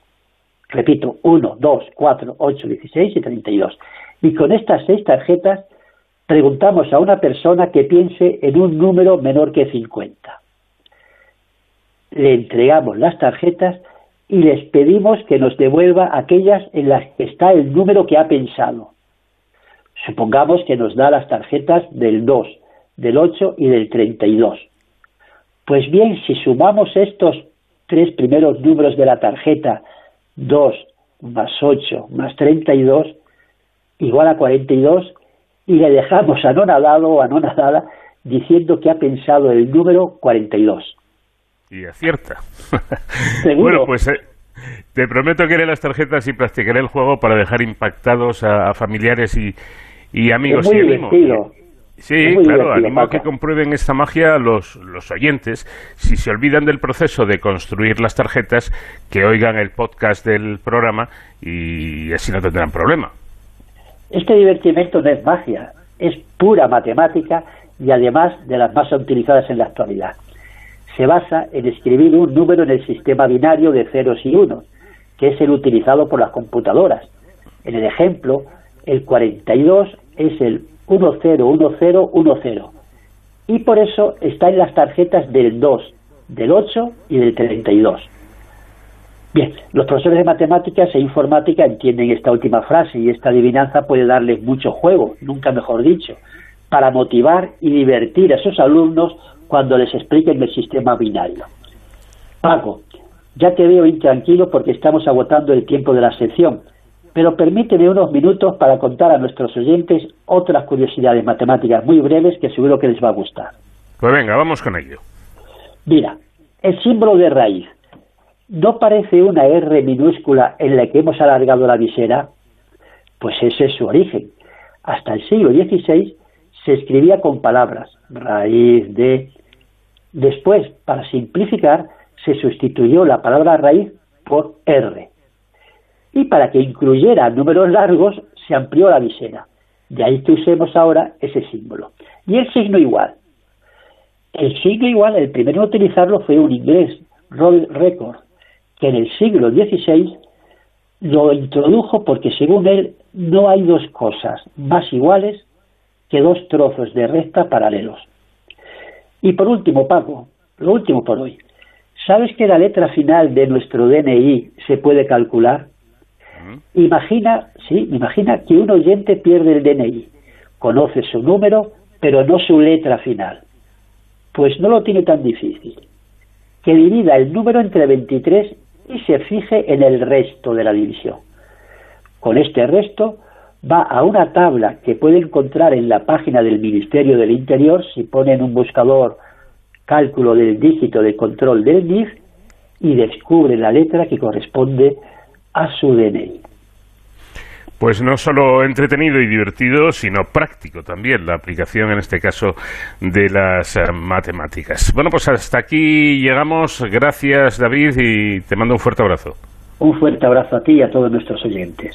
Repito, 1, 2, 4, 8, 16 y 32. Y con estas seis tarjetas preguntamos a una persona que piense en un número menor que 50. Le entregamos las tarjetas y les pedimos que nos devuelva aquellas en las que está el número que ha pensado. Supongamos que nos da las tarjetas del 2, del 8 y del 32. Pues bien, si sumamos estos tres primeros números de la tarjeta, 2 más 8 más 32, igual a 42, y le dejamos anonadado o anonadada diciendo que ha pensado el número 42. Y acierta. bueno, pues eh, te prometo que haré las tarjetas y practicaré el juego para dejar impactados a, familiares y, y amigos. Es muy y divertido. Sí, claro, animo a que comprueben esta magia los, los oyentes. Si se olvidan del proceso de construir las tarjetas, que oigan el podcast del programa y así no tendrán problema. Este divertimento no es magia, es pura matemática y además de las más utilizadas en la actualidad. Se basa en escribir un número en el sistema binario de ceros y unos, que es el utilizado por las computadoras. En el ejemplo, el 42 es el 101010 y por eso está en las tarjetas del 2, del 8 y del 32. Bien, los profesores de matemáticas e informática entienden esta última frase y esta adivinanza puede darles mucho juego, nunca mejor dicho, para motivar y divertir a sus alumnos cuando les expliquen el sistema binario. Paco, ya te veo intranquilo porque estamos agotando el tiempo de la sección, pero permíteme unos minutos para contar a nuestros oyentes otras curiosidades matemáticas muy breves que seguro que les va a gustar. Pues venga, vamos con ello. Mira, el símbolo de raíz, ¿no parece una R minúscula en la que hemos alargado la visera? Pues ese es su origen. Hasta el siglo XVI se escribía con palabras, raíz de... Después, para simplificar, se sustituyó la palabra raíz por R y para que incluyera números largos se amplió la visera. De ahí que usemos ahora ese símbolo. Y el signo igual. El signo igual, el primero en utilizarlo fue un inglés, Roy Record, que en el siglo XVI lo introdujo porque según él no hay dos cosas más iguales que dos trozos de recta paralelos. Y por último, Paco, lo último por hoy. ¿Sabes que la letra final de nuestro DNI se puede calcular? Imagina, sí, imagina que un oyente pierde el DNI, conoce su número, pero no su letra final. Pues no lo tiene tan difícil. Que divida el número entre 23 y se fije en el resto de la división. Con este resto va a una tabla que puede encontrar en la página del Ministerio del Interior si pone en un buscador cálculo del dígito de control del NIF y descubre la letra que corresponde a su DNI. Pues no solo entretenido y divertido, sino práctico también la aplicación, en este caso, de las eh, matemáticas. Bueno, pues hasta aquí llegamos. Gracias, David, y te mando un fuerte abrazo. Un fuerte abrazo a ti y a todos nuestros oyentes.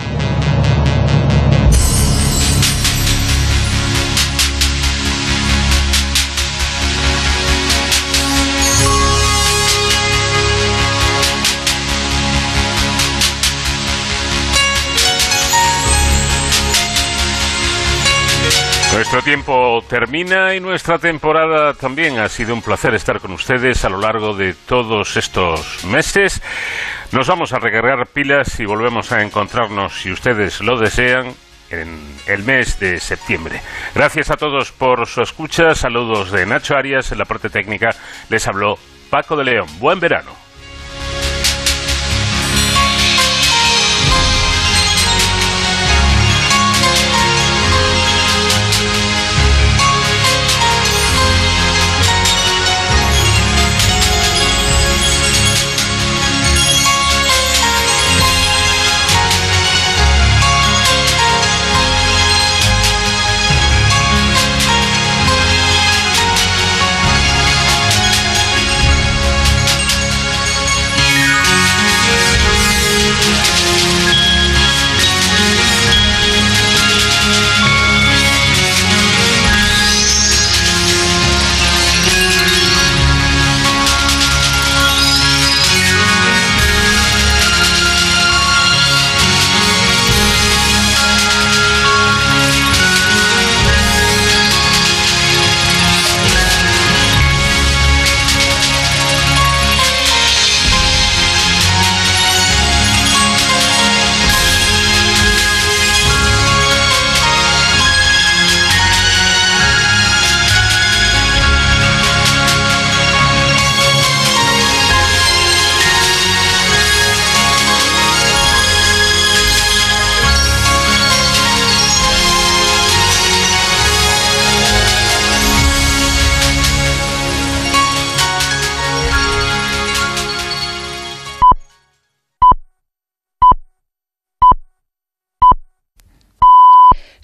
Nuestro tiempo termina y nuestra temporada también. Ha sido un placer estar con ustedes a lo largo de todos estos meses. Nos vamos a recargar pilas y volvemos a encontrarnos, si ustedes lo desean, en el mes de septiembre. Gracias a todos por su escucha. Saludos de Nacho Arias. En la parte técnica les habló Paco de León. Buen verano.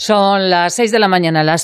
Son las 6 de la mañana, las